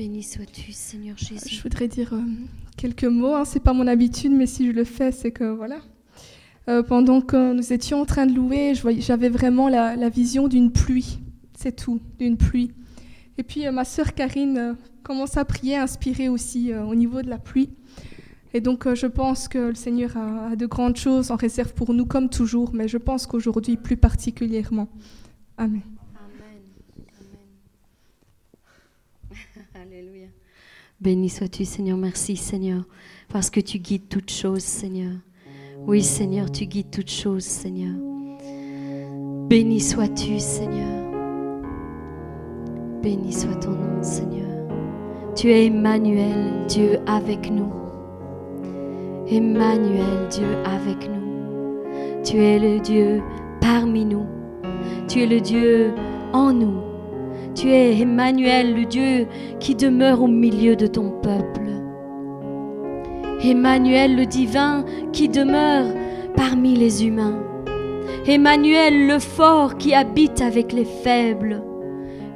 Béni sois-tu, Seigneur Jésus. Je voudrais dire euh, quelques mots. Hein. C'est pas mon habitude, mais si je le fais, c'est que voilà. Euh, pendant que nous étions en train de louer, j'avais vraiment la, vision d'une pluie. C'est tout, d'une pluie. Et puis euh, ma sœur Karine commence à prier, inspirée aussi au niveau de la pluie. Et donc je pense que le Seigneur a, de grandes choses en réserve pour nous, comme toujours, mais je pense qu'aujourd'hui plus particulièrement. Amen. Alléluia. Béni sois-tu, Seigneur. Merci, Seigneur, parce que tu guides toutes choses, Seigneur. Oui, Seigneur, tu guides toutes choses, Seigneur. Béni sois-tu, Seigneur. Béni soit ton nom, Seigneur. Tu es Emmanuel, Dieu avec nous. Emmanuel, Dieu avec nous. Tu es le Dieu parmi nous. Tu es le Dieu en nous. Tu es Emmanuel, le Dieu qui demeure au milieu de ton peuple. Emmanuel, le divin qui demeure parmi les humains. Emmanuel, le fort qui habite avec les faibles.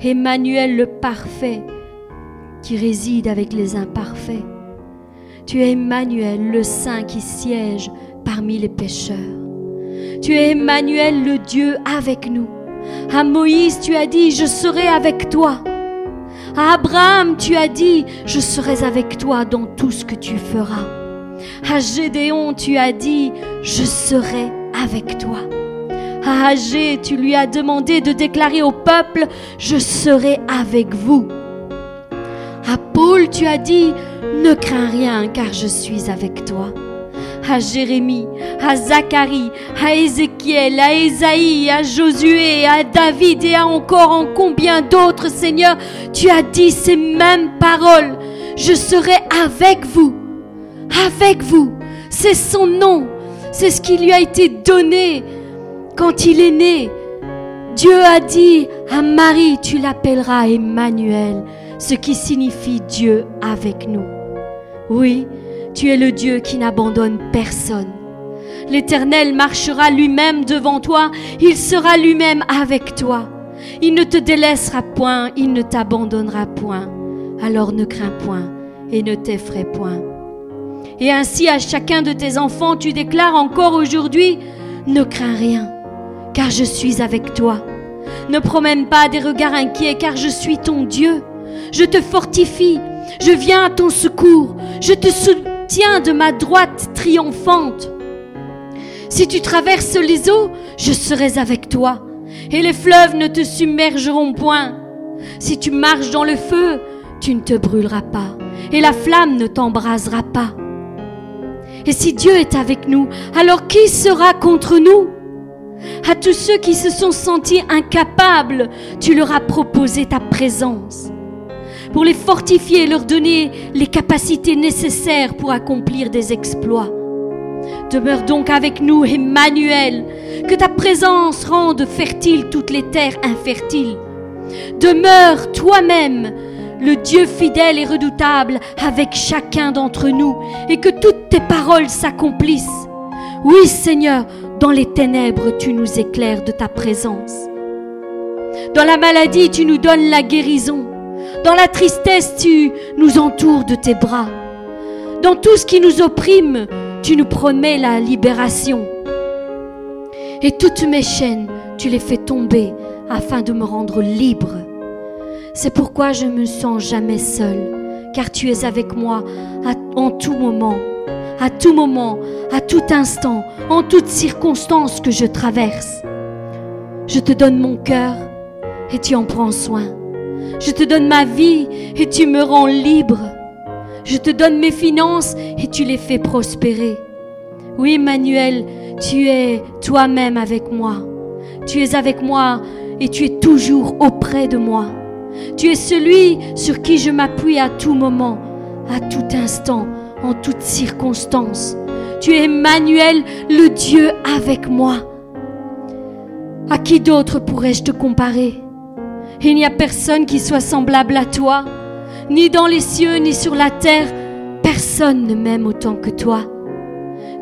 Emmanuel, le parfait qui réside avec les imparfaits. Tu es Emmanuel, le saint qui siège parmi les pécheurs. Tu es Emmanuel, le Dieu avec nous. À Moïse, tu as dit, je serai avec toi. À Abraham, tu as dit, je serai avec toi dans tout ce que tu feras. À Gédéon, tu as dit, je serai avec toi. À Agé, tu lui as demandé de déclarer au peuple, je serai avec vous. À Paul, tu as dit, ne crains rien car je suis avec toi à Jérémie, à Zacharie, à Ézéchiel, à Ésaïe, à Josué, à David et à encore en combien d'autres, Seigneur, tu as dit ces mêmes paroles. Je serai avec vous, avec vous. C'est son nom, c'est ce qui lui a été donné quand il est né. Dieu a dit à Marie, tu l'appelleras Emmanuel, ce qui signifie Dieu avec nous. Oui, tu es le Dieu qui n'abandonne personne. L'Éternel marchera lui-même devant toi, il sera lui-même avec toi. Il ne te délaissera point, il ne t'abandonnera point. Alors ne crains point et ne t'effraie point. Et ainsi à chacun de tes enfants, tu déclares encore aujourd'hui, ne crains rien, car je suis avec toi. Ne promène pas des regards inquiets, car je suis ton Dieu. Je te fortifie, je viens à ton secours, je te tiens de ma droite triomphante. Si tu traverses les eaux, je serai avec toi, et les fleuves ne te submergeront point. Si tu marches dans le feu, tu ne te brûleras pas, et la flamme ne t'embrasera pas. Et si Dieu est avec nous, alors qui sera contre nous? À tous ceux qui se sont sentis incapables, tu leur as proposé ta présence pour les fortifier et leur donner les capacités nécessaires pour accomplir des exploits. Demeure donc avec nous, Emmanuel, que ta présence rende fertile toutes les terres infertiles. Demeure toi-même, le Dieu fidèle et redoutable, avec chacun d'entre nous, et que toutes tes paroles s'accomplissent. Oui, Seigneur, dans les ténèbres, tu nous éclaires de ta présence. Dans la maladie, tu nous donnes la guérison. Dans la tristesse, tu nous entoures de tes bras. Dans tout ce qui nous opprime, tu nous promets la libération. Et toutes mes chaînes, tu les fais tomber afin de me rendre libre. C'est pourquoi je me sens jamais seule, car tu es avec moi en tout moment, à tout moment, à tout instant, en toute circonstance que je traverse. Je te donne mon cœur et tu en prends soin. Je te donne ma vie et tu me rends libre. Je te donne mes finances et tu les fais prospérer. Oui, Emmanuel, tu es toi-même avec moi. Tu es avec moi et tu es toujours auprès de moi. Tu es celui sur qui je m'appuie à tout moment, à tout instant, en toute circonstance. Tu es Emmanuel, le Dieu avec moi. À qui d'autre pourrais-je te comparer? Il n'y a personne qui soit semblable à toi, ni dans les cieux, ni sur la terre. Personne ne m'aime autant que toi.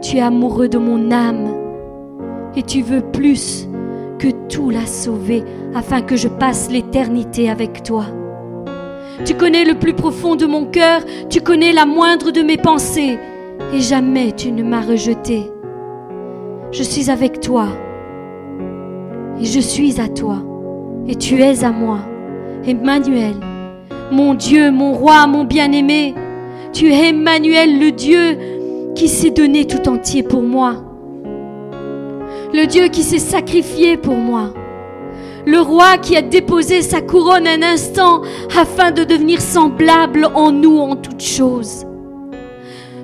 Tu es amoureux de mon âme et tu veux plus que tout la sauver afin que je passe l'éternité avec toi. Tu connais le plus profond de mon cœur, tu connais la moindre de mes pensées, et jamais tu ne m'as rejeté. Je suis avec toi, et je suis à toi, et tu es à moi. Emmanuel, mon Dieu, mon roi, mon bien-aimé, tu es Emmanuel, le Dieu qui s'est donné tout entier pour moi, le Dieu qui s'est sacrifié pour moi le roi qui a déposé sa couronne un instant afin de devenir semblable en nous en toutes choses,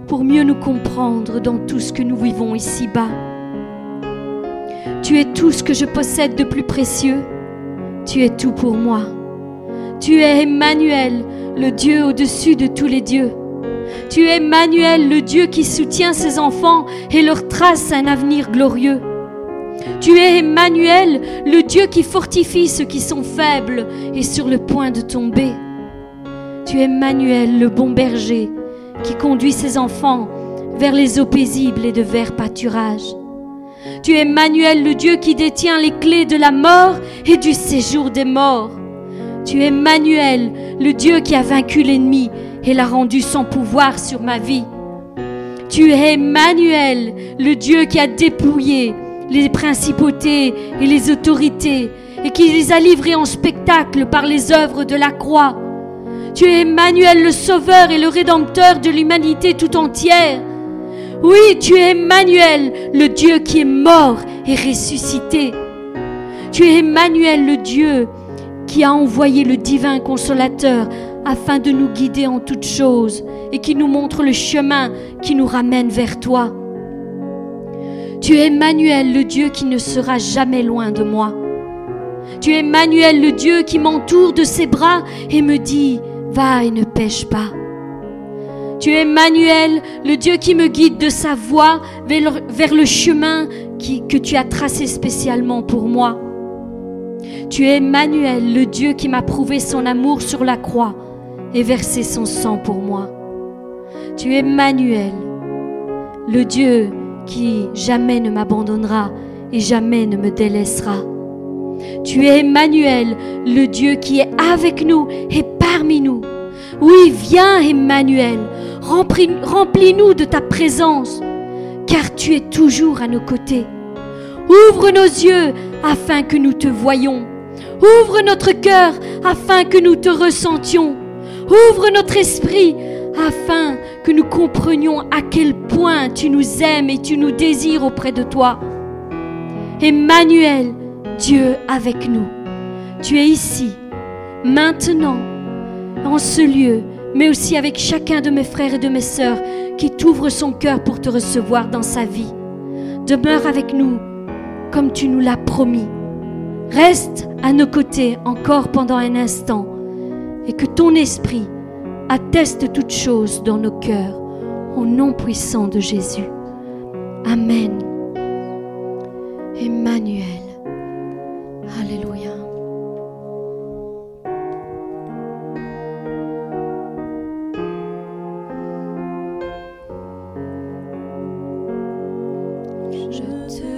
pour mieux nous comprendre dans tout ce que nous vivons ici-bas. Tu es tout ce que je possède de plus précieux, tu es tout pour moi. Tu es Emmanuel, le Dieu au-dessus de tous les dieux. Tu es Emmanuel, le Dieu qui soutient ses enfants et leur trace un avenir glorieux. Tu es Emmanuel, le Dieu qui fortifie ceux qui sont faibles et sur le point de tomber. Tu es Emmanuel, le bon berger, qui conduit ses enfants vers les eaux paisibles et de verts pâturages. Tu es Emmanuel, le Dieu qui détient les clés de la mort et du séjour des morts. Tu es Emmanuel, le Dieu qui a vaincu l'ennemi et l'a rendu sans pouvoir sur ma vie. Tu es Emmanuel, le Dieu qui a dépouillé les principautés et les autorités et qui les a livrés en spectacle par les œuvres de la croix. Tu es Emmanuel le Sauveur et le Rédempteur de l'humanité tout entière. Oui, tu es Emmanuel, le Dieu qui est mort et ressuscité. Tu es Emmanuel, le Dieu qui a envoyé le divin consolateur afin de nous guider en toutes choses et qui nous montre le chemin qui nous ramène vers toi. Tu es Emmanuel, le Dieu qui ne sera jamais loin de moi. Tu es Emmanuel, le Dieu qui m'entoure de ses bras et me dit, va et ne pêche pas. Tu es Emmanuel, le Dieu qui me guide de sa voie vers, le chemin que tu as tracé spécialement pour moi. Tu es Emmanuel, le Dieu qui m'a prouvé son amour sur la croix et versé son sang pour moi. Tu es Emmanuel, le Dieu qui jamais ne m'abandonnera et jamais ne me délaissera. Tu es Emmanuel, le Dieu qui est avec nous et parmi nous. Oui, viens Emmanuel, remplis-nous de ta présence, car tu es toujours à nos côtés. Ouvre nos yeux afin que nous te voyions. Ouvre notre cœur afin que nous te ressentions. Ouvre notre esprit afin que nous comprenions à quel point tu nous aimes et tu nous désires auprès de toi. Emmanuel, Dieu avec nous. Tu es ici, maintenant, en ce lieu, mais aussi avec chacun de mes frères et de mes sœurs qui t'ouvre son cœur pour te recevoir dans sa vie. Demeure avec nous comme tu nous l'as promis. Reste à nos côtés encore pendant un instant et que ton esprit atteste toutes choses dans nos cœurs, au nom puissant de Jésus. Amen. Emmanuel. Alléluia. Je te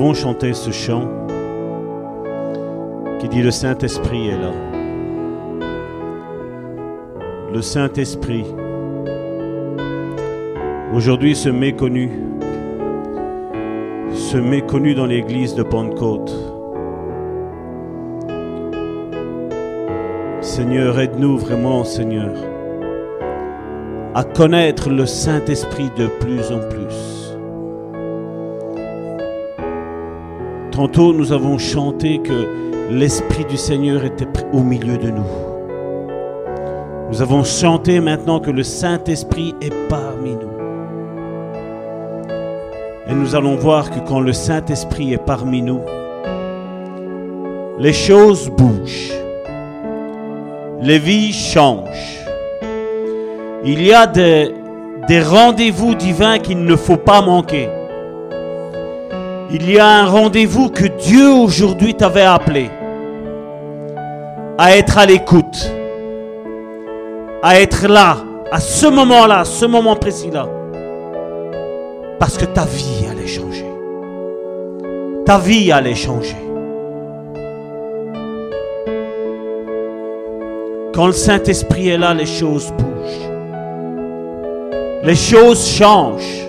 avons chanté ce chant qui dit le Saint-Esprit est là. Le Saint-Esprit, aujourd'hui ce méconnu, ce méconnu dans l'église de Pentecôte. Seigneur, aide-nous vraiment, Seigneur, à connaître le Saint-Esprit de plus en plus. Tantôt, nous avons chanté que l'Esprit du Seigneur était au milieu de nous. Nous avons chanté maintenant que le Saint-Esprit est parmi nous. Et nous allons voir que quand le Saint-Esprit est parmi nous, les choses bougent. Les vies changent. Il y a des, des rendez-vous divins qu'il ne faut pas manquer. Il y a un rendez-vous que Dieu aujourd'hui t'avait appelé à être à l'écoute, à être là, à ce moment-là, ce moment précis-là. Parce que ta vie allait changer. Ta vie allait changer. Quand le Saint-Esprit est là, les choses bougent. Les choses changent.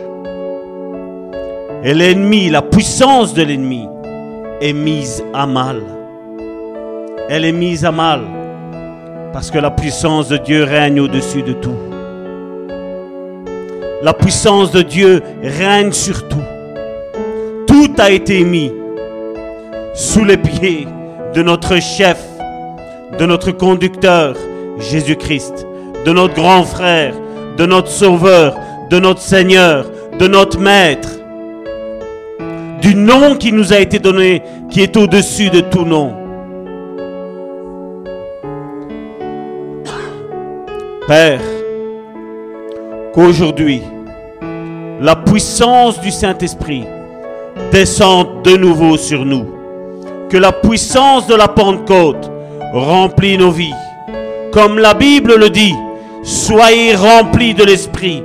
Et l'ennemi, la puissance de l'ennemi est mise à mal. elle est mise à mal. Parce que la puissance de Dieu règne au-dessus de tout. La puissance de Dieu règne sur tout. Tout a été mis sous les pieds de notre chef, de notre conducteur, Jésus-Christ, de notre grand frère, de notre sauveur, de notre Seigneur, de notre Maître, du nom qui nous a été donné, qui est au-dessus de tout nom. Père, qu'aujourd'hui, la puissance du Saint-Esprit descende de nouveau sur nous. Que la puissance de la Pentecôte remplit nos vies. Comme la Bible le dit, soyez remplis de l'Esprit.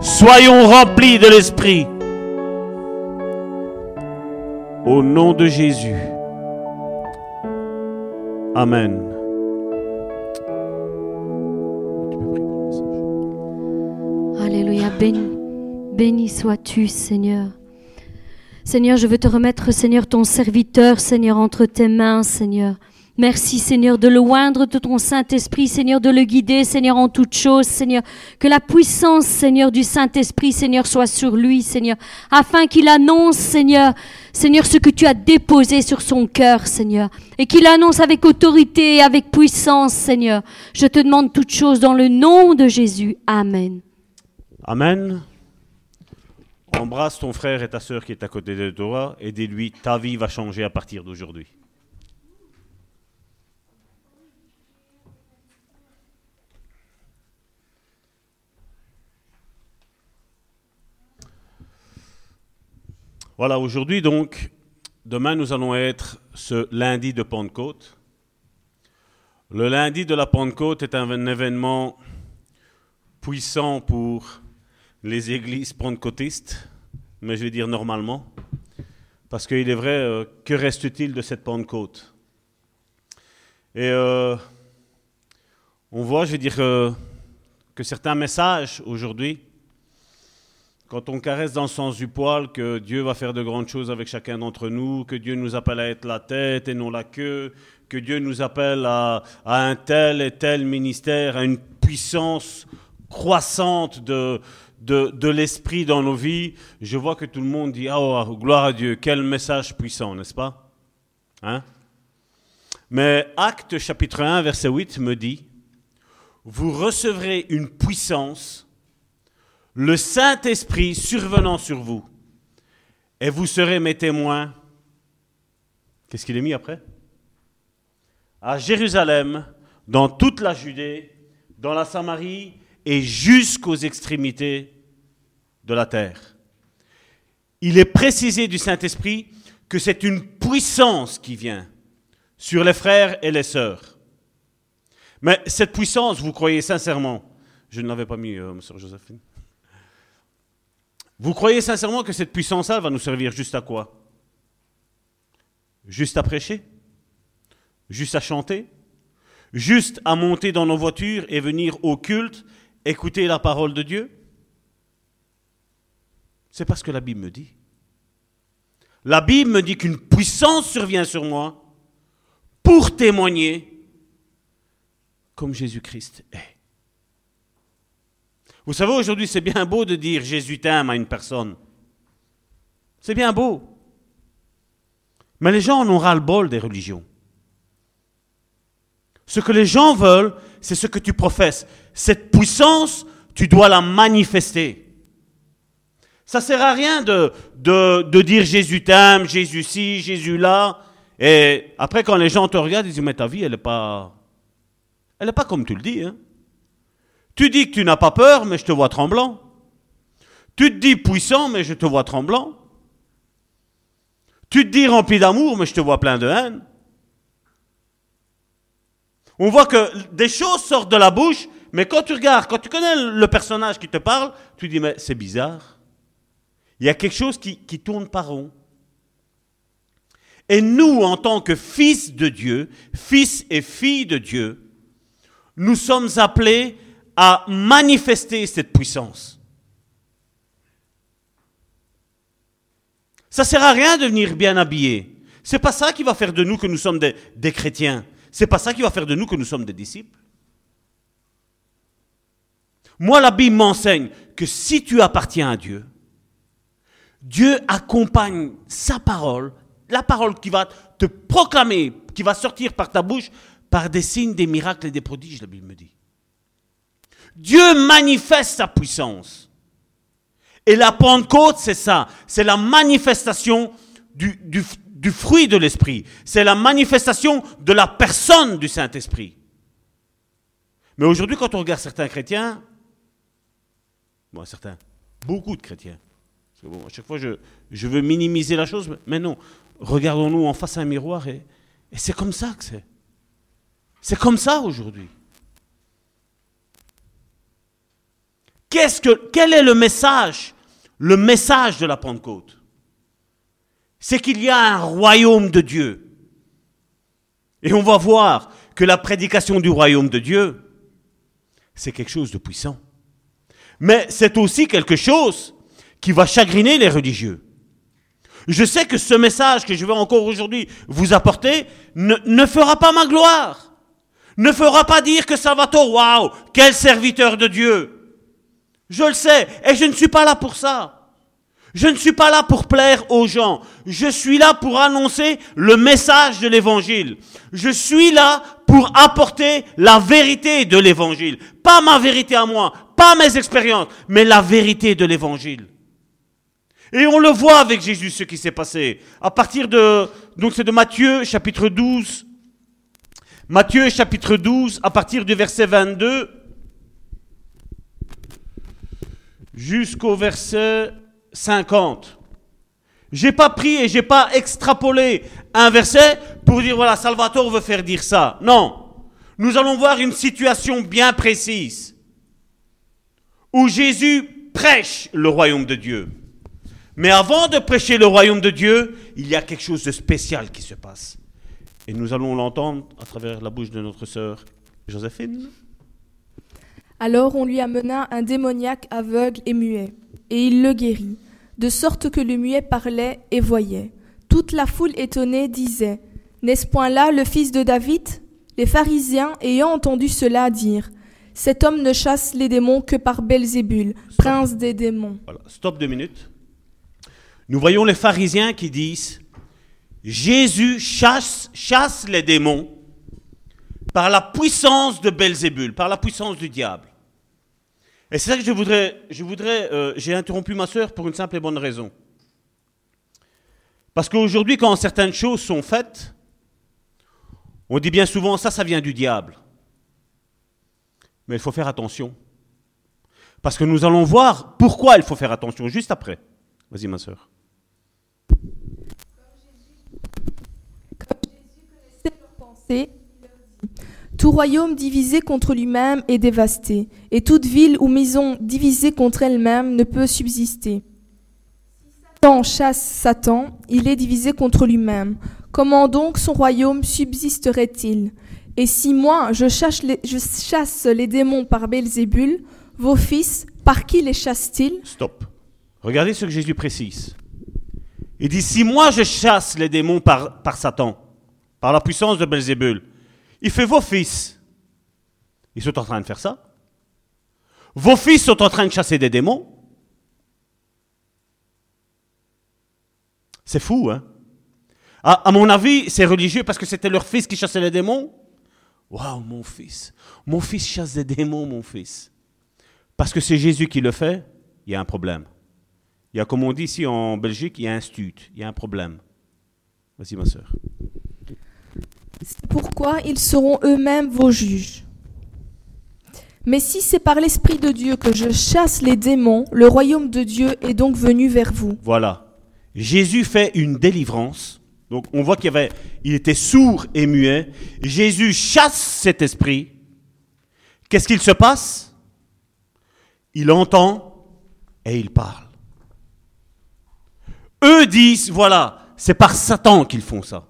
Soyons remplis de l'Esprit. Au nom de Jésus. Amen. Alléluia, béni, béni sois-tu, Seigneur. Seigneur, je veux te remettre, Seigneur, ton serviteur, Seigneur, entre tes mains, Seigneur. Merci, Seigneur, de le de ton Saint-Esprit, Seigneur, de le guider, Seigneur, en toutes choses, Seigneur. Que la puissance, Seigneur, du Saint-Esprit, Seigneur, soit sur lui, Seigneur, afin qu'il annonce, Seigneur, Seigneur, ce que tu as déposé sur son cœur, Seigneur, et qu'il annonce avec autorité et avec puissance, Seigneur. Je te demande toutes choses dans le nom de Jésus. Amen. Amen. Embrasse ton frère et ta sœur qui est à côté de toi et dis-lui, ta vie va changer à partir d'aujourd'hui. Voilà, aujourd'hui donc, demain nous allons être ce lundi de Pentecôte. Le lundi de la Pentecôte est un événement puissant pour les églises pentecôtistes, mais je vais dire normalement, parce qu'il est vrai, euh, que reste-t-il de cette Pentecôte? Et euh, on voit, je vais dire, euh, que certains messages aujourd'hui, quand on caresse dans le sens du poil que Dieu va faire de grandes choses avec chacun d'entre nous, que Dieu nous appelle à être la tête et non la queue, que Dieu nous appelle à, un tel et tel ministère, à une puissance croissante de, de, de l'esprit dans nos vies, je vois que tout le monde dit Oh, gloire à Dieu, quel message puissant, n'est-ce pas? Hein? Mais Acte chapitre 1, verset 8 me dit Vous recevrez une puissance, le Saint-Esprit survenant sur vous, et vous serez mes témoins. Qu'est-ce qu'il est mis après? À Jérusalem, dans toute la Judée, dans la Samarie et jusqu'aux extrémités de la terre. Il est précisé du Saint-Esprit que c'est une puissance qui vient sur les frères et les sœurs. Mais cette puissance, vous croyez sincèrement, je ne l'avais pas mis, euh, Monsieur Josephine, vous croyez sincèrement que cette puissance-là va nous servir juste à quoi? Juste à prêcher? Juste à chanter? Juste à monter dans nos voitures et venir au culte, écouter la parole de Dieu? C'est parce que la Bible me dit. La Bible me dit qu'une puissance survient sur moi pour témoigner comme Jésus-Christ est. Vous savez, aujourd'hui, c'est bien beau de dire Jésus t'aime à une personne. C'est bien beau. Mais les gens en ont ras-le-bol des religions. Ce que les gens veulent, c'est ce que tu professes. Cette puissance, tu dois la manifester. Ça sert à rien de, dire Jésus t'aime, Jésus ci, Jésus là. Et après, quand les gens te regardent, ils disent, mais ta vie, elle n'est pas, elle pas comme tu le dis. Hein. Tu dis que tu n'as pas peur, mais je te vois tremblant. Tu te dis puissant, mais je te vois tremblant. Tu te dis rempli d'amour, mais je te vois plein de haine. On voit que des choses sortent de la bouche, mais quand tu regardes, quand tu connais le personnage qui te parle, tu dis, mais c'est bizarre. Il y a quelque chose qui, tourne par rond. Et nous, en tant que fils de Dieu, fils et filles de Dieu, nous sommes appelés à manifester cette puissance. Ça sert à rien de venir bien habillé. C'est pas ça qui va faire de nous que nous sommes des, des chrétiens. C'est pas ça qui va faire de nous que nous sommes des disciples. Moi, la Bible m'enseigne que si tu appartiens à Dieu, Dieu accompagne sa parole, la parole qui va te proclamer, qui va sortir par ta bouche, par des signes, des miracles et des prodiges, la Bible me dit. Dieu manifeste sa puissance. Et la Pentecôte, c'est ça. C'est la manifestation du, fruit de l'Esprit. C'est la manifestation de la personne du Saint-Esprit. Mais aujourd'hui, quand on regarde certains chrétiens, bon, certains, beaucoup de chrétiens, à chaque fois je, je, veux minimiser la chose, mais non, regardons-nous en face à un miroir et, et c'est comme ça que c'est. C'est comme ça aujourd'hui. Qu'est-ce que, quel est le message Le message de la Pentecôte? C'est qu'il y a un royaume de Dieu. Et on va voir que la prédication du royaume de Dieu, c'est quelque chose de puissant. Mais c'est aussi quelque chose qui va chagriner les religieux. Je sais que ce message que je vais encore aujourd'hui vous apporter ne, fera pas ma gloire. Ne fera pas dire que Salvatore, waouh, quel serviteur de Dieu. Je le sais, et je ne suis pas là pour ça. Je ne suis pas là pour plaire aux gens. Je suis là pour annoncer le message de l'évangile. Je suis là pour apporter la vérité de l'évangile. Pas ma vérité à moi, pas mes expériences, mais la vérité de l'évangile. Et on le voit avec Jésus ce qui s'est passé. À partir de, donc c'est de Matthieu chapitre 12. Matthieu chapitre 12, à partir du verset 22 jusqu'au verset 50. J'ai pas pris et j'ai pas extrapolé un verset pour dire voilà, Salvatore veut faire dire ça. Non. Nous allons voir une situation bien précise où Jésus prêche le royaume de Dieu. Mais avant de prêcher le royaume de Dieu, il y a quelque chose de spécial qui se passe. Et nous allons l'entendre à travers la bouche de notre sœur Joséphine. Alors on lui amena un démoniaque aveugle et muet, et il le guérit de sorte que le muet parlait et voyait. Toute la foule étonnée disait N'est-ce point là le fils de David? Les pharisiens, ayant entendu cela, dirent Cet homme ne chasse les démons que par Belzébul, prince des démons. Voilà. Stop deux minutes. Nous voyons les pharisiens qui disent Jésus chasse, chasse les démons par la puissance de Belzébul, par la puissance du diable. Et c'est ça que je voudrais, je voudrais, euh, j'ai interrompu ma soeur pour une simple et bonne raison. Parce qu'aujourd'hui, quand certaines choses sont faites, on dit bien souvent ça, ça vient du diable. Mais il faut faire attention. Parce que nous allons voir pourquoi il faut faire attention juste après. Vas-y, ma soeur. Comme Jésus connaissait leurs pensées, tout royaume divisé contre lui-même est dévasté, et toute ville ou maison divisée contre elle-même ne peut subsister. Si Satan chasse Satan, il est divisé contre lui-même. Comment donc son royaume subsisterait-il? Et si moi je chasse, les, je chasse les démons par Belzébul, vos fils, par qui les chassent-ils? Stop. Regardez ce que Jésus précise. Il dit si moi je chasse les démons par, par Satan, par la puissance de Belzébul, il fait vos fils. Ils sont en train de faire ça. Vos fils sont en train de chasser des démons. C'est fou, hein à, mon avis, c'est religieux parce que c'était leur fils qui chassait les démons. Waouh, mon fils. Mon fils chasse des démons, mon fils. Parce que c'est Jésus qui le fait, il y a un problème. Il y a, comme on dit ici en Belgique, il y a un stut, il y a un problème. Vas-y, ma soeur. C'est pourquoi ils seront eux-mêmes vos juges. Mais si c'est par l'Esprit de Dieu que je chasse les démons, le royaume de Dieu est donc venu vers vous. Voilà. Jésus fait une délivrance. Donc on voit qu'il était sourd et muet. Jésus chasse cet esprit. Qu'est-ce qu'il se passe? Il entend et il parle. Eux disent, voilà, c'est par Satan qu'ils font ça.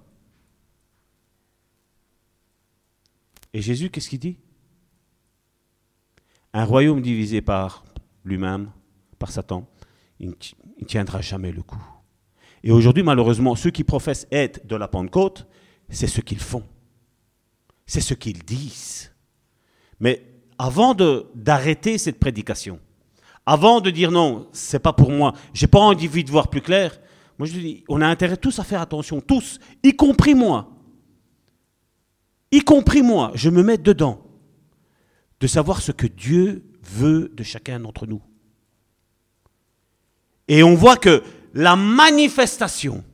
Et Jésus, qu'est-ce qu'il dit? Un royaume divisé par lui-même, par Satan, il ne tiendra jamais le coup. Et aujourd'hui, malheureusement, ceux qui professent être de la Pentecôte, c'est ce qu'ils font. C'est ce qu'ils disent. Mais avant d'arrêter cette prédication, avant de dire non, c'est pas pour moi, j'ai pas envie de voir plus clair, moi je dis, on a intérêt tous à faire attention, tous, y compris moi. Y compris moi, je me mets dedans, de savoir ce que Dieu veut de chacun d'entre nous. Et on voit que la manifestation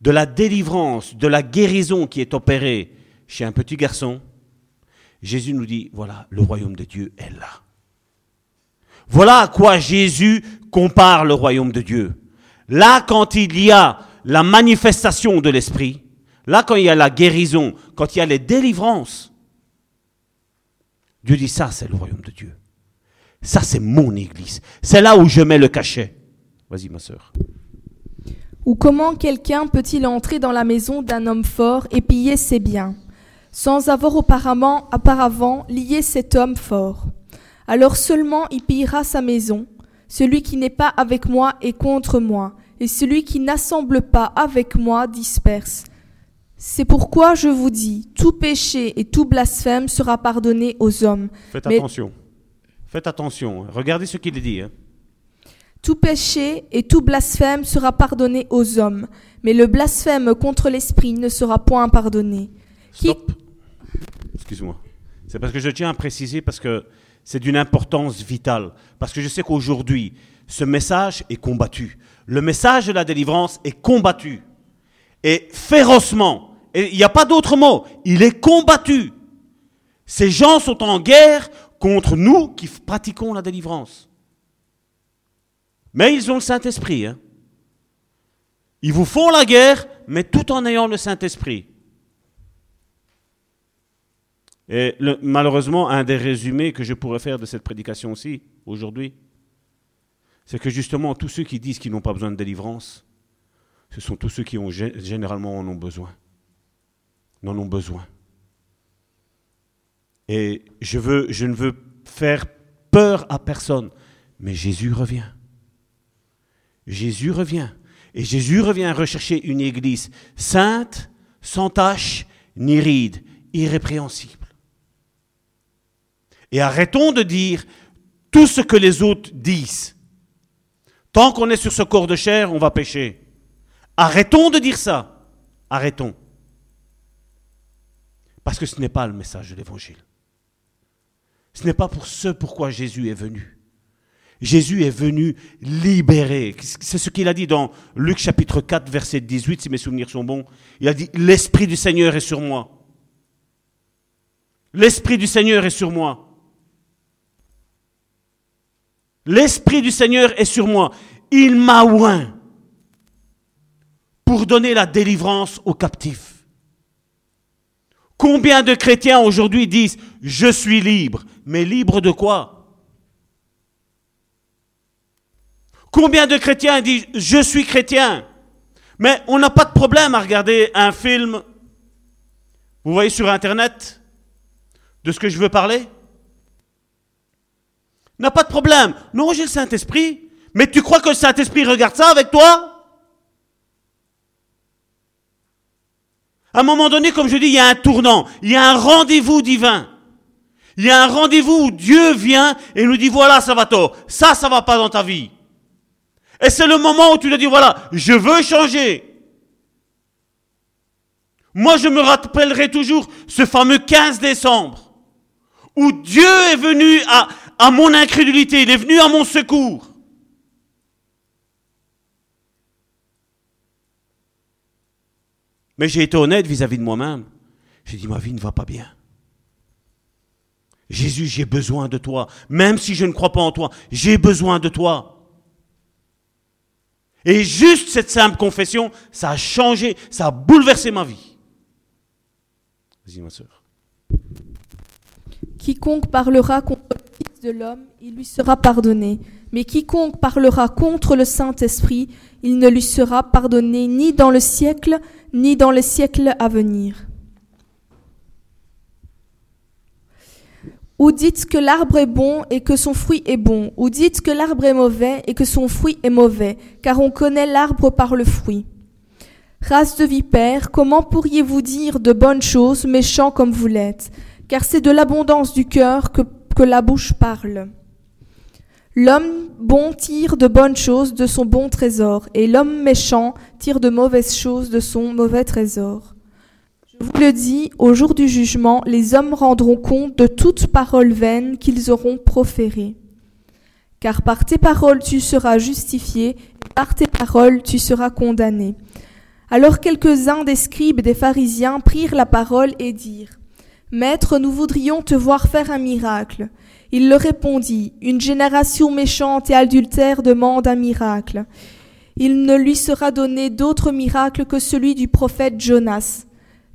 de la délivrance, de la guérison qui est opérée chez un petit garçon, Jésus nous dit, voilà, le royaume de Dieu est là. Voilà à quoi Jésus compare le royaume de Dieu. Là, quand il y a la manifestation de l'Esprit, là, quand il y a la guérison, quand il y a les délivrances, Dieu dit, ça, c'est le royaume de Dieu. Ça, c'est mon Église. C'est là où je mets le cachet. Vas-y, ma sœur. Ou comment quelqu'un peut-il entrer dans la maison d'un homme fort et piller ses biens, sans avoir auparavant, lié cet homme fort? Alors seulement il pillera sa maison. Celui qui n'est pas avec moi est contre moi, et celui qui n'assemble pas avec moi disperse. C'est pourquoi je vous dis, tout péché et tout blasphème sera pardonné aux hommes. Faites Mais- attention. Faites attention. Regardez ce qu'il dit. hein. Tout péché et tout blasphème sera pardonné aux hommes, mais le blasphème contre l'Esprit ne sera point pardonné. Qui- Stop. Excuse-moi. C'est parce que je tiens à préciser parce que c'est d'une importance vitale. Parce que je sais qu'aujourd'hui, ce message est combattu. Le message de la délivrance est combattu. Et férocement. Il n'y a pas d'autre mot. Il est combattu. Ces gens sont en guerre contre nous qui pratiquons la délivrance. Mais ils ont le Saint-Esprit. hein. Ils vous font la guerre, mais tout en ayant le Saint-Esprit. Et malheureusement, un des résumés que je pourrais faire de cette prédication aussi, aujourd'hui, c'est que justement, tous ceux qui disent qu'ils n'ont pas besoin de délivrance, ce sont tous ceux qui ont gé- généralement en ont besoin. N'en ont besoin. Et je, veux, je ne veux faire peur à personne, mais Jésus revient. Jésus revient. Et Jésus revient rechercher une église sainte, sans tache, ni ride, irrépréhensible. Et arrêtons de dire tout ce que les autres disent. Tant qu'on est sur ce corps de chair, on va pécher. Arrêtons de dire ça. Arrêtons. Parce que ce n'est pas le message de l'Évangile. Ce n'est pas pour ce pourquoi Jésus est venu. Jésus est venu libérer. C'est ce qu'il a dit dans Luc chapitre 4, verset 18, si mes souvenirs sont bons. Il a dit, l'Esprit du Seigneur est sur moi. L'Esprit du Seigneur est sur moi. L'Esprit du Seigneur est sur moi. Il m'a oint pour donner la délivrance aux captifs. Combien de chrétiens aujourd'hui disent je suis libre, mais libre de quoi? Combien de chrétiens disent je suis chrétien, mais on n'a pas de problème à regarder un film, vous voyez sur Internet, de ce que je veux parler? N'a pas de problème. Non, j'ai le Saint-Esprit. Mais tu crois que le Saint-Esprit regarde ça avec toi? À un moment donné, comme je dis, il y a un tournant, il y a un rendez-vous divin. Il y a un rendez-vous où Dieu vient et nous dit, voilà, ça va tort. Ça, ça va pas dans ta vie. Et c'est le moment où tu lui dis, voilà, je veux changer. Moi, je me rappellerai toujours ce fameux 15 décembre où Dieu est venu à, à mon incrédulité, il est venu à mon secours. Mais j'ai été honnête vis-à-vis de moi-même. J'ai dit, ma vie ne va pas bien. Jésus, j'ai besoin de toi. Même si je ne crois pas en toi, j'ai besoin de toi. Et juste cette simple confession, ça a changé, ça a bouleversé ma vie. Vas-y, ma soeur. Quiconque parlera contre le Fils de l'homme, il lui sera pardonné. Mais quiconque parlera contre le Saint-Esprit, il ne lui sera pardonné ni dans le siècle, ni dans les siècles à venir. Ou dites que l'arbre est bon et que son fruit est bon, ou dites que l'arbre est mauvais et que son fruit est mauvais, car on connaît l'arbre par le fruit. Race de vipères, comment pourriez-vous dire de bonnes choses, méchants comme vous l'êtes? Car c'est de l'abondance du cœur que, que la bouche parle. L'homme bon tire de bonnes choses de son bon trésor, et l'homme méchant tire de mauvaises choses de son mauvais trésor. Je vous le dis, au jour du jugement, les hommes rendront compte de toute parole vaine qu'ils auront proférée. Car par tes paroles tu seras justifié, et par tes paroles tu seras condamné. Alors quelques-uns des scribes et des pharisiens prirent la parole et dirent, Maître, nous voudrions te voir faire un miracle. Il leur répondit, Une génération méchante et adultère demande un miracle. Il ne lui sera donné d'autre miracle que celui du prophète Jonas.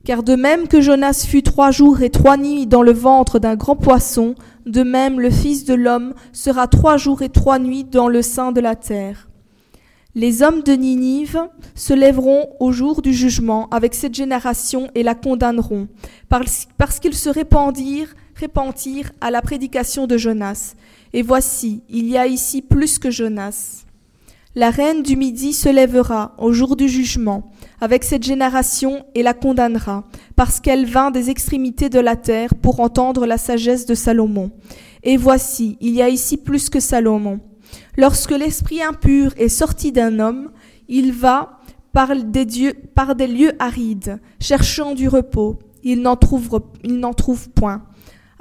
Car de même que Jonas fut trois jours et trois nuits dans le ventre d'un grand poisson, de même le Fils de l'homme sera trois jours et trois nuits dans le sein de la terre. Les hommes de Ninive se lèveront au jour du jugement avec cette génération et la condamneront, parce, parce qu'ils se répandirent à la prédication de Jonas. Et voici, il y a ici plus que Jonas. La reine du Midi se lèvera au jour du jugement avec cette génération et la condamnera, parce qu'elle vint des extrémités de la terre pour entendre la sagesse de Salomon. Et voici, il y a ici plus que Salomon. Lorsque l'esprit impur est sorti d'un homme, il va par des, dieux, par des lieux arides, cherchant du repos. Il n'en trouve point.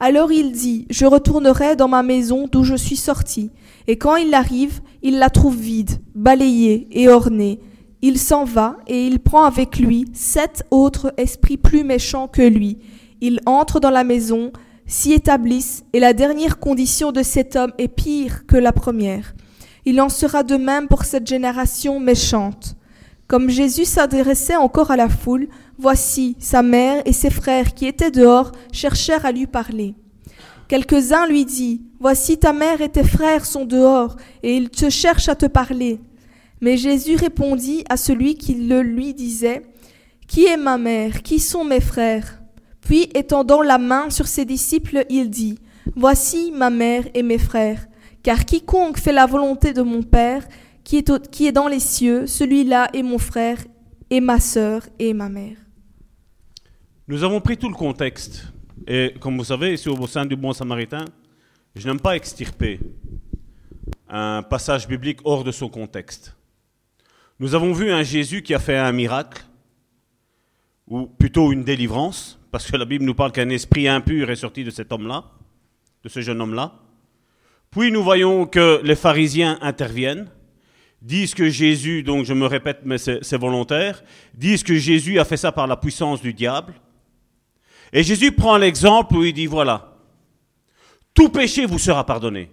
Alors il dit, je retournerai dans ma maison d'où je suis sorti. Et quand il arrive, il la trouve vide, balayée et ornée. Il s'en va et il prend avec lui sept autres esprits plus méchants que lui. Il entre dans la maison, s'y établissent, et la dernière condition de cet homme est pire que la première. Il en sera de même pour cette génération méchante. Comme Jésus s'adressait encore à la foule, voici sa mère et ses frères qui étaient dehors cherchèrent à lui parler. Quelques-uns lui dit, Voici ta mère et tes frères sont dehors, et ils te cherchent à te parler. Mais Jésus répondit à celui qui le lui disait, Qui est ma mère? Qui sont mes frères? Puis, étendant la main sur ses disciples, il dit, Voici ma mère et mes frères, car quiconque fait la volonté de mon Père, qui est, qui est dans les cieux, celui-là est mon frère, et ma sœur, et ma mère. Nous avons pris tout le contexte. Et comme vous savez, ici au sein du Bon Samaritain, je n'aime pas extirper un passage biblique hors de son contexte. Nous avons vu un Jésus qui a fait un miracle, ou plutôt une délivrance, parce que la Bible nous parle qu'un esprit impur est sorti de cet homme-là, de ce jeune homme-là. Puis nous voyons que les pharisiens interviennent, disent que Jésus, donc je me répète, mais c'est volontaire, disent que Jésus a fait ça par la puissance du diable. Et Jésus prend l'exemple où il dit, voilà, tout péché vous sera pardonné.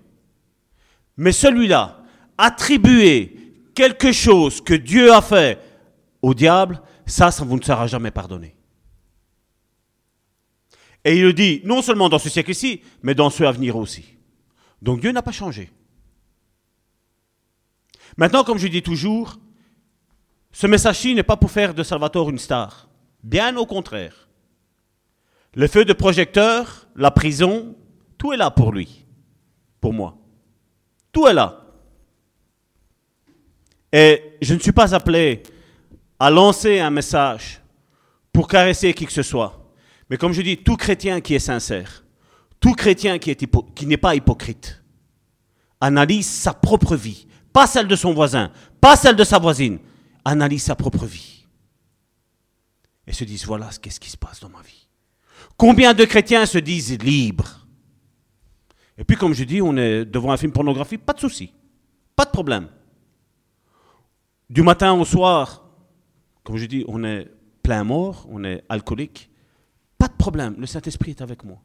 Mais celui-là, attribué quelque chose que Dieu a fait au diable, ça, ça vous ne sera jamais pardonné. Et il le dit non seulement dans ce siècle-ci, mais dans ce à venir aussi. Donc Dieu n'a pas changé. Maintenant, comme je dis toujours, ce message-ci n'est pas pour faire de Salvatore une star. Bien au contraire. Le feu de projecteur, la prison, tout est là pour lui, pour moi. Tout est là. Et je ne suis pas appelé à lancer un message pour caresser qui que ce soit. Mais comme je dis, tout chrétien qui est sincère, tout chrétien qui, n'est pas hypocrite, analyse sa propre vie, pas celle de son voisin, pas celle de sa voisine, analyse sa propre vie. Et se disent, voilà qu'est-ce qui se passe dans ma vie. Combien de chrétiens se disent libres? Et puis comme je dis, on est devant un film pornographique, pas de souci, pas de problème. Du matin au soir, comme je dis, on est plein mort, on est alcoolique. Pas de problème, le Saint-Esprit est avec moi.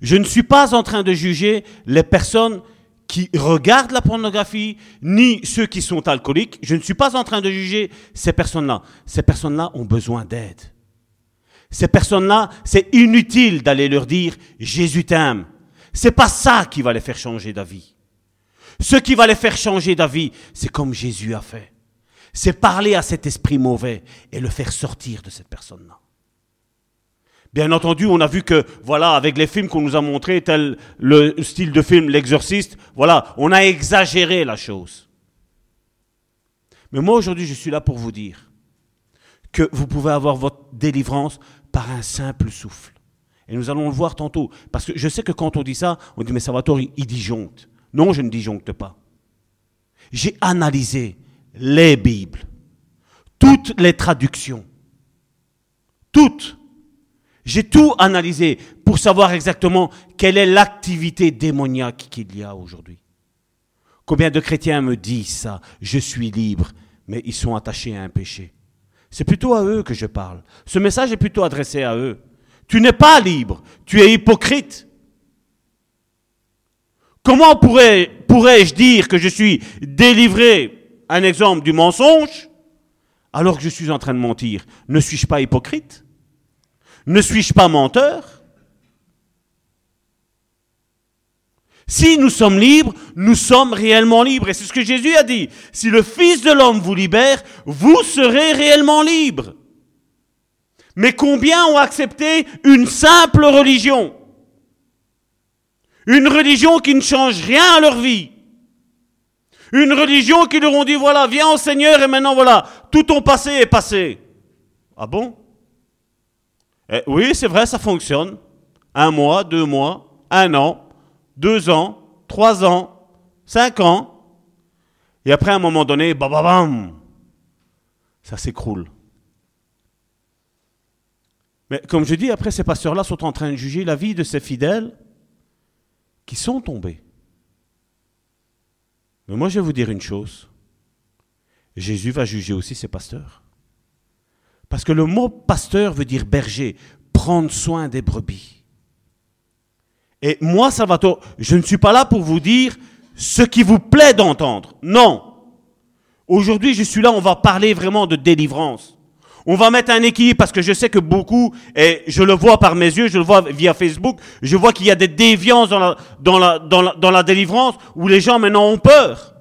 Je ne suis pas en train de juger les personnes qui regardent la pornographie, ni ceux qui sont alcooliques. Je ne suis pas en train de juger ces personnes-là. Ces personnes-là ont besoin d'aide. Ces personnes-là, c'est inutile d'aller leur dire Jésus t'aime. C'est pas ça qui va les faire changer d'avis. Ce qui va les faire changer d'avis, c'est comme Jésus a fait. C'est parler à cet esprit mauvais et le faire sortir de cette personne-là. Bien entendu, on a vu que, voilà, avec les films qu'on nous a montrés, tel le style de film L'exorciste, voilà, on a exagéré la chose. Mais moi, aujourd'hui, je suis là pour vous dire que vous pouvez avoir votre délivrance par un simple souffle. Et nous allons le voir tantôt. Parce que je sais que quand on dit ça, on dit, mais Salvatore, il disjoncte. Non, je ne disjoncte pas. J'ai analysé les Bibles, toutes les traductions, toutes. J'ai tout analysé pour savoir exactement quelle est l'activité démoniaque qu'il y a aujourd'hui. Combien de chrétiens me disent ça? Je suis libre, mais ils sont attachés à un péché. C'est plutôt à eux que je parle. Ce message est plutôt adressé à eux. Tu n'es pas libre, tu es hypocrite. Comment pourrais-je dire que je suis délivré, un exemple du mensonge, alors que je suis en train de mentir? Ne suis-je pas hypocrite? Ne suis-je pas menteur? Si nous sommes libres, nous sommes réellement libres. Et c'est ce que Jésus a dit. Si le Fils de l'homme vous libère, vous serez réellement libres. Mais combien ont accepté une simple religion? Une religion qui ne change rien à leur vie. Une religion qui leur ont dit, voilà, viens au Seigneur et maintenant voilà, tout ton passé est passé. Ah bon? Eh, Oui, c'est vrai, ça fonctionne. Un mois, deux mois, un an, deux ans, trois ans, cinq ans. Et après, à un moment donné, bam, bam, bam, ça s'écroule. Mais comme je dis, après, ces pasteurs-là sont en train de juger la vie de ces fidèles qui sont tombés. Mais moi, je vais vous dire une chose. Jésus va juger aussi ces pasteurs. Parce que le mot pasteur veut dire berger, prendre soin des brebis. Et moi, Salvatore, je ne suis pas là pour vous dire ce qui vous plaît d'entendre. Non. Aujourd'hui, je suis là, on va parler vraiment de délivrance. On va mettre un équilibre parce que je sais que beaucoup, et je le vois par mes yeux, je le vois via Facebook, je vois qu'il y a des déviances dans la, dans la, dans la, dans la délivrance où les gens maintenant ont peur.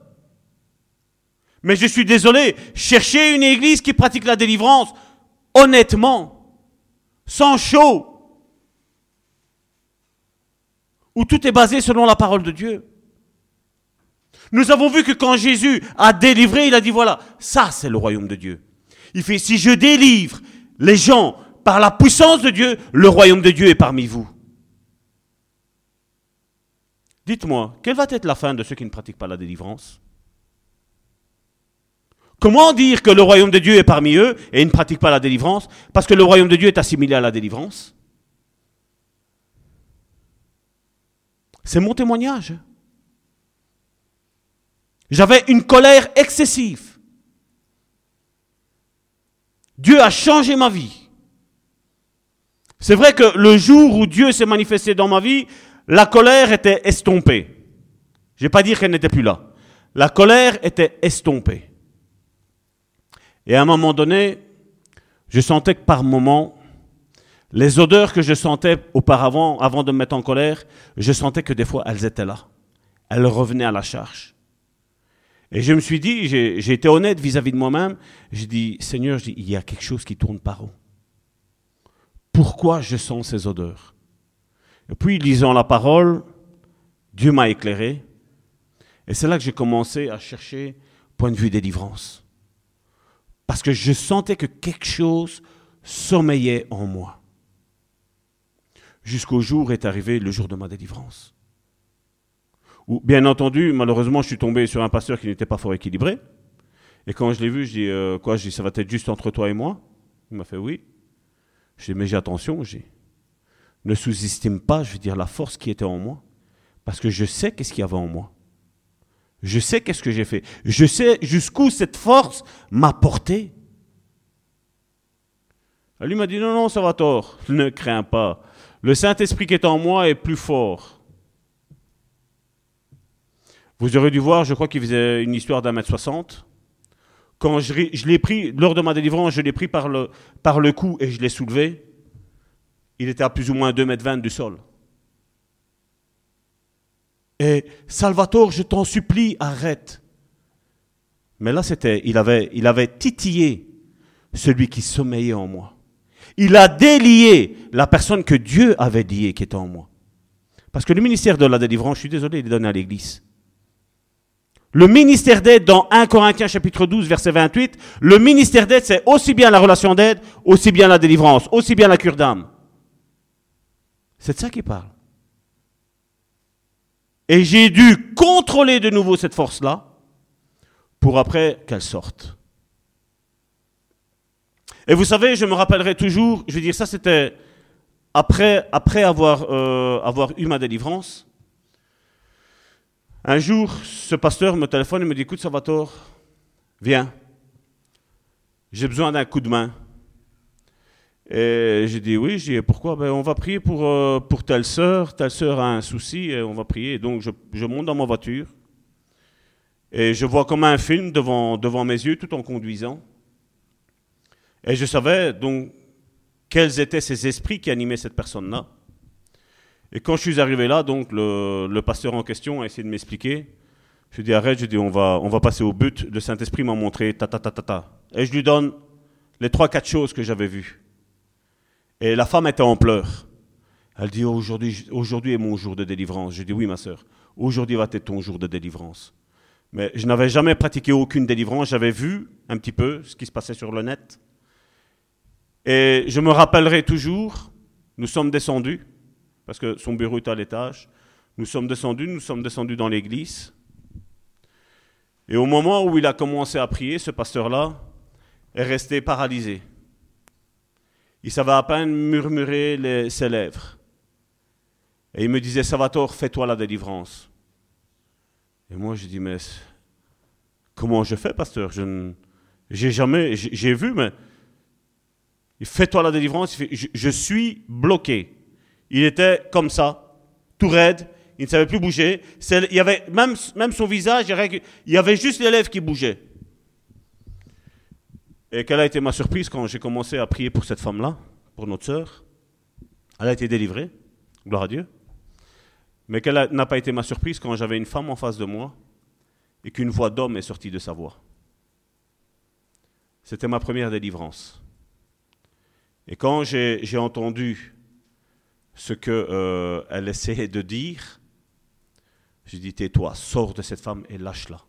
Mais je suis désolé, chercher une église qui pratique la délivrance, honnêtement, sans chaud, où tout est basé selon la parole de Dieu. Nous avons vu que quand Jésus a délivré, il a dit voilà, ça c'est le royaume de Dieu. Il fait, si je délivre les gens par la puissance de Dieu, le royaume de Dieu est parmi vous. Dites-moi, quelle va être la fin de ceux qui ne pratiquent pas la délivrance? Comment dire que le royaume de Dieu est parmi eux et ils ne pratiquent pas la délivrance? Parce que le royaume de Dieu est assimilé à la délivrance. C'est mon témoignage. J'avais une colère excessive. Dieu a changé ma vie. C'est vrai que le jour où Dieu s'est manifesté dans ma vie, la colère était estompée. Je ne vais pas dire qu'elle n'était plus là. La colère était estompée. Et à un moment donné, je sentais que par moment, les odeurs que je sentais auparavant, avant de me mettre en colère, je sentais que des fois, elles étaient là. Elles revenaient à la charge. Et je me suis dit, j'ai été honnête vis-à-vis de moi-même, j'ai dit, Seigneur, il y a quelque chose qui tourne par où? Pourquoi je sens ces odeurs? Et puis, lisant la parole, Dieu m'a éclairé. Et c'est là que j'ai commencé à chercher point de vue délivrance. Parce que je sentais que quelque chose sommeillait en moi. Jusqu'au jour est arrivé le jour de ma délivrance bien entendu, malheureusement, je suis tombé sur un pasteur qui n'était pas fort équilibré. Et quand je l'ai vu, je dis, euh, quoi, je dis, ça va être juste entre toi et moi? Il m'a fait oui. Je dis, mais j'ai attention, j'ai. Ne sous-estime pas, je veux dire, la force qui était en moi. Parce que je sais qu'est-ce qu'il y avait en moi. Je sais qu'est-ce que j'ai fait. Je sais jusqu'où cette force m'a porté. lui m'a dit, non, non, ça va tort. Ne crains pas. Le Saint-Esprit qui est en moi est plus fort. Vous aurez dû voir, je crois qu'il faisait une histoire d'un mètre soixante. Quand je, l'ai pris, lors de ma délivrance, je l'ai pris par le, par cou et je l'ai soulevé. Il était à plus ou moins 2 mètres 20 du sol. Et Salvatore, je t'en supplie, arrête. Mais là, c'était, il avait, il avait titillé celui qui sommeillait en moi. Il a délié la personne que Dieu avait liée qui était en moi. Parce que le ministère de la délivrance, je suis désolé, il est donné à l'Église. Le ministère d'aide dans 1 Corinthiens chapitre 12 verset 28, le ministère d'aide c'est aussi bien la relation d'aide, aussi bien la délivrance, aussi bien la cure d'âme. C'est de ça qu'il parle. Et j'ai dû contrôler de nouveau cette force-là pour après qu'elle sorte. Et vous savez, je me rappellerai toujours, je veux dire, ça c'était après, euh, avoir eu ma délivrance. Un jour, ce pasteur me téléphone et me dit, écoute Salvatore, viens, j'ai besoin d'un coup de main. Et j'ai dit oui, j'ai dit pourquoi? Ben, On va prier pour, euh, telle sœur, telle sœur a un souci, et on va prier. Donc je, monte dans ma voiture, et je vois comme un film devant mes yeux tout en conduisant. Et je savais donc quels étaient ces esprits qui animaient cette personne-là. Et quand je suis arrivé là, donc le, pasteur en question a essayé de m'expliquer. Je lui ai dit arrête, je dit on va, on va passer au but. Le Saint-Esprit m'a montré ta ta ta ta ta. Et je lui donne les trois quatre choses que j'avais vues. Et la femme était en pleurs. Elle dit aujourd'hui, aujourd'hui est mon jour de délivrance. Je dis oui ma sœur. Aujourd'hui va être ton jour de délivrance. Mais je n'avais jamais pratiqué aucune délivrance. J'avais vu un petit peu ce qui se passait sur le net. Et je me rappellerai toujours, nous sommes descendus parce que son bureau est à l'étage. Nous sommes descendus, nous sommes descendus dans l'église. Et au moment où il a commencé à prier, ce pasteur-là est resté paralysé. Il savait à peine murmurer ses lèvres. Et il me disait, Salvatore, fais-toi la délivrance. Et moi, je dis, mais comment je fais, pasteur? Je j'ai jamais, j'ai vu, mais fais-toi la délivrance. Je, suis bloqué. Il était comme ça, tout raide, il ne savait plus bouger. Il y avait même, même son visage, il y avait juste les lèvres qui bougeaient. Et quelle a été ma surprise quand j'ai commencé à prier pour cette femme-là, pour notre sœur? Elle a été délivrée, gloire à Dieu. Mais quelle n'a pas été ma surprise quand j'avais une femme en face de moi et qu'une voix d'homme est sortie de sa voix C'était ma première délivrance. Et quand j'ai entendu ce qu'elle euh, essayait de dire, j'ai dit tais-toi, sors de cette femme et lâche-la.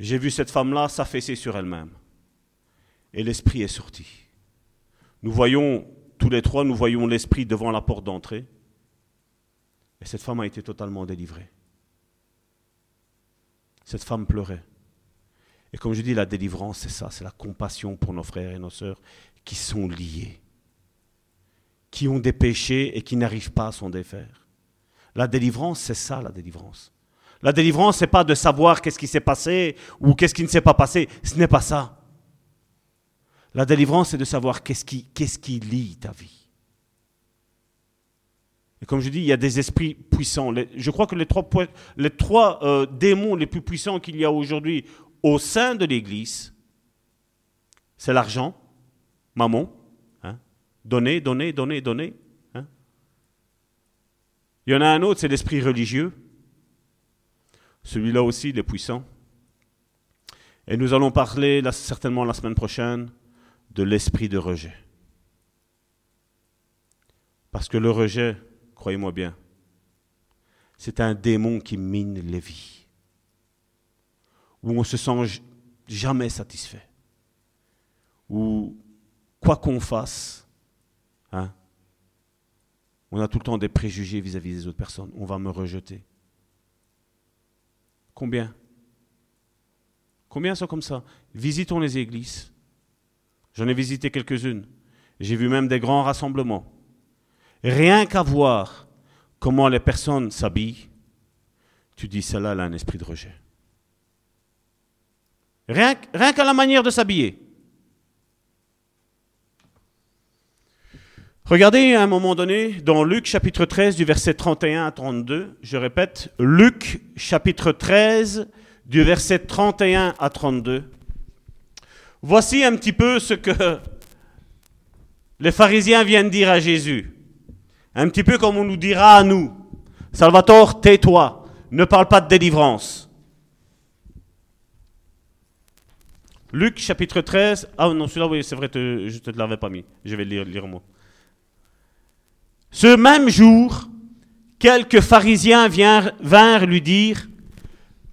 J'ai vu cette femme-là s'affaisser sur elle-même. Et l'esprit est sorti. Nous voyons, tous les trois, nous voyons l'esprit devant la porte d'entrée. Et cette femme a été totalement délivrée. Cette femme pleurait. Et comme je dis, la délivrance, c'est ça, c'est la compassion pour nos frères et nos sœurs qui sont liés qui ont des péchés et qui n'arrivent pas à s'en défaire. La délivrance, c'est ça la délivrance. La délivrance, n'est pas de savoir qu'est-ce qui s'est passé ou qu'est-ce qui ne s'est pas passé. Ce n'est pas ça. La délivrance, c'est de savoir qu'est-ce qui, qu'est-ce qui lie ta vie. Et comme je dis, il y a des esprits puissants. je crois que les trois, les trois euh, démons les plus puissants qu'il y a aujourd'hui au sein de l'Église, c'est l'argent, maman, Donner, donner, donner, donner. Hein? Il y en a un autre, c'est l'esprit religieux. Celui-là aussi, il est puissant. Et nous allons parler certainement la semaine prochaine de l'esprit de rejet. Parce que le rejet, croyez-moi bien, c'est un démon qui mine les vies. Où on se sent jamais satisfait. Où, quoi qu'on fasse, Hein? On a tout le temps des préjugés vis-à-vis des autres personnes. On va me rejeter. Combien? Combien sont comme ça? Visitons les églises. J'en ai visité quelques-unes. J'ai vu même des grands rassemblements. Rien qu'à voir comment les personnes s'habillent, tu dis, celle-là, elle a un esprit de rejet. Rien, rien qu'à la manière de s'habiller. Regardez à un moment donné dans Luc chapitre 13 du verset 31 à 32, je répète, Luc chapitre 13 du verset 31 à 32. Voici un petit peu ce que les pharisiens viennent dire à Jésus. Un petit peu comme on nous dira à nous. Salvatore, tais-toi, ne parle pas de délivrance. Luc chapitre 13. Ah non, celui-là, oui, c'est vrai, je ne te l'avais pas mis. Je vais le lire, lire moi. Ce même jour, quelques pharisiens vinrent, lui dire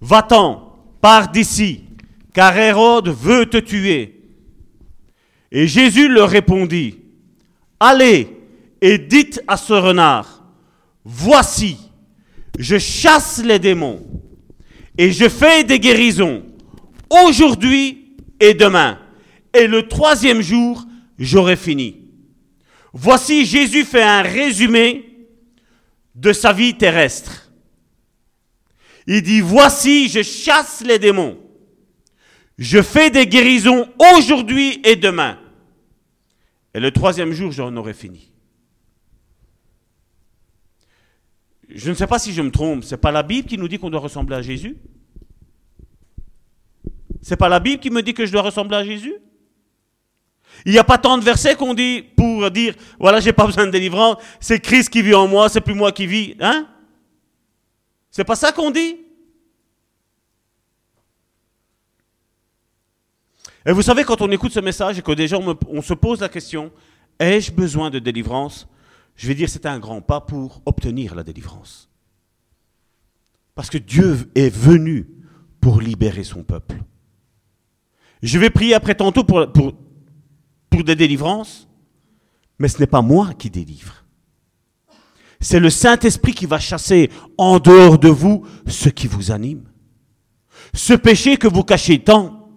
Va-t'en, pars d'ici, car Hérode veut te tuer. Et Jésus leur répondit Allez et dites à ce renard Voici, je chasse les démons et je fais des guérisons aujourd'hui et demain. Et le troisième jour, j'aurai fini. Voici, Jésus fait un résumé de sa vie terrestre. Il dit, voici, je chasse les démons. Je fais des guérisons aujourd'hui et demain. Et le troisième jour, j'en aurai fini. Je ne sais pas si je me trompe, c'est pas la Bible qui nous dit qu'on doit ressembler à Jésus? C'est pas la Bible qui me dit que je dois ressembler à Jésus? Il n'y a pas tant de versets qu'on dit pour dire voilà, j'ai pas besoin de délivrance, c'est Christ qui vit en moi, c'est plus moi qui vis, hein? C'est pas ça qu'on dit? Et vous savez, quand on écoute ce message et que déjà on, se pose la question, ai-je besoin de délivrance? Je vais dire c'est un grand pas pour obtenir la délivrance. Parce que Dieu est venu pour libérer son peuple. Je vais prier après tantôt pour, pour des délivrances, mais ce n'est pas moi qui délivre. C'est le Saint-Esprit qui va chasser en dehors de vous ce qui vous anime. Ce péché que vous cachez tant,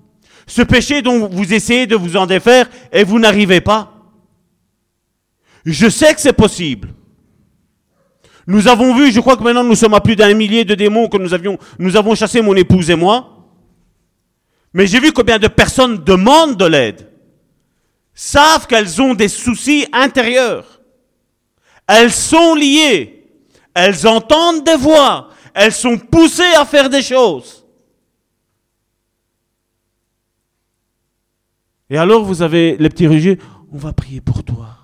ce péché dont vous essayez de vous en défaire et vous n'arrivez pas. Je sais que c'est possible. Nous avons vu, je crois que maintenant nous sommes à plus d'un millier de démons que nous avions, nous avons chassés, mon épouse et moi. Mais j'ai vu combien de personnes demandent de l'aide, savent qu'elles ont des soucis intérieurs. Elles sont liées, elles entendent des voix, elles sont poussées à faire des choses. Et alors vous avez les petits religieux, on va prier pour toi.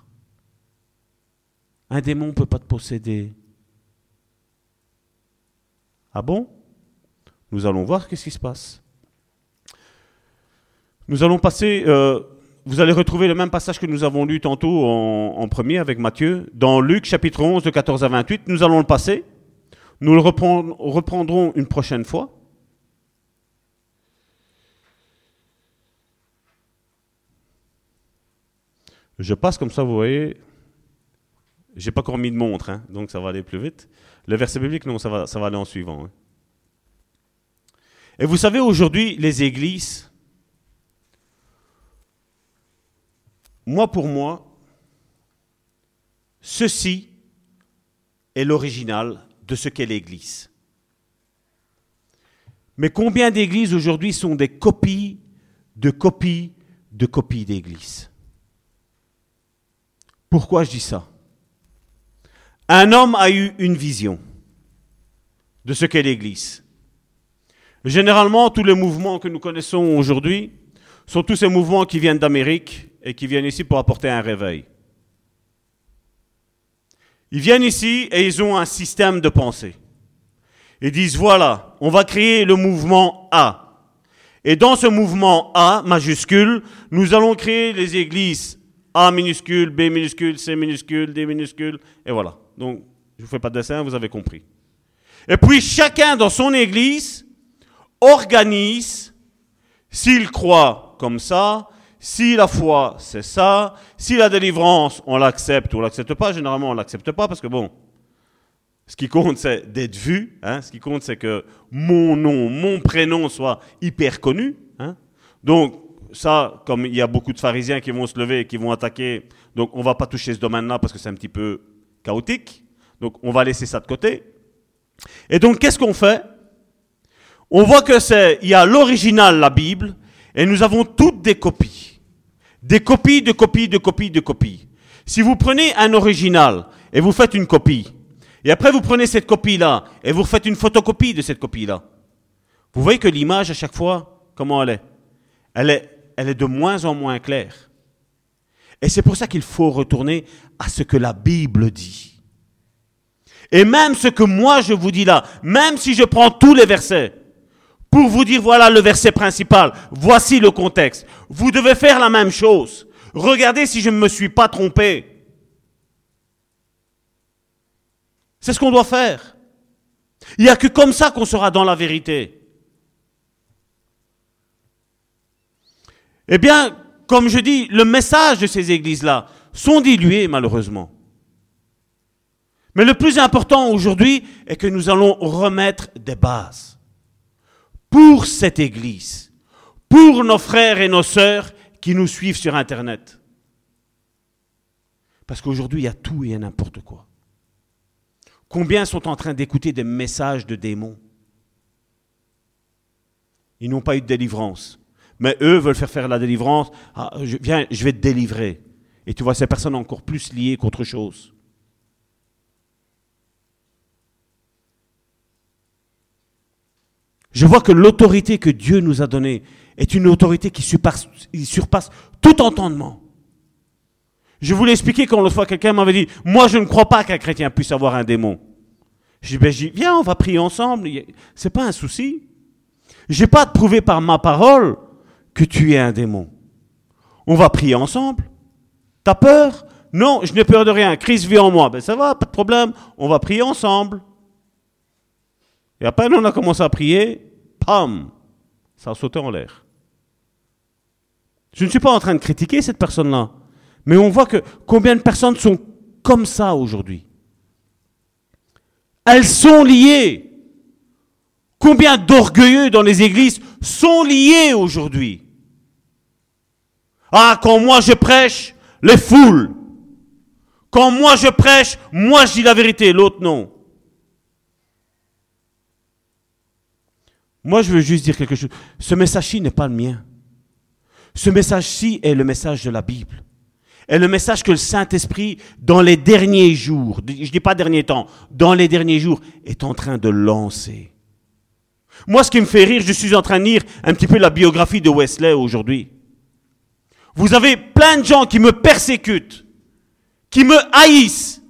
Un démon ne peut pas te posséder. Ah bon? Nous allons voir qu'est-ce qui se passe. Nous allons passer, euh, vous allez retrouver le même passage que nous avons lu tantôt en, premier avec Matthieu, dans Luc chapitre 11 de 14 à 28. Nous allons le passer. Nous le reprend- reprendrons une prochaine fois. Je passe comme ça, vous voyez. J'ai pas encore mis de montre, hein, donc ça va aller plus vite. Le verset biblique, non, ça va, ça va aller en suivant. hein. Et vous savez, aujourd'hui, les églises, moi pour moi, ceci est l'original de ce qu'est l'église. Mais combien d'églises aujourd'hui sont des copies de copies de copies d'églises? Pourquoi je dis ça? Un homme a eu une vision de ce qu'est l'église. Généralement, tous les mouvements que nous connaissons aujourd'hui sont tous ces mouvements qui viennent d'Amérique et qui viennent ici pour apporter un réveil. Ils viennent ici et ils ont un système de pensée. Ils disent, voilà, on va créer le mouvement A. Et dans ce mouvement A majuscule, nous allons créer les églises A minuscule, B minuscule, C minuscule, D minuscule, et voilà. Donc, je ne vous fais pas de dessin, vous avez compris. Et puis, chacun dans son église organise s'il croit comme ça, si la foi c'est ça, si la délivrance on l'accepte ou on l'accepte pas, généralement on l'accepte pas parce que bon, ce qui compte c'est d'être vu, hein, ce qui compte c'est que mon nom, mon prénom soit hyper connu. hein. Donc ça, comme il y a beaucoup de pharisiens qui vont se lever et qui vont attaquer, donc on va pas toucher ce domaine-là parce que c'est un petit peu chaotique. Donc on va laisser ça de côté. Et donc qu'est-ce qu'on fait? On voit que c'est, il y a l'original, la Bible, et nous avons toutes des copies. Des copies, de copies, de copies, de copies. Si vous prenez un original et vous faites une copie, et après vous prenez cette copie-là et vous faites une photocopie de cette copie-là, vous voyez que l'image à chaque fois, comment elle est? Elle est, elle est de moins en moins claire. Et c'est pour ça qu'il faut retourner à ce que la Bible dit. Et même ce que moi je vous dis là, même si je prends tous les versets, pour vous dire voilà le verset principal, voici le contexte. Vous devez faire la même chose. Regardez si je ne me suis pas trompé. C'est ce qu'on doit faire. Il n'y a que comme ça qu'on sera dans la vérité. Eh bien, comme je dis, le message de ces églises-là sont dilués malheureusement. Mais le plus important aujourd'hui est que nous allons remettre des bases pour cette Église, pour nos frères et nos sœurs qui nous suivent sur Internet. Parce qu'aujourd'hui, il y a tout et n'importe quoi. Combien sont en train d'écouter des messages de démons? Ils n'ont pas eu de délivrance. Mais eux veulent faire faire la délivrance. Ah, viens, je vais te délivrer. Et tu vois ces personnes encore plus liées qu'autre chose. Je vois que l'autorité que Dieu nous a donnée est une autorité qui surpasse, tout entendement. Je voulais expliquer quand l'autre fois quelqu'un m'avait dit, moi je ne crois pas qu'un chrétien puisse avoir un démon. Je dis, ben, viens, on va prier ensemble, c'est pas un souci. J'ai pas à te prouver par ma parole que tu es un démon. On va prier ensemble. T'as peur? Non, je n'ai peur de rien. Christ vit en moi. Ben ça va, pas de problème. On va prier ensemble. Et après, on a commencé à prier, pam, ça a sauté en l'air. Je ne suis pas en train de critiquer cette personne-là, mais on voit que combien de personnes sont comme ça aujourd'hui. Elles sont liées. Combien d'orgueilleux dans les églises sont liés aujourd'hui Ah, quand moi je prêche, les foules. Quand moi je prêche, moi je dis la vérité, l'autre non. Moi, je veux juste dire quelque chose. Ce message-ci n'est pas le mien. Ce message-ci est le message de la Bible. Est le message que le Saint-Esprit, dans les derniers jours, je ne dis pas dernier temps, dans les derniers jours, est en train de lancer. Moi, ce qui me fait rire, je suis en train de lire un petit peu la biographie de Wesley aujourd'hui. Vous avez plein de gens qui me persécutent, qui me haïssent,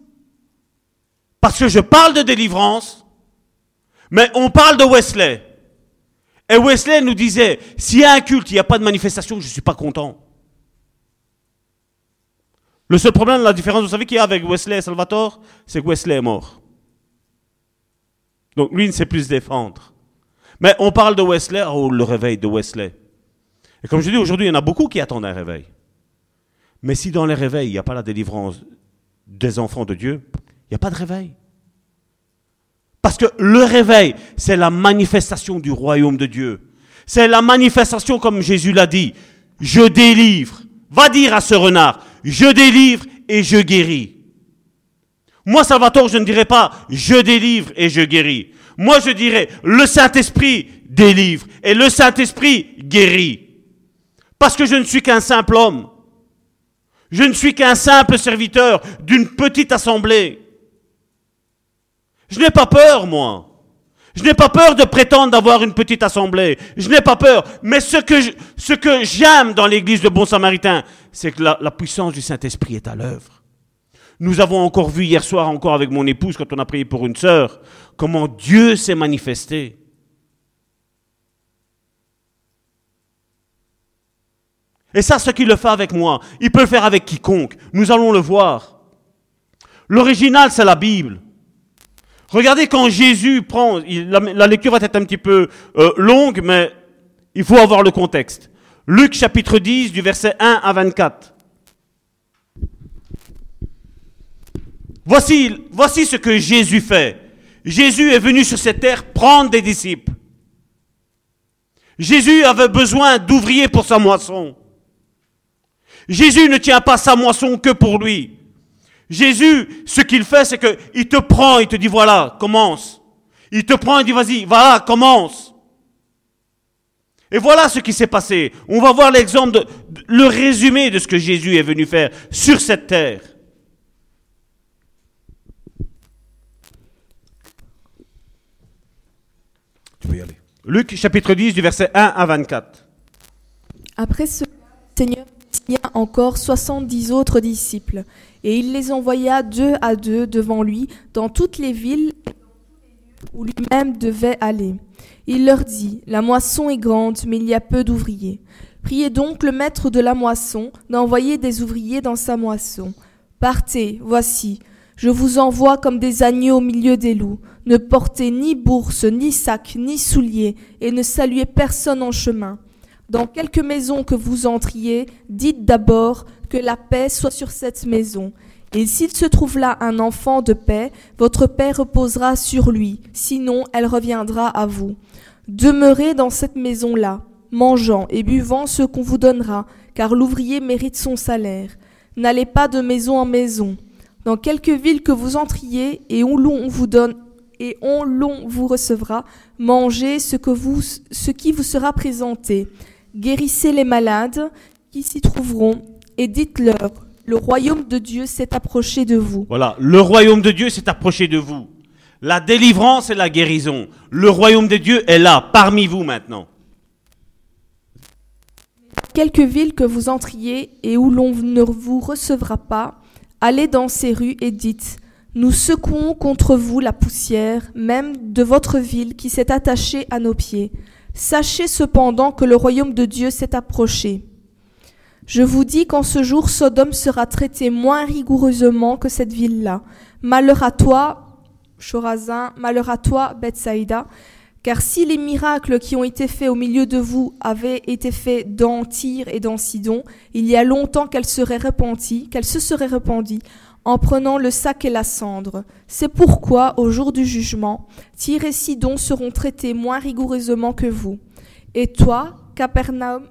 parce que je parle de délivrance, mais on parle de Wesley. Et Wesley nous disait, s'il y a un culte, il n'y a pas de manifestation, je ne suis pas content. Le seul problème, la différence, vous savez qu'il y a avec Wesley et Salvatore, c'est que Wesley est mort. Donc lui ne sait plus se défendre. Mais on parle de Wesley, oh, le réveil de Wesley. Et comme je dis, aujourd'hui, il y en a beaucoup qui attendent un réveil. Mais si dans les réveils, il n'y a pas la délivrance des enfants de Dieu, il n'y a pas de réveil. Parce que le réveil, c'est la manifestation du royaume de Dieu. C'est la manifestation, comme Jésus l'a dit, je délivre. Va dire à ce renard, je délivre et je guéris. Moi, Salvatore, je ne dirais pas, je délivre et je guéris. Moi, je dirais, le Saint-Esprit délivre et le Saint-Esprit guérit. Parce que je ne suis qu'un simple homme. Je ne suis qu'un simple serviteur d'une petite assemblée. Je n'ai pas peur, moi. Je n'ai pas peur de prétendre d'avoir une petite assemblée. Je n'ai pas peur. Mais ce que, ce que j'aime dans l'église de Bon Samaritain, c'est que la, la puissance du Saint-Esprit est à l'œuvre. Nous avons encore vu hier soir, encore avec mon épouse, quand on a prié pour une sœur, comment Dieu s'est manifesté. Et ça, ce qu'il le fait avec moi, il peut le faire avec quiconque. Nous allons le voir. L'original, c'est la Bible. Regardez quand Jésus prend, la, lecture va être un petit peu euh, longue, mais il faut avoir le contexte. Luc chapitre 10 du verset 1 à 24. Voici, voici ce que Jésus fait. Jésus est venu sur cette terre prendre des disciples. Jésus avait besoin d'ouvriers pour sa moisson. Jésus ne tient pas sa moisson que pour lui. Jésus, ce qu'il fait, c'est qu'il te prend, il te dit, voilà, commence. Il te prend et dit, vas-y, voilà, commence. Et voilà ce qui s'est passé. On va voir l'exemple, le résumé de ce que Jésus est venu faire sur cette terre. Tu peux y aller. Luc chapitre 10 du verset 1 à 24. Après ce, Seigneur il y a encore soixante-dix autres disciples, et il les envoya deux à deux devant lui dans toutes les villes où lui-même devait aller. Il leur dit, La moisson est grande, mais il y a peu d'ouvriers. Priez donc le maître de la moisson d'envoyer des ouvriers dans sa moisson. Partez, voici, je vous envoie comme des agneaux au milieu des loups. Ne portez ni bourse, ni sac, ni souliers, et ne saluez personne en chemin. Dans quelque maison que vous entriez, dites d'abord que la paix soit sur cette maison. Et s'il se trouve là un enfant de paix, votre paix reposera sur lui, sinon elle reviendra à vous. Demeurez dans cette maison-là, mangeant et buvant ce qu'on vous donnera, car l'ouvrier mérite son salaire. N'allez pas de maison en maison. Dans quelque ville que vous entriez et où l'on vous donne et on l'on vous recevra, mangez ce, qui vous sera présenté. Guérissez les malades qui s'y trouveront et dites-leur, le royaume de Dieu s'est approché de vous. Voilà, le royaume de Dieu s'est approché de vous. La délivrance et la guérison. Le royaume de Dieu est là, parmi vous maintenant. Quelques villes que vous entriez et où l'on ne vous recevra pas, allez dans ces rues et dites, nous secouons contre vous la poussière, même de votre ville qui s'est attachée à nos pieds. Sachez cependant que le royaume de Dieu s'est approché. Je vous dis qu'en ce jour, Sodome sera traité moins rigoureusement que cette ville-là. Malheur à toi, Chorazin, malheur à toi, Bethsaïda, car si les miracles qui ont été faits au milieu de vous avaient été faits dans Tyr et dans Sidon, il y a longtemps qu'elle serait répandue, qu'elle se serait répandue en prenant le sac et la cendre. C'est pourquoi, au jour du jugement, Tyr et Sidon seront traités moins rigoureusement que vous. Et toi, Capernaum,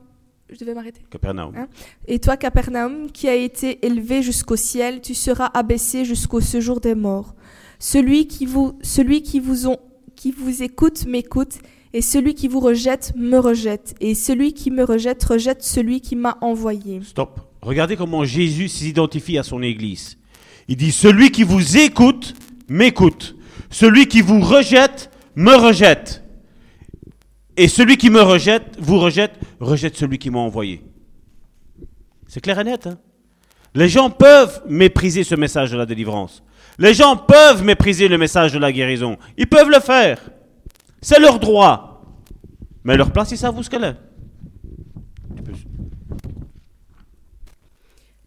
je devais m'arrêter. Capernaum. Hein? Et toi, Capernaum, qui a été élevé jusqu'au ciel, tu seras abaissé jusqu'au séjour des morts. Celui qui vous, celui qui vous, ont, qui vous écoute m'écoute, et celui qui vous rejette me rejette, et celui qui me rejette rejette celui qui m'a envoyé. Stop. Regardez comment Jésus s'identifie à son Église. Il dit, celui qui vous écoute m'écoute. Celui qui vous rejette me rejette. Et celui qui me rejette, vous rejette, rejette celui qui m'a envoyé. C'est clair et net. Hein? Les gens peuvent mépriser ce message de la délivrance. Les gens peuvent mépriser le message de la guérison. Ils peuvent le faire. C'est leur droit. Mais leur place, ils savent où ce qu'elle est.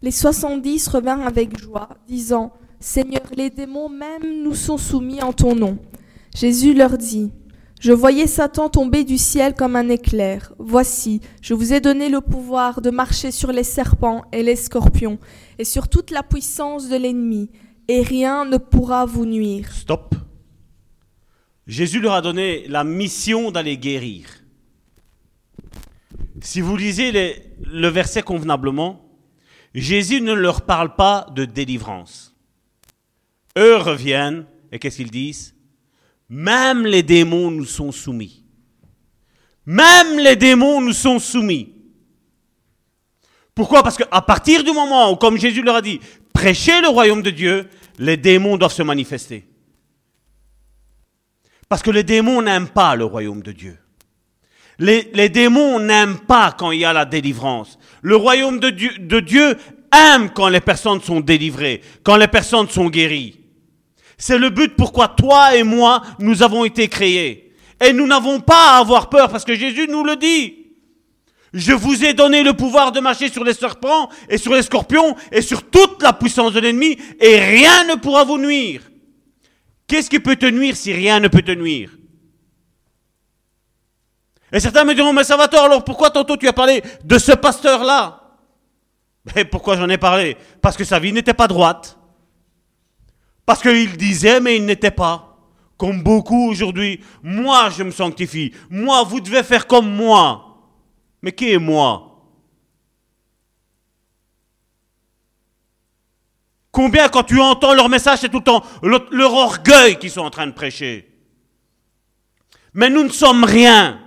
Les soixante-dix revinrent avec joie, disant, Seigneur, les démons même nous sont soumis en ton nom. Jésus leur dit, Je voyais Satan tomber du ciel comme un éclair. Voici, je vous ai donné le pouvoir de marcher sur les serpents et les scorpions, et sur toute la puissance de l'ennemi, et rien ne pourra vous nuire. Stop. Jésus leur a donné la mission d'aller guérir. Si vous lisez le verset convenablement, Jésus ne leur parle pas de délivrance. Eux reviennent et qu'est-ce qu'ils disent? Même les démons nous sont soumis. Même les démons nous sont soumis. Pourquoi? Parce qu'à partir du moment où, comme Jésus leur a dit, prêchez le royaume de Dieu, les démons doivent se manifester. Parce que les démons n'aiment pas le royaume de Dieu. Les, les démons n'aiment pas quand il y a la délivrance. Le royaume de Dieu, aime quand les personnes sont délivrées, quand les personnes sont guéries. C'est le but pourquoi toi et moi, nous avons été créés. Et nous n'avons pas à avoir peur parce que Jésus nous le dit. Je vous ai donné le pouvoir de marcher sur les serpents et sur les scorpions et sur toute la puissance de l'ennemi et rien ne pourra vous nuire. Qu'est-ce qui peut te nuire si rien ne peut te nuire? Et certains me diront, mais Salvatore, alors pourquoi tantôt tu as parlé de ce pasteur-là? Pourquoi j'en ai parlé? Parce que sa vie n'était pas droite. Parce qu'il disait, mais il n'était pas. Comme beaucoup aujourd'hui, moi je me sanctifie. Moi, vous devez faire comme moi. Mais qui est moi? Combien quand tu entends leur message, c'est tout le temps leur orgueil qu'ils sont en train de prêcher. Mais nous ne sommes rien.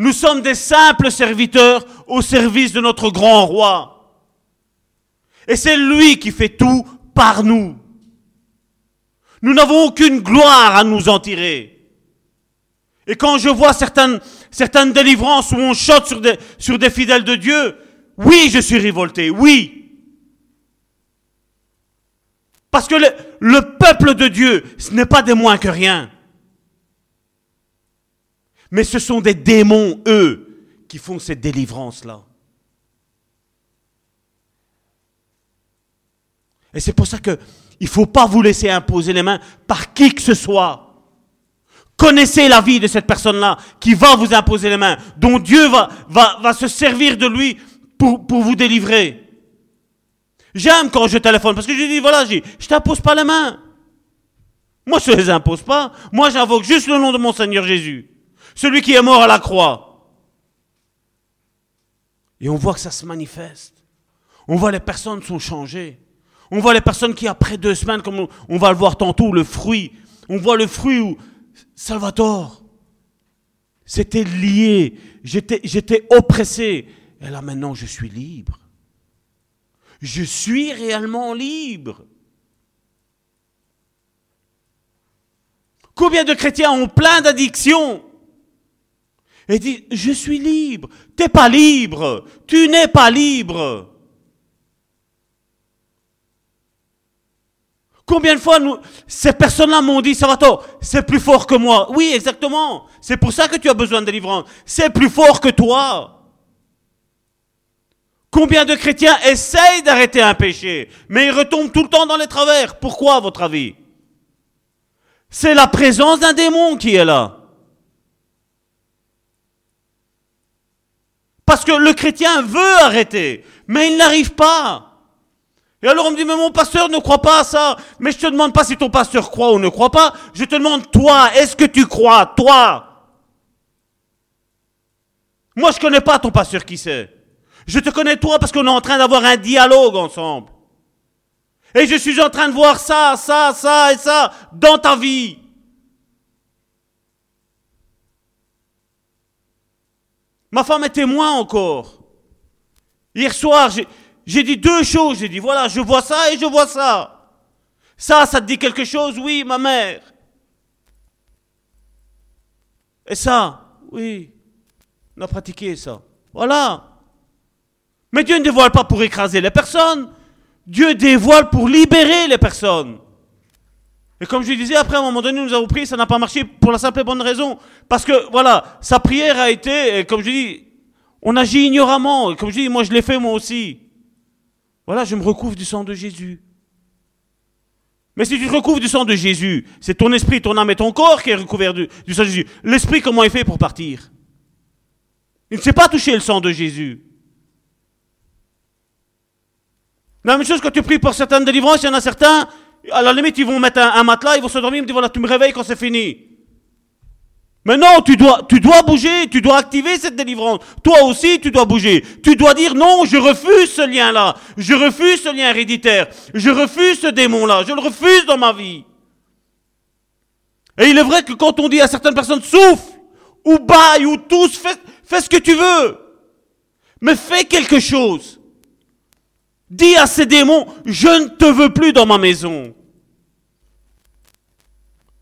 Nous sommes des simples serviteurs au service de notre grand roi. Et c'est lui qui fait tout par nous. Nous n'avons aucune gloire à nous en tirer. Et quand je vois certaines, certaines délivrances où on chote sur des, sur des fidèles de Dieu, oui, je suis révolté, oui. Parce que le, le peuple de Dieu, ce n'est pas des moins que rien. Mais ce sont des démons, eux, qui font cette délivrance-là. Et c'est pour ça qu'il ne faut pas vous laisser imposer les mains par qui que ce soit. Connaissez la vie de cette personne-là qui va vous imposer les mains, dont Dieu va, va, va se servir de lui pour, pour vous délivrer. J'aime quand je téléphone parce que je dis voilà, je ne t'impose pas les mains. Moi, je ne les impose pas. Moi, j'invoque juste le nom de mon Seigneur Jésus. Celui qui est mort à la croix. Et on voit que ça se manifeste. On voit les personnes sont changées. On voit les personnes qui, après deux semaines, comme on, va le voir tantôt, le fruit, on voit le fruit où Salvatore, c'était lié, j'étais, j'étais oppressé. Et là maintenant, je suis libre. Je suis réellement libre. Combien de chrétiens ont plein d'addictions? Et disent, je suis libre. Tu n'es pas libre. Tu n'es pas libre. Combien de fois ces personnes-là m'ont dit, Salvatore, c'est plus fort que moi. Oui, exactement. C'est pour ça que tu as besoin de délivrance. C'est plus fort que toi. Combien de chrétiens essayent d'arrêter un péché, mais ils retombent tout le temps dans les travers. Pourquoi, à votre avis? C'est la présence d'un démon qui est là. Parce que le chrétien veut arrêter, mais il n'arrive pas. Et alors on me dit, mais mon pasteur ne croit pas à ça. Mais je te demande pas si ton pasteur croit ou ne croit pas. Je te demande, toi, est-ce que tu crois, toi? Moi, je connais pas ton pasteur qui sait. Je te connais toi parce qu'on est en train d'avoir un dialogue ensemble. Et je suis en train de voir ça, ça, ça et ça dans ta vie. Ma femme est témoin encore. Hier soir, j'ai... Dit deux choses. J'ai dit, voilà, je vois ça et je vois ça. Ça, ça te dit quelque chose? Oui, ma mère. Et ça? Oui. On a pratiqué ça. Voilà. Mais Dieu ne dévoile pas pour écraser les personnes. Dieu dévoile pour libérer les personnes. Et comme je disais, après, à un moment donné, nous avons prié, ça n'a pas marché pour la simple et bonne raison. Parce que, voilà, sa prière a été, comme je dis, on agit ignoramment. Comme je dis, moi, je l'ai fait moi aussi. Voilà, je me recouvre du sang de Jésus. Mais si tu te recouvres du sang de Jésus, c'est ton esprit, ton âme et ton corps qui est recouvert du, sang de Jésus. L'esprit, comment il fait pour partir? Il ne sait pas toucher le sang de Jésus. La même chose quand tu pries pour certaines délivrances, il y en a certains, à la limite, ils vont mettre un, matelas, ils vont se dormir, ils me disent voilà, tu me réveilles quand c'est fini. Mais non, tu dois, tu dois bouger, tu dois activer cette délivrance. Toi aussi, tu dois bouger. Tu dois dire non, je refuse ce lien-là. Je refuse ce lien héréditaire. Je refuse ce démon-là. Je le refuse dans ma vie. Et il est vrai que quand on dit à certaines personnes souffle, ou baille, ou tous, fais, fais ce que tu veux. Mais fais quelque chose. Dis à ces démons, je ne te veux plus dans ma maison.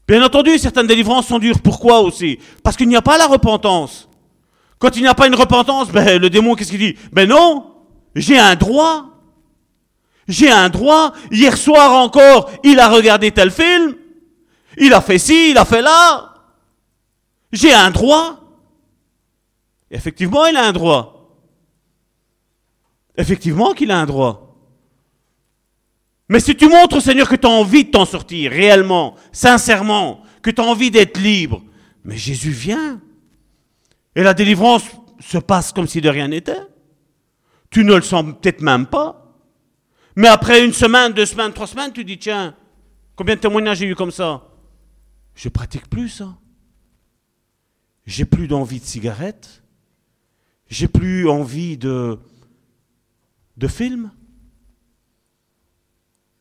Bien entendu, certaines délivrances sont dures. Pourquoi aussi? Parce qu'il n'y a pas la repentance. Quand il n'y a pas une repentance, ben, le démon, qu'est-ce qu'il dit? Ben non, j'ai un droit. J'ai un droit. Hier soir encore, il a regardé tel film. Il a fait ci, il a fait là. J'ai un droit. Effectivement, il a un droit. Effectivement qu'il a un droit. Mais si tu montres au Seigneur que tu as envie de t'en sortir, réellement, sincèrement, que tu as envie d'être libre, mais Jésus vient. Et la délivrance se passe comme si de rien n'était. Tu ne le sens peut-être même pas. Mais après une semaine, deux semaines, trois semaines, tu dis, tiens, combien de témoignages j'ai eu comme ça? Je pratique plus ça. J'ai plus d'envie de cigarette. J'ai plus envie de, de films.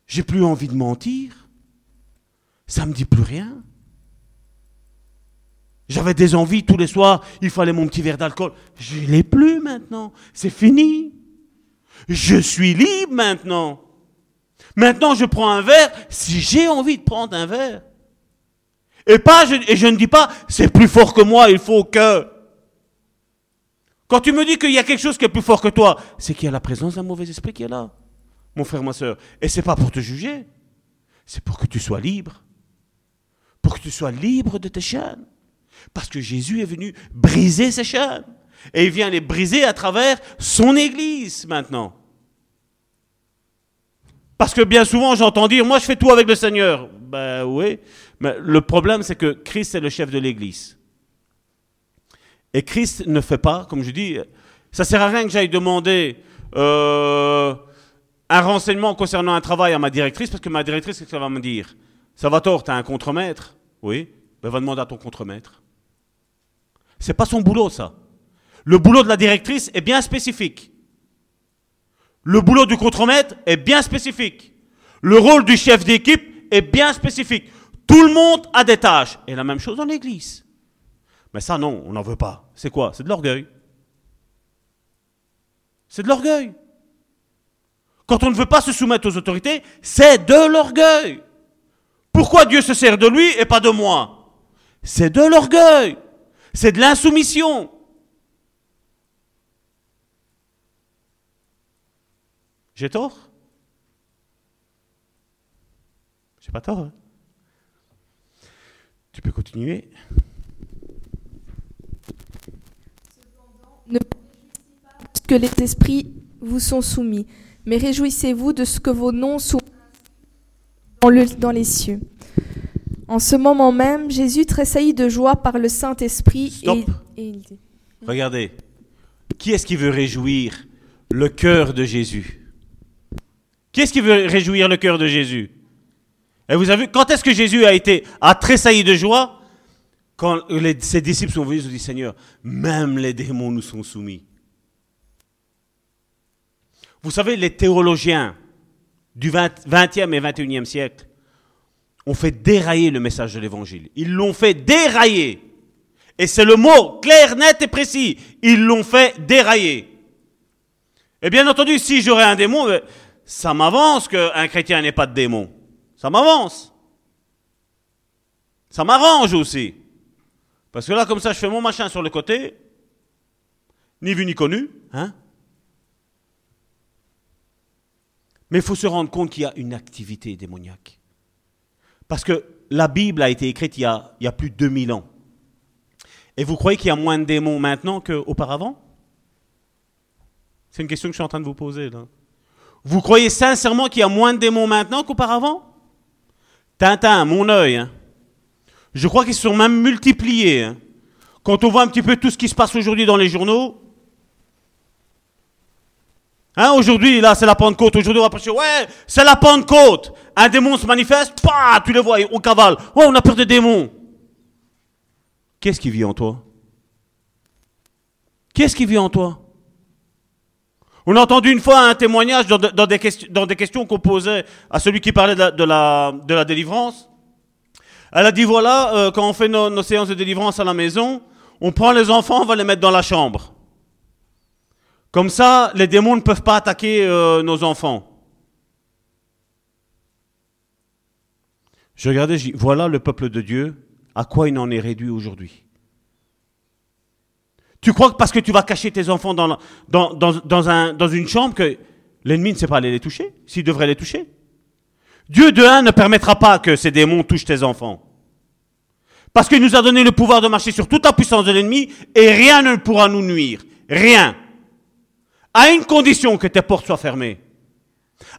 J'ai plus envie de mentir. Ça me dit plus rien. J'avais des envies tous les soirs, il fallait mon petit verre d'alcool. Je ne l'ai plus maintenant. C'est fini. Je suis libre maintenant. Maintenant, je prends un verre si j'ai envie de prendre un verre. Et, pas, et je ne dis pas, c'est plus fort que moi, il faut que. Quand tu me dis qu'il y a quelque chose qui est plus fort que toi, c'est qu'il y a la présence d'un mauvais esprit qui est là mon frère, ma soeur. Et c'est pas pour te juger, c'est pour que tu sois libre. Pour que tu sois libre de tes chaînes. Parce que Jésus est venu briser ces chaînes. Et il vient les briser à travers son Église maintenant. Parce que bien souvent j'entends dire, moi je fais tout avec le Seigneur. Ben oui, mais le problème c'est que Christ est le chef de l'Église. Et Christ ne fait pas, comme je dis, ça sert à rien que j'aille demander euh, un renseignement concernant un travail à ma directrice, parce que ma directrice, qu'est-ce qu'elle va me dire? Ça va tort, tu as un contremaître? Oui, ben va demander à ton contremaître. C'est pas son boulot, ça. Le boulot de la directrice est bien spécifique. Le boulot du contremaître est bien spécifique. Le rôle du chef d'équipe est bien spécifique. Tout le monde a des tâches. Et la même chose dans l'église. Mais ça, non, on n'en veut pas. C'est quoi? C'est de l'orgueil. C'est de l'orgueil. Quand on ne veut pas se soumettre aux autorités, c'est de l'orgueil. Pourquoi Dieu se sert de lui et pas de moi? C'est de l'orgueil. C'est de l'insoumission. J'ai tort? J'ai pas tort. Hein tu peux continuer. Que les esprits vous sont soumis, mais réjouissez-vous de ce que vos noms sont dans, le, dans les cieux. En ce moment même, Jésus tressaillit de joie par le Saint-Esprit et, et il dit. Regardez, qui est-ce qui veut réjouir le cœur de Jésus? Qui est-ce qui veut réjouir le cœur de Jésus? Et vous avez vu, quand est-ce que Jésus a été a tressailli de joie? Quand les, ses disciples sont venus, ils ont dit Seigneur, même les démons nous sont soumis. Vous savez, les théologiens du 20, 20e et 21e siècle ont fait dérailler le message de l'évangile. Ils l'ont fait dérailler. Et c'est le mot clair, net et précis. Ils l'ont fait dérailler. Et bien entendu, si j'aurais un démon, euh, ça m'avance qu'un chrétien n'ait pas de démon. Ça m'avance. Ça m'arrange aussi. Parce que là, comme ça, je fais mon machin sur le côté, ni vu ni connu, hein Mais il faut se rendre compte qu'il y a une activité démoniaque. Parce que la Bible a été écrite il y a, plus de 2000 ans. Et vous croyez qu'il y a moins de démons maintenant qu'auparavant? C'est une question que je suis en train de vous poser. Vous croyez sincèrement qu'il y a moins de démons maintenant qu'auparavant? Tintin, mon œil. Hein. Je crois qu'ils sont même multipliés. Hein. Quand on voit un petit peu tout ce qui se passe aujourd'hui dans les journaux, Hein, aujourd'hui, là, c'est la Pentecôte. Aujourd'hui, on va penser, ouais, c'est la Pentecôte. Un démon se manifeste, pas, tu le vois, on cavale. Ouais, on a peur des démons. Qu'est-ce qui vit en toi? Qu'est-ce qui vit en toi? On a entendu une fois un témoignage dans, des, questions, qu'on posait à celui qui parlait de la, délivrance. Elle a dit, voilà, euh, quand on fait nos séances de délivrance à la maison, on prend les enfants, on va les mettre dans la chambre. Comme ça, les démons ne peuvent pas attaquer euh, nos enfants. Je regardais, je dis, voilà le peuple de Dieu, à quoi il en est réduit aujourd'hui. Tu crois que parce que tu vas cacher tes enfants dans, dans, dans, un, dans une chambre, que l'ennemi ne sait pas aller les toucher, s'il devrait les toucher? Dieu de un ne permettra pas que ces démons touchent tes enfants. Parce qu'il nous a donné le pouvoir de marcher sur toute la puissance de l'ennemi et rien ne pourra nous nuire. Rien. À une condition que tes portes soient fermées.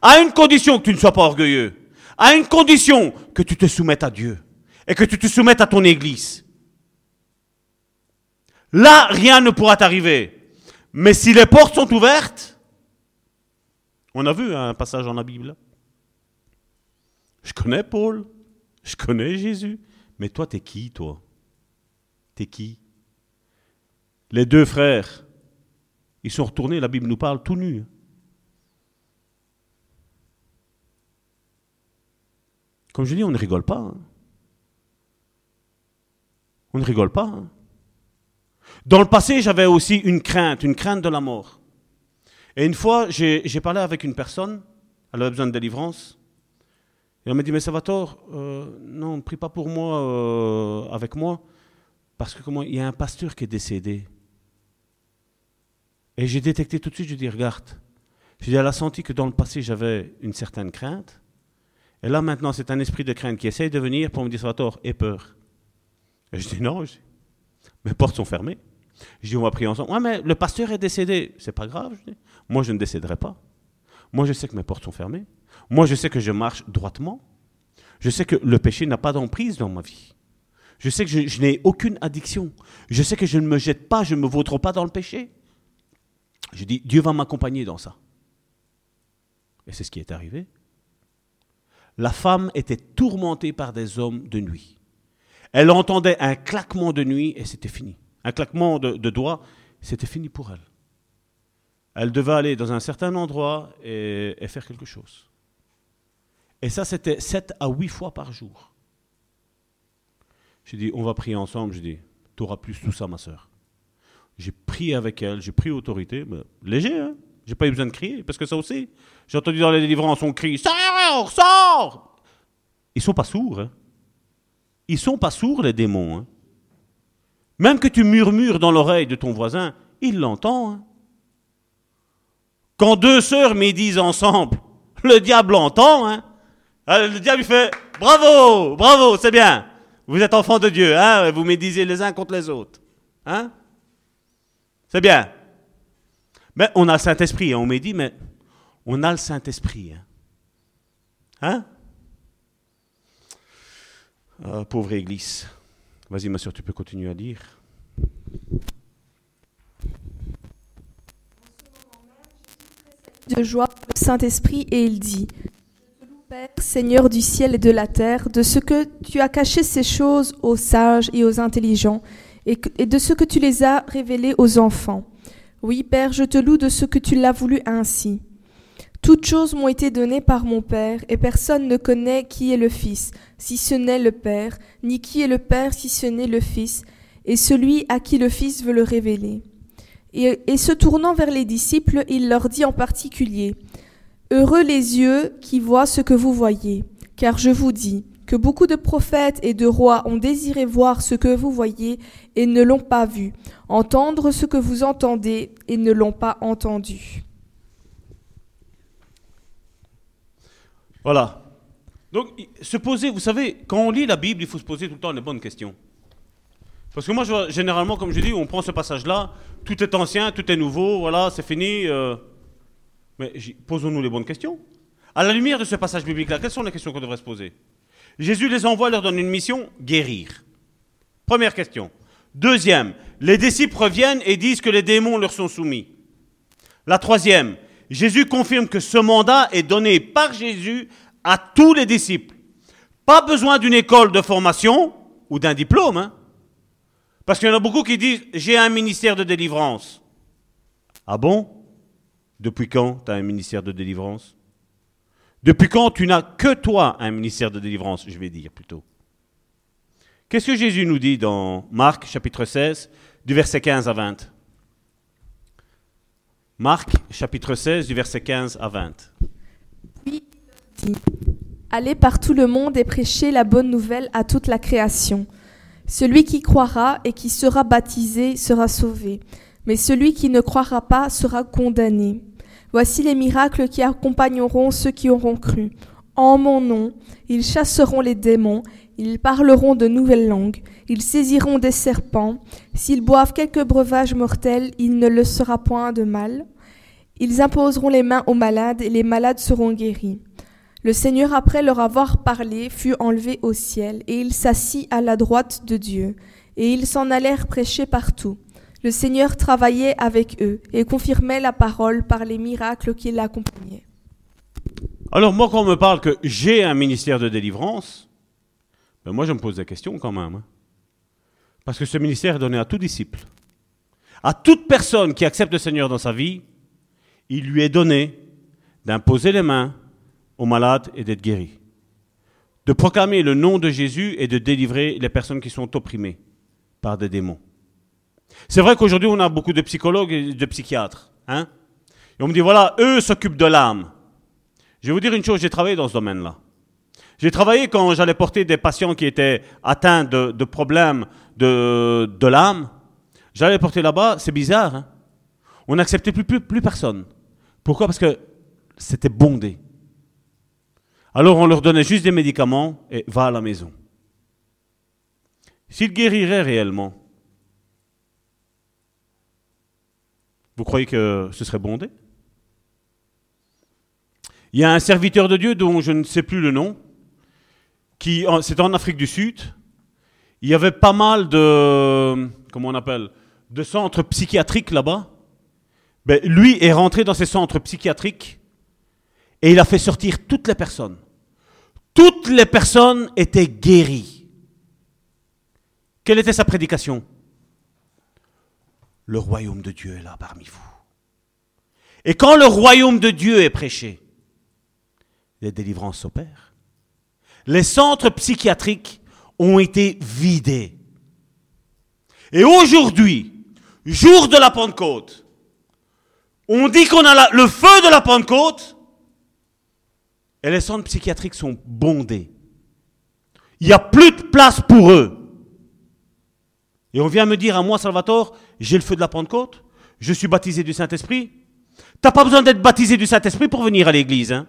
À une condition que tu ne sois pas orgueilleux. À une condition que tu te soumettes à Dieu. Et que tu te soumettes à ton Église. Là, rien ne pourra t'arriver. Mais si les portes sont ouvertes, on a vu un passage dans la Bible. Je connais Paul, je connais Jésus, mais toi, t'es qui, toi? T'es qui? Les deux frères ils sont retournés, la Bible nous parle tout nus. Comme je dis, on ne rigole pas. Hein. On ne rigole pas. Hein. Dans le passé, j'avais aussi une crainte, une crainte de la mort. Et une fois, j'ai parlé avec une personne, elle avait besoin de délivrance. Et elle m'a dit, mais Salvatore, euh, non, ne prie pas pour moi, euh, avec moi, parce que comment, il y a un pasteur qui est décédé. Et j'ai détecté tout de suite, je dis, regarde, je dis, elle a senti que dans le passé, j'avais une certaine crainte. Et là, maintenant, c'est un esprit de crainte qui essaye de venir pour me dire, tort, et peur. Et je dis, non, Mes portes sont fermées. Je dis, on va prier ensemble. Ouais, mais le pasteur est décédé. C'est pas grave. Je dis. Moi, je ne décéderai pas. Moi, je sais que mes portes sont fermées. Moi, je sais que je marche droitement. Je sais que le péché n'a pas d'emprise dans ma vie. Je sais que je, je n'ai aucune addiction. Je sais que je ne me jette pas, je ne me vautre pas dans le péché. Je dis, Dieu va m'accompagner dans ça. Et c'est ce qui est arrivé. La femme était tourmentée par des hommes de nuit. Elle entendait un claquement de nuit et c'était fini. Un claquement de, doigts, c'était fini pour elle. Elle devait aller dans un certain endroit et, faire quelque chose. Et ça, c'était 7 à 8 fois par jour. J'ai dit, on va prier ensemble. J'ai dit, tu auras plus tout ça, ma soeur. J'ai prié avec elle, j'ai pris autorité, léger, hein. J'ai pas eu besoin de crier, parce que ça aussi, j'ai entendu dans les délivrances, on crie, sors, sors Ils sont pas sourds, hein. Ils sont pas sourds, les démons, hein. Même que tu murmures dans l'oreille de ton voisin, il l'entend, hein. Quand deux sœurs médisent ensemble, le diable entend, hein. Le diable, il fait, bravo, bravo, c'est bien. Vous êtes enfants de Dieu, hein. Vous médisez les uns contre les autres, hein. C'est bien. Mais on a le Saint-Esprit, hein, on m'a dit, mais on a le Saint-Esprit. Hein? Hein? Ah, Pauvre Église. Vas-y, ma soeur, tu peux continuer à lire. de joie le Saint-Esprit et il dit Père, Seigneur du ciel et de la terre, de ce que tu as caché ces choses aux sages et aux intelligents, et, de ce que tu les as révélées aux enfants. Oui, Père, je te loue de ce que tu l'as voulu ainsi. Toutes choses m'ont été données par mon Père, et personne ne connaît qui est le Fils, si ce n'est le Père, ni qui est le Père, si ce n'est le Fils, et celui à qui le Fils veut le révéler. Et se tournant vers les disciples, il leur dit en particulier, Heureux les yeux qui voient ce que vous voyez, car je vous dis que beaucoup de prophètes et de rois ont désiré voir ce que vous voyez et ne l'ont pas vu, entendre ce que vous entendez et ne l'ont pas entendu. Voilà. Donc, se poser, vous savez, quand on lit la Bible, il faut se poser tout le temps les bonnes questions. Parce que moi, généralement, comme je dis, on prend ce passage-là, tout est ancien, tout est nouveau, voilà, c'est fini. euh, Mais posons-nous les bonnes questions. À la lumière de ce passage biblique-là, quelles sont les questions qu'on devrait se poser? Jésus les envoie, leur donne une mission, guérir. Première question. Deuxième, les disciples reviennent et disent que les démons leur sont soumis. La troisième, Jésus confirme que ce mandat est donné par Jésus à tous les disciples. Pas besoin d'une école de formation ou d'un diplôme. hein. Parce qu'il y en a beaucoup qui disent j'ai un ministère de délivrance. Ah bon? Depuis quand tu as un ministère de délivrance? Depuis quand tu n'as que toi un ministère de délivrance, je vais dire plutôt. Qu'est-ce que Jésus nous dit dans Marc chapitre 16, du verset 15 à 20 Marc chapitre 16 du verset 15 à 20. Puis dit, Allez par tout le monde et prêchez la bonne nouvelle à toute la création. Celui qui croira et qui sera baptisé sera sauvé, mais celui qui ne croira pas sera condamné. Voici les miracles qui accompagneront ceux qui auront cru. En mon nom, ils chasseront les démons, ils parleront de nouvelles langues, ils saisiront des serpents, s'ils boivent quelque breuvage mortel, il ne le sera point de mal. Ils imposeront les mains aux malades et les malades seront guéris. Le Seigneur, après leur avoir parlé, fut enlevé au ciel, et il s'assit à la droite de Dieu, et ils s'en allèrent prêcher partout. Le Seigneur travaillait avec eux et confirmait la parole par les miracles qui l'accompagnaient. Alors moi, quand on me parle que j'ai un ministère de délivrance, ben moi je me pose des questions quand même. hein. Parce que ce ministère est donné à tout disciple. À toute personne qui accepte le Seigneur dans sa vie, il lui est donné d'imposer les mains aux malades et d'être guéri. De proclamer le nom de Jésus et de délivrer les personnes qui sont opprimées par des démons. C'est vrai qu'aujourd'hui, on a beaucoup de psychologues et de psychiatres. Hein? Et on me dit, voilà, eux s'occupent de l'âme. Je vais vous dire une chose, j'ai travaillé dans ce domaine-là. J'ai travaillé quand j'allais porter des patients qui étaient atteints de, problèmes de, l'âme. J'allais porter là-bas, c'est bizarre. hein. On n'acceptait plus, plus, plus personne. Pourquoi? Parce que c'était bondé. Alors on leur donnait juste des médicaments et va à la maison. S'ils guériraient réellement, Vous croyez que ce serait bondé? Il y a un serviteur de Dieu dont je ne sais plus le nom, qui, c'est en Afrique du Sud. Il y avait pas mal de, comment on appelle, de centres psychiatriques là-bas. Ben, lui est rentré dans ces centres psychiatriques et il a fait sortir toutes les personnes. Toutes les personnes étaient guéries. Quelle était sa prédication? Le royaume de Dieu est là parmi vous. Et quand le royaume de Dieu est prêché, les délivrances s'opèrent. Les centres psychiatriques ont été vidés. Et aujourd'hui, jour de la Pentecôte, on dit qu'on a le feu de la Pentecôte, et les centres psychiatriques sont bondés. Il n'y a plus de place pour eux. Et on vient me dire à moi, Salvatore, j'ai le feu de la Pentecôte, je suis baptisé du Saint-Esprit. T'as pas besoin d'être baptisé du Saint-Esprit pour venir à l'église. Hein.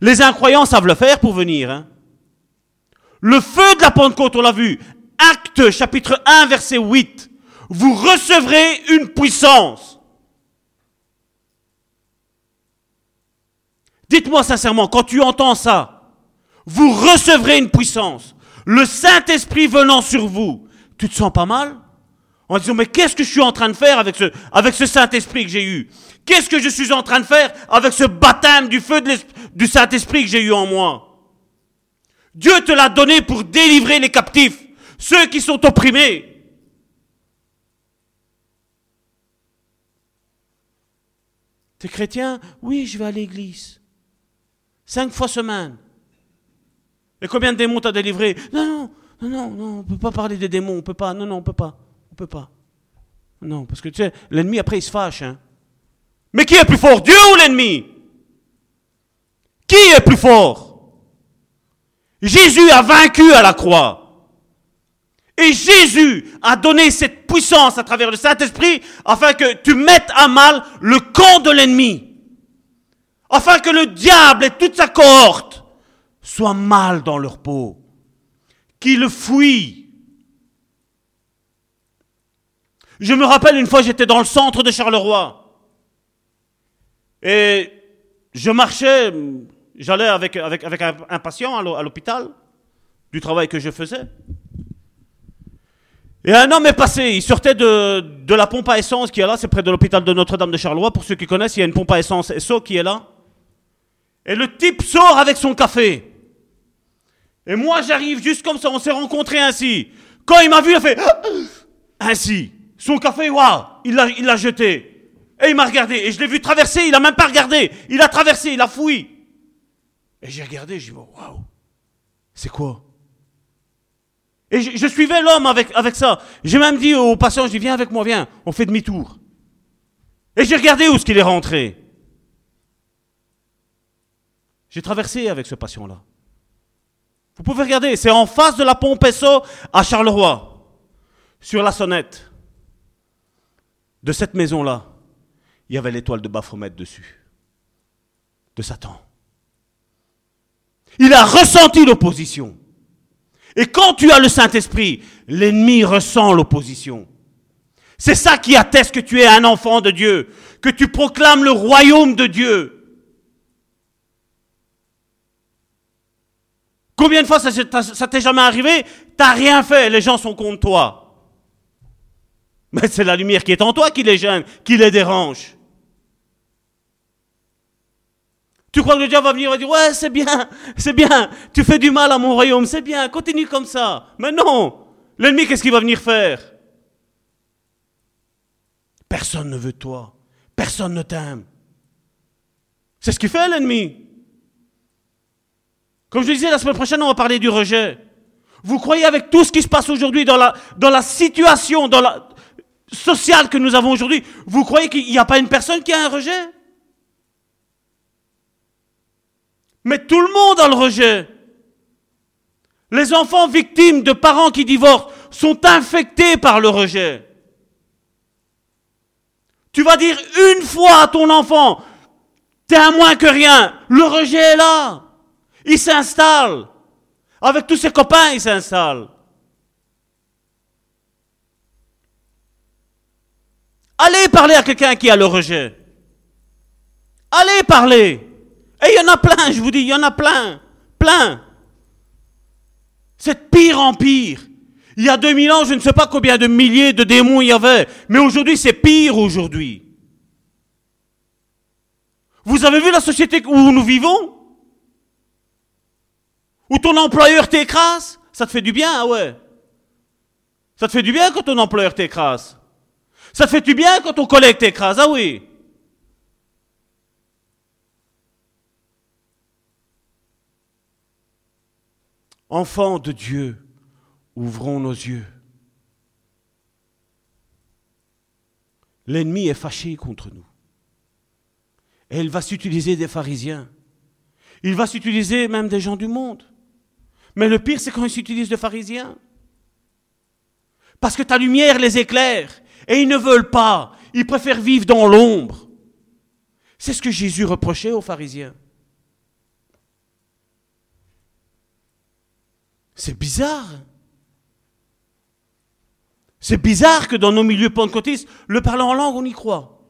Les incroyants savent le faire pour venir. Hein. Le feu de la Pentecôte, on l'a vu. Acte chapitre 1, verset 8. Vous recevrez une puissance. Dites-moi sincèrement, quand tu entends ça, vous recevrez une puissance. Le Saint-Esprit venant sur vous, tu te sens pas mal? En disant, mais qu'est-ce que je suis en train de faire avec ce, avec ce Saint-Esprit que j'ai eu? Qu'est-ce que je suis en train de faire avec ce baptême du feu du Saint-Esprit que j'ai eu en moi? Dieu te l'a donné pour délivrer les captifs, ceux qui sont opprimés. T'es chrétien? Oui, je vais à l'église. Cinq fois semaine. Et combien de démons t'as délivré? Non, non, non, non, on ne peut pas parler des démons, on peut pas, non, non, on peut pas, on peut pas. Non, parce que tu sais, l'ennemi après il se fâche. Hein. Mais qui est plus fort, Dieu ou l'ennemi? Qui est plus fort? Jésus a vaincu à la croix. Et Jésus a donné cette puissance à travers le Saint-Esprit afin que tu mettes à mal le camp de l'ennemi afin que le diable et toute sa cohorte soient mal dans leur peau, qu'ils fuient. Je me rappelle une fois, j'étais dans le centre de Charleroi. Et je marchais, j'allais avec, avec, un, patient à l'hôpital, du travail que je faisais. Et un homme est passé, il sortait de, de la pompe à essence qui est là, c'est près de l'hôpital de Notre-Dame de Charleroi. Pour ceux qui connaissent, il y a une pompe à essence ESSO qui est là. Et le type sort avec son café. Et moi, j'arrive juste comme ça, on s'est rencontrés ainsi. Quand il m'a vu, il a fait ainsi. Son café, waouh, il l'a, jeté. Et il m'a regardé. Et je l'ai vu traverser, il a même pas regardé. Il a traversé, il a fouillé. Et j'ai regardé, j'ai dit, waouh, c'est quoi? Et je, suivais l'homme avec, avec ça. J'ai même dit au patient, je dis, viens avec moi, viens, on fait demi-tour. Et j'ai regardé où est-ce qu'il est rentré. J'ai traversé avec ce patient-là. Vous pouvez regarder, c'est en face de la pompe Esso à Charleroi, sur la sonnette de cette maison-là. Il y avait l'étoile de Baphomet dessus, de Satan. Il a ressenti l'opposition. Et quand tu as le Saint-Esprit, l'ennemi ressent l'opposition. C'est ça qui atteste que tu es un enfant de Dieu, que tu proclames le royaume de Dieu. Combien de fois ça, t'est jamais arrivé? T'as rien fait, les gens sont contre toi. Mais c'est la lumière qui est en toi qui les gêne, qui les dérange. Tu crois que le diable va venir et dire Ouais, c'est bien, c'est bien, tu fais du mal à mon royaume, c'est bien, continue comme ça. Mais non L'ennemi, qu'est-ce qu'il va venir faire? Personne ne veut toi, personne ne t'aime. C'est ce qu'il fait l'ennemi. Comme je disais, la semaine prochaine, on va parler du rejet. Vous croyez avec tout ce qui se passe aujourd'hui dans la, dans la situation dans la, sociale que nous avons aujourd'hui, vous croyez qu'il n'y a pas une personne qui a un rejet? Mais tout le monde a le rejet. Les enfants victimes de parents qui divorcent sont infectés par le rejet. Tu vas dire une fois à ton enfant, t'es un moins que rien, le rejet est là. Il s'installe. Avec tous ses copains, il s'installe. Allez parler à quelqu'un qui a le rejet. Allez parler. Et il y en a plein, je vous dis, il y en a plein. Plein. C'est pire en pire. Il y a 2000 ans, je ne sais pas combien de milliers de démons il y avait. Mais aujourd'hui, c'est pire aujourd'hui. Vous avez vu la société où nous vivons? Où ton employeur t'écrase? Ça te fait du bien, ah ouais. Ça te fait du bien quand ton employeur t'écrase. Ça fait du bien quand ton collègue t'écrase, ah oui. Enfants de Dieu, ouvrons nos yeux. L'ennemi est fâché contre nous. Et il va s'utiliser des pharisiens. Il va s'utiliser même des gens du monde. Mais le pire, c'est quand il s'utilise de pharisiens. Parce que ta lumière les éclaire. Et ils ne veulent pas. Ils préfèrent vivre dans l'ombre. C'est ce que Jésus reprochait aux pharisiens. C'est bizarre. C'est bizarre que dans nos milieux pentecôtistes, le parler en langue, on y croit.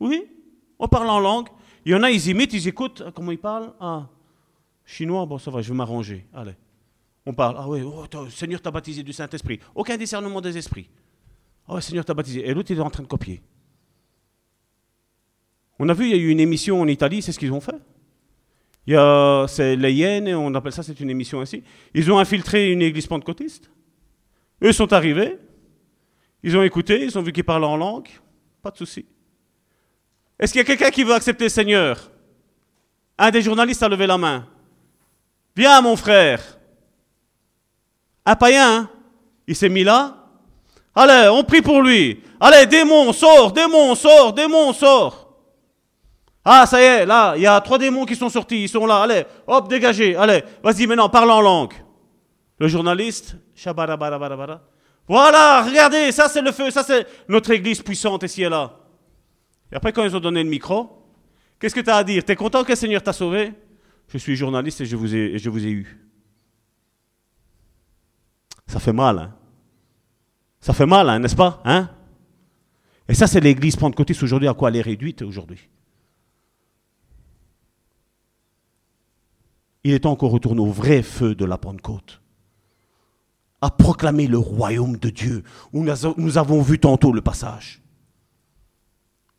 Oui, on parle en langue. Il y en a, ils imitent, ils écoutent. Comment ils parlent? Ah, chinois, bon, ça va, je vais m'arranger. Allez. On parle. Ah oui, oh, Seigneur t'a baptisé du Saint-Esprit. Aucun discernement des esprits. Oui, Seigneur t'a baptisé. Et l'autre, il est en train de copier. On a vu, il y a eu une émission en Italie, c'est ce qu'ils ont fait. Il y a, c'est les hyènes, on appelle ça, c'est une émission ainsi. Ils ont infiltré une église pentecôtiste. Eux sont arrivés, ils ont écouté, ils ont vu qu'ils parlaient en langue, pas de souci. Est-ce qu'il y a quelqu'un qui veut accepter Seigneur? Un des journalistes a levé la main. Viens, mon frère. Un païen, hein? il s'est mis là. Allez, on prie pour lui. Allez, démon, sort, démon, sort, démon, sort. Ah, ça y est, là, il y a trois démons qui sont sortis, ils sont là, allez, hop, dégagez, allez, vas-y maintenant, parle en langue. Le journaliste, voilà, regardez, ça c'est le feu, ça c'est notre église puissante ici et là. Et après, quand ils ont donné le micro, qu'est-ce que tu as à dire? Tu es content que le Seigneur t'a sauvé? Je suis journaliste et je vous ai, je vous ai eu. Ça fait mal, hein Ça fait mal, hein, n'est-ce pas hein? Et ça, c'est l'église pentecôtiste aujourd'hui, à quoi elle est réduite aujourd'hui. Il est encore retourné au vrai feu de la Pentecôte, à proclamer le royaume de Dieu, où nous avons vu tantôt le passage,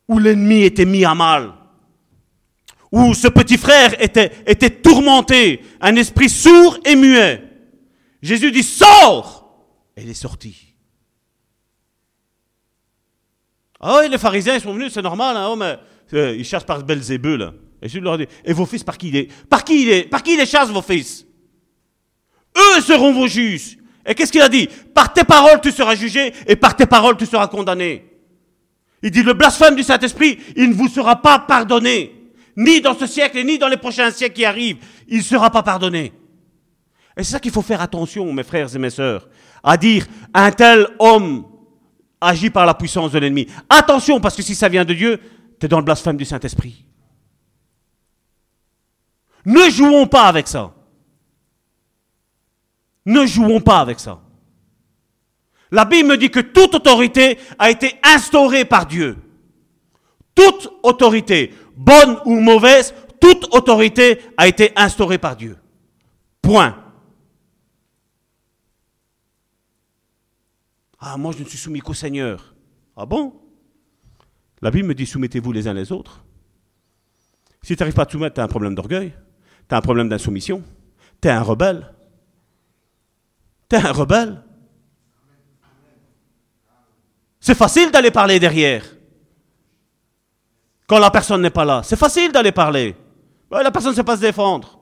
où l'ennemi était mis à mal, où ce petit frère était, était tourmenté, un esprit sourd et muet. Jésus dit, sors! Et il est sorti. Ah oui, les pharisiens ils sont venus, c'est normal, hein, oh, mais, euh, ils cherchent par Belzébul. Et je leur dis, et vos fils, par qui il est? Par qui il Par qui les chasse, vos fils? Eux seront vos juges. Et qu'est-ce qu'il a dit? Par tes paroles, tu seras jugé, et par tes paroles, tu seras condamné. Il dit, le blasphème du Saint-Esprit, il ne vous sera pas pardonné. Ni dans ce siècle, ni dans les prochains siècles qui arrivent. Il ne sera pas pardonné. Et c'est ça qu'il faut faire attention, mes frères et mes sœurs, à dire, un tel homme agit par la puissance de l'ennemi. Attention, parce que si ça vient de Dieu, tu es dans le blasphème du Saint-Esprit. Ne jouons pas avec ça. Ne jouons pas avec ça. La Bible me dit que toute autorité a été instaurée par Dieu. Toute autorité, bonne ou mauvaise, toute autorité a été instaurée par Dieu. Point. Ah, moi je ne suis soumis qu'au Seigneur. Ah bon? La Bible me dit soumettez-vous les uns les autres. Si tu n'arrives pas à te soumettre, tu as un problème d'orgueil. Tu as un problème d'insoumission. Tu es un rebelle. Tu es un rebelle. C'est facile d'aller parler derrière. Quand la personne n'est pas là. C'est facile d'aller parler. la personne ne sait pas se défendre.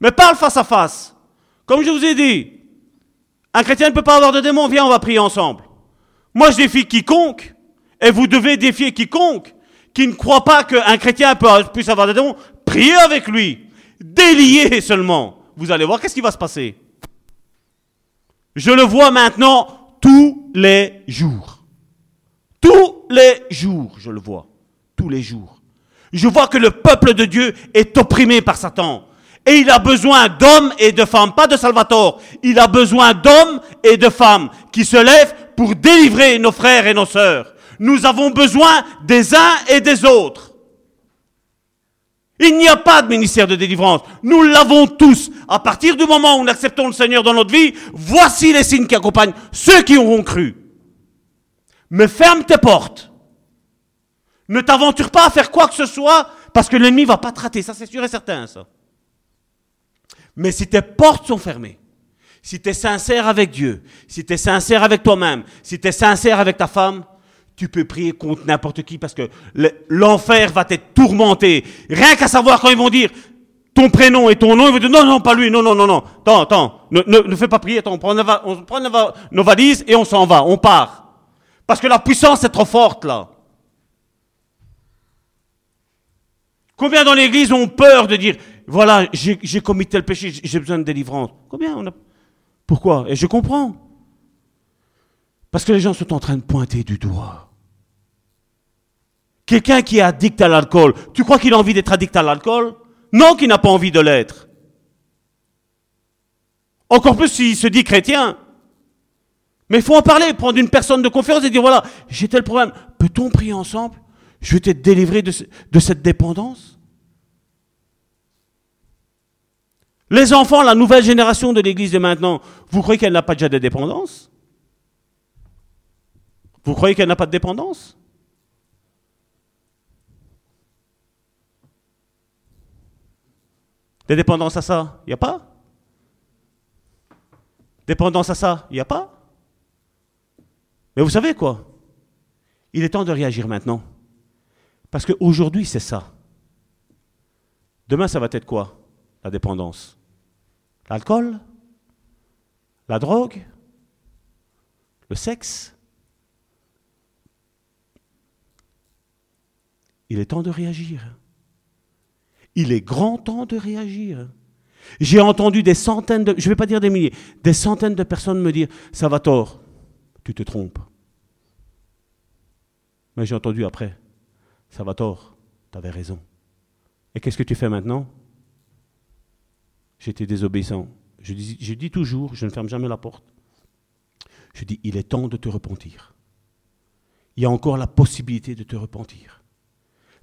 Mais parle face à face. Comme je vous ai dit, un chrétien ne peut pas avoir de démon. Viens, on va prier ensemble. Moi, je défie quiconque. Et vous devez défier quiconque qui ne croit pas qu'un chrétien puisse avoir des démons. Priez avec lui délié seulement, vous allez voir qu'est-ce qui va se passer. Je le vois maintenant tous les jours. Tous les jours, je le vois. Tous les jours. Je vois que le peuple de Dieu est opprimé par Satan. Et il a besoin d'hommes et de femmes, pas de Salvatore. Il a besoin d'hommes et de femmes qui se lèvent pour délivrer nos frères et nos sœurs. Nous avons besoin des uns et des autres. Il n'y a pas de ministère de délivrance. Nous l'avons tous. À partir du moment où nous acceptons le Seigneur dans notre vie, voici les signes qui accompagnent ceux qui auront cru. Mais ferme tes portes. Ne t'aventure pas à faire quoi que ce soit parce que l'ennemi va pas te rater. Ça, c'est sûr et certain, ça. Mais si tes portes sont fermées, si tu es sincère avec Dieu, si tu es sincère avec toi-même, si tu es sincère avec ta femme, tu peux prier contre n'importe qui parce que l'enfer va t'être tourmenté. Rien qu'à savoir quand ils vont dire ton prénom et ton nom, ils vont dire non, non, pas lui, non, non, non, non. Attends, attends, ne, ne, fais pas prier, attends, on prend, on prend nos valises et on s'en va, on part. Parce que la puissance est trop forte là. Combien dans l'église ont peur de dire voilà, j'ai commis tel péché, j'ai besoin de délivrance Combien on a... Pourquoi? Et je comprends. Parce que les gens sont en train de pointer du doigt. Quelqu'un qui est addict à l'alcool, tu crois qu'il a envie d'être addict à l'alcool? Non, qu'il n'a pas envie de l'être. Encore plus s'il se dit chrétien. Mais il faut en parler, prendre une personne de confiance et dire voilà, j'ai tel problème. Peut-on prier ensemble? Je vais te délivrer de, de cette dépendance? Les enfants, la nouvelle génération de l'Église de maintenant, vous croyez qu'elle n'a pas déjà de dépendance? Vous croyez qu'elle n'a pas de dépendance? Des dépendances à ça, il n'y a pas? Dépendance à ça, il n'y a pas? Mais vous savez quoi? Il est temps de réagir maintenant. Parce qu'aujourd'hui, c'est ça. Demain, ça va être quoi? La dépendance. L'alcool La drogue Le sexe Il est temps de réagir. Il est grand temps de réagir. J'ai entendu des centaines de, je ne vais pas dire des milliers, des centaines de personnes me dire, ça va tort, tu te trompes. Mais j'ai entendu après, ça va tort, tu avais raison. Et qu'est-ce que tu fais maintenant? J'étais désobéissant. Je dis, toujours, je ne ferme jamais la porte. Je dis, il est temps de te repentir. Il y a encore la possibilité de te repentir.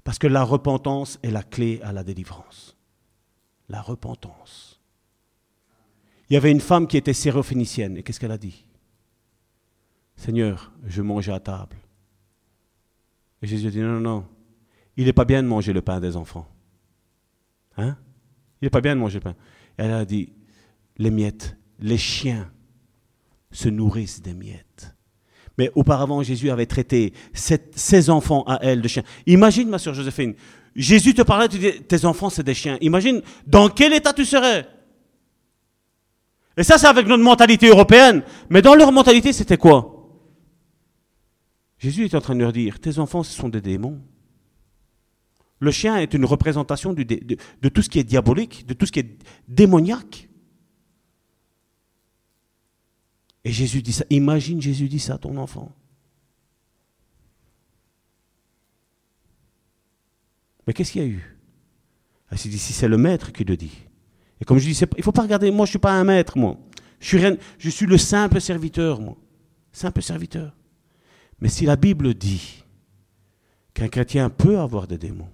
Parce que la repentance est la clé à la délivrance. La repentance. Il y avait une femme qui était sérophénicienne. Et qu'est-ce qu'elle a dit? Seigneur, je mangeais à table. Et Jésus a dit, non, non, non. Il n'est pas bien de manger le pain des enfants. Hein? Il n'est pas bien de manger le pain. Elle a dit, les miettes, les chiens se nourrissent des miettes. Mais auparavant, Jésus avait traité ses enfants à elle de chiens. Imagine, ma soeur Joséphine, Jésus te parlait, tu dis, tes enfants, c'est des chiens. Imagine dans quel état tu serais? Et ça, c'est avec notre mentalité européenne. Mais dans leur mentalité, c'était quoi? Jésus est en train de leur dire, tes enfants, ce sont des démons. Le chien est une représentation de, tout ce qui est diabolique, de tout ce qui est démoniaque. Et Jésus dit ça. Imagine Jésus dit ça à ton enfant. Mais qu'est-ce qu'il y a eu? Il s'est dit, si c'est le maître qui le dit. Et comme je dis, il ne faut pas regarder, moi je ne suis pas un maître, moi. Je suis, rien, je suis le simple serviteur, moi. Simple serviteur. Mais si la Bible dit qu'un chrétien peut avoir des démons,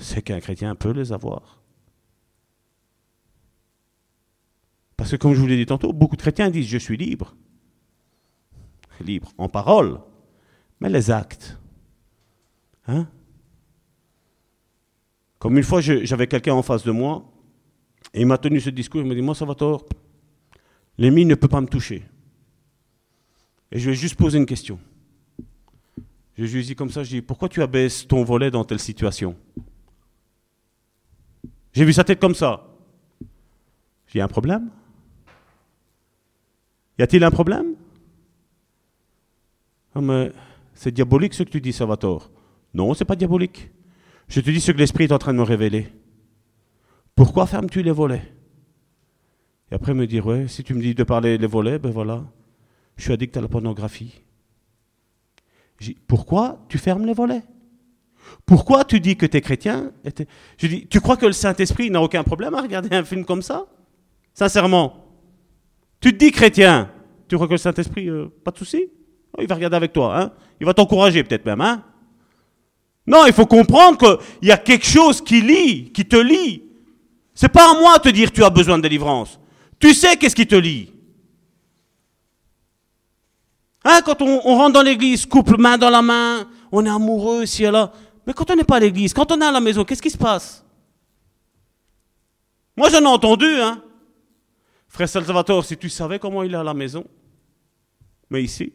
c'est qu'un chrétien peut les avoir. Parce que comme je vous l'ai dit tantôt, beaucoup de chrétiens disent je suis libre. Libre en parole, mais les actes. Hein Comme une fois, j'avais quelqu'un en face de moi, et il m'a tenu ce discours, il m'a dit, moi, ça va tort. L'ennemi ne peut pas me toucher. Et je vais juste poser une question. Je lui ai dit comme ça, je dis, pourquoi tu abaisses ton volet dans telle situation? J'ai vu sa tête comme ça. J'ai un problème? Y a-t-il un problème? Ah, C'est diabolique ce que tu dis, Salvatore. Non, c'est pas diabolique. Je te dis ce que l'Esprit est en train de me révéler. Pourquoi fermes-tu les volets? Et après me dire, ouais, si tu me dis de parler les volets, ben voilà, je suis addict à la pornographie. Pourquoi tu fermes les volets? Pourquoi tu dis que tu es chrétien Je dis, tu crois que le Saint-Esprit n'a aucun problème à regarder un film comme ça? Sincèrement tu te dis chrétien, tu crois que le Saint-Esprit, euh, pas de souci? Il va regarder avec toi, hein Il va t'encourager peut-être même, hein Non, il faut comprendre qu'il y a quelque chose qui lie, qui te lie. C'est pas à moi de te dire tu as besoin de délivrance. Tu sais qu'est-ce qui te lie. Hein, quand on, rentre dans l'église, couple main dans la main, on est amoureux ici et là. Mais quand on n'est pas à l'église, quand on est à la maison, qu'est-ce qui se passe? Moi j'en ai entendu, hein. Frère Salvatore, si tu savais comment il est à la maison. Mais ici,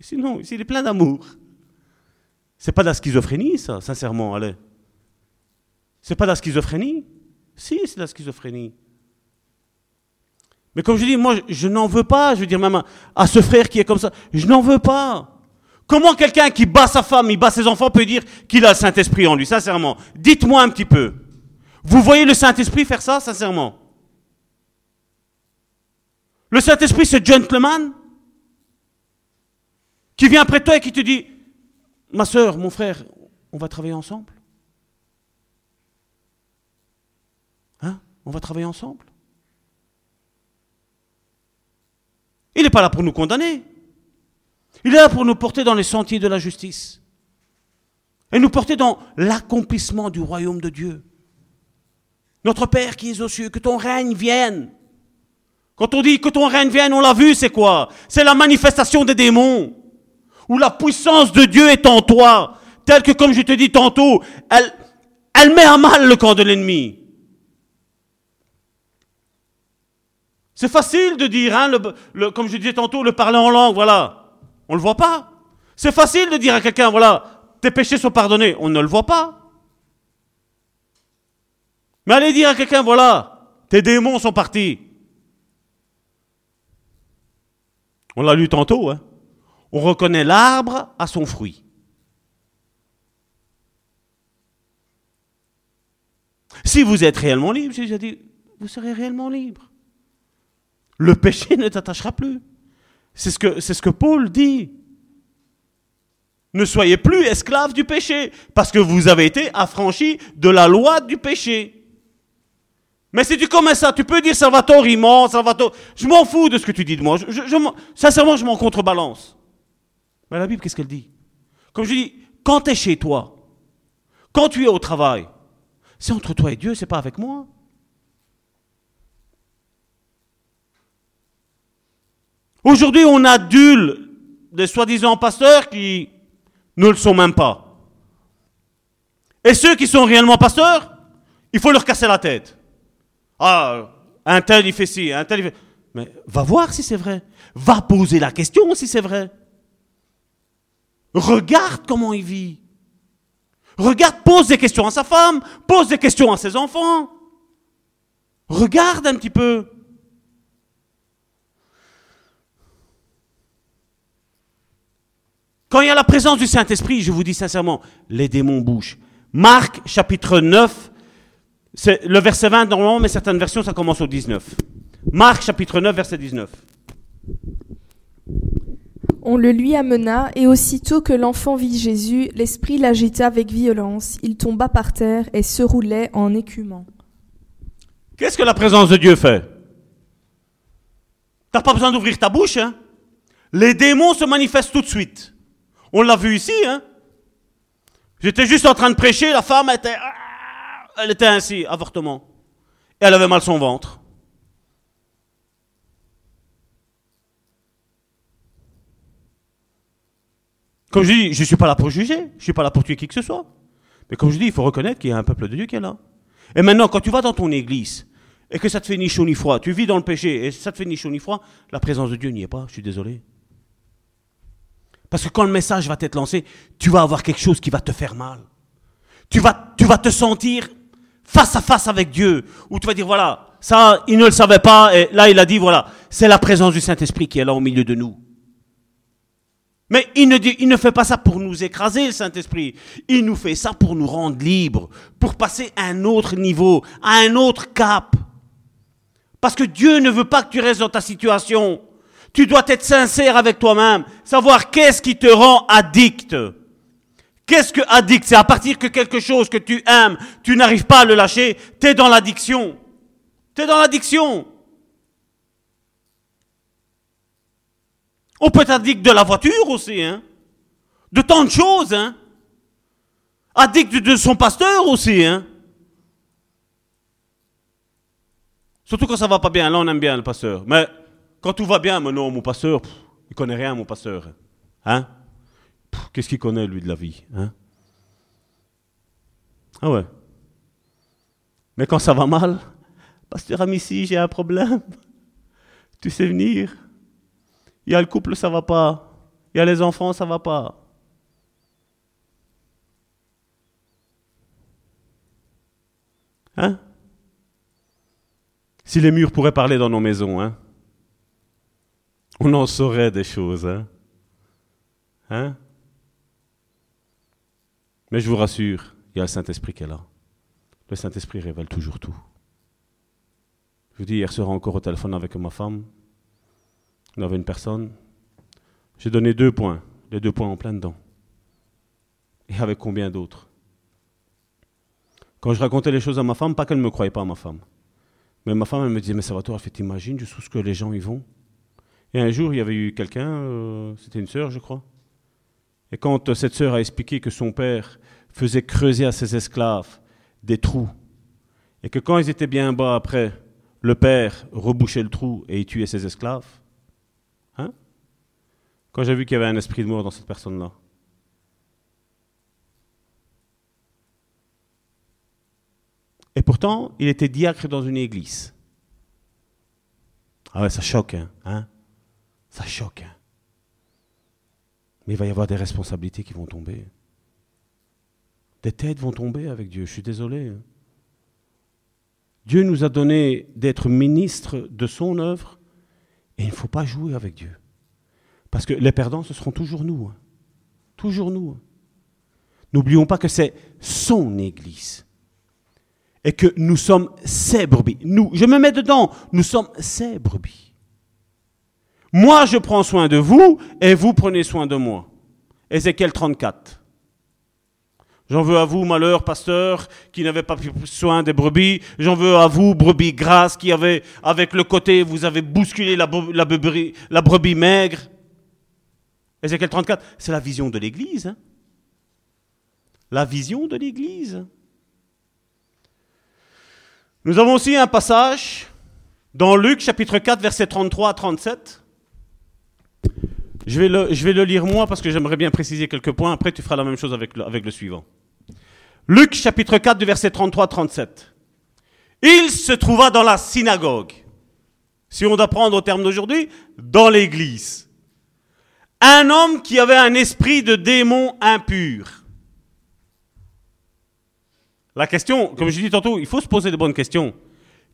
ici non, ici il est plein d'amour. C'est pas de la schizophrénie, ça, sincèrement, allez. C'est pas de la schizophrénie? Si, c'est de la schizophrénie. Mais comme je dis, moi, je n'en veux pas, je veux dire même à, à ce frère qui est comme ça, je n'en veux pas. Comment quelqu'un qui bat sa femme, il bat ses enfants peut dire qu'il a le Saint-Esprit en lui, sincèrement? Dites-moi un petit peu. Vous voyez le Saint-Esprit faire ça, sincèrement? Le Saint-Esprit, ce gentleman qui vient après toi et qui te dit, ma soeur, mon frère, on va travailler ensemble? Hein? On va travailler ensemble? Il n'est pas là pour nous condamner. Il est là pour nous porter dans les sentiers de la justice. Et nous porter dans l'accomplissement du royaume de Dieu. Notre Père qui es aux cieux, que ton règne vienne. Quand on dit que ton règne vienne, on l'a vu, c'est quoi? C'est la manifestation des démons. Où la puissance de Dieu est en toi. Telle que, comme je te dis tantôt, elle, elle met à mal le camp de l'ennemi. C'est facile de dire, hein, comme je disais tantôt, le parler en langue, voilà. On ne le voit pas. C'est facile de dire à quelqu'un, voilà, tes péchés sont pardonnés. On ne le voit pas. Mais allez dire à quelqu'un, voilà, tes démons sont partis. On l'a lu tantôt, hein. On reconnaît l'arbre à son fruit. Si vous êtes réellement libre, j'ai dit, vous serez réellement libre. Le péché ne t'attachera plus. C'est ce, que, Paul dit. Ne soyez plus esclaves du péché, parce que vous avez été affranchis de la loi du péché. Mais si tu commences ça, tu peux dire Salvatore, il ment, Salvatore. Je m'en fous de ce que tu dis de moi. Sincèrement, je m'en contrebalance. Mais la Bible, qu'est-ce qu'elle dit? Comme je dis, quand tu es chez toi, quand tu es au travail, c'est entre toi et Dieu, c'est pas avec moi. Aujourd'hui, on adule des soi-disant pasteurs qui ne le sont même pas. Et ceux qui sont réellement pasteurs, il faut leur casser la tête. Ah, un tel il fait ci, un tel il fait... Mais va voir si c'est vrai. Va poser la question si c'est vrai. Regarde comment il vit. Regarde, pose des questions à sa femme, pose des questions à ses enfants. Regarde un petit peu. Quand il y a la présence du Saint-Esprit, je vous dis sincèrement, les démons bougent. Marc chapitre 9, c'est le verset 20 normalement, mais certaines versions, ça commence au 19. Marc chapitre 9, verset 19. On le lui amena, et aussitôt que l'enfant vit Jésus, l'esprit l'agita avec violence. Il tomba par terre et se roulait en écumant. Qu'est-ce que la présence de Dieu fait? T'as pas besoin d'ouvrir ta bouche, hein? Les démons se manifestent tout de suite. On l'a vu ici, hein. J'étais juste en train de prêcher, la femme était, ah, elle était ainsi, avortement. Et elle avait mal son ventre. Comme je dis, je ne suis pas là pour juger, je ne suis pas là pour tuer qui que ce soit. Mais comme je dis, il faut reconnaître qu'il y a un peuple de Dieu qui est là. Et maintenant, quand tu vas dans ton église et que ça te fait ni chaud ni froid, tu vis dans le péché et ça te fait ni chaud ni froid, la présence de Dieu n'y est pas, je suis désolé. Parce que quand le message va t'être lancé, tu vas avoir quelque chose qui va te faire mal. Tu vas, tu vas te sentir face à face avec Dieu, où tu vas dire, voilà, ça, il ne le savait pas, et là, il a dit, voilà, c'est la présence du Saint-Esprit qui est là au milieu de nous. Mais il ne, dit, il ne fait pas ça pour nous écraser, le Saint-Esprit. Il nous fait ça pour nous rendre libres, pour passer à un autre niveau, à un autre cap. Parce que Dieu ne veut pas que tu restes dans ta situation. Tu dois être sincère avec toi-même, savoir qu'est-ce qui te rend addict. Qu'est-ce que addict? C'est à partir que quelque chose que tu aimes, tu n'arrives pas à le lâcher, tu es dans l'addiction. Tu es dans l'addiction. On peut être addict de la voiture aussi, hein. De tant de choses, hein. Addict de son pasteur aussi, hein. Surtout quand ça va pas bien. Là, on aime bien le pasteur. Mais quand tout va bien, mais non, mon pasteur, pff, il connaît rien, mon pasteur. Hein? Qu'est-ce qu'il connaît, lui, de la vie hein? Ah ouais. Mais quand ça va mal, pasteur Amici, j'ai un problème. Tu sais venir Il y a le couple, ça va pas. Il y a les enfants, ça va pas. Hein? Si les murs pourraient parler dans nos maisons, hein? On en saurait des choses, hein Hein? Mais je vous rassure, il y a le Saint-Esprit qui est là. Le Saint-Esprit révèle toujours tout. Je vous dis, hier soir encore au téléphone avec ma femme, on avait une personne, j'ai donné deux points, les deux points en plein dedans. Et avec combien d'autres? Quand je racontais les choses à ma femme, pas qu'elle ne me croyait pas à ma femme, mais ma femme, elle me disait, mais ça va toi, fait t'imagines jusqu'où ce que les gens y vont? Et un jour, il y avait eu quelqu'un, euh, c'était une sœur, je crois, et quand euh, cette sœur a expliqué que son père faisait creuser à ses esclaves des trous, et que quand ils étaient bien bas après, le père rebouchait le trou et il tuait ses esclaves, hein? Quand j'ai vu qu'il y avait un esprit de mort dans cette personne-là. Et pourtant, il était diacre dans une église. Ah ouais, ça choque, hein, hein? Ça choque, hein mais il va y avoir des responsabilités qui vont tomber. Des têtes vont tomber avec Dieu, je suis désolé. Dieu nous a donné d'être ministres de son œuvre et il ne faut pas jouer avec Dieu. Parce que les perdants, ce seront toujours nous. hein. Toujours nous. hein. N'oublions pas que c'est son Église. Et que nous sommes ses brebis. Nous, je me mets dedans, nous sommes ses brebis. Moi, je prends soin de vous et vous prenez soin de moi. Ézéchiel 34. J'en veux à vous, malheur, pasteur, qui n'avez pas pris soin des brebis. J'en veux à vous, brebis grasses, qui avez, avec le côté, vous avez bousculé la, brebis maigre. Ézéchiel 34, c'est la vision de l'Église. hein. La vision de l'Église. Nous avons aussi un passage dans Luc chapitre 4, versets 33 à 37. Je vais, le, lire moi parce que j'aimerais bien préciser quelques points. Après, tu feras la même chose avec le, suivant. Luc chapitre 4 du verset 33 à 37. Il se trouva dans la synagogue. Si on doit prendre au terme d'aujourd'hui, dans l'église. Un homme qui avait un esprit de démon impur. La question, comme je dis tantôt, il faut se poser de bonnes questions.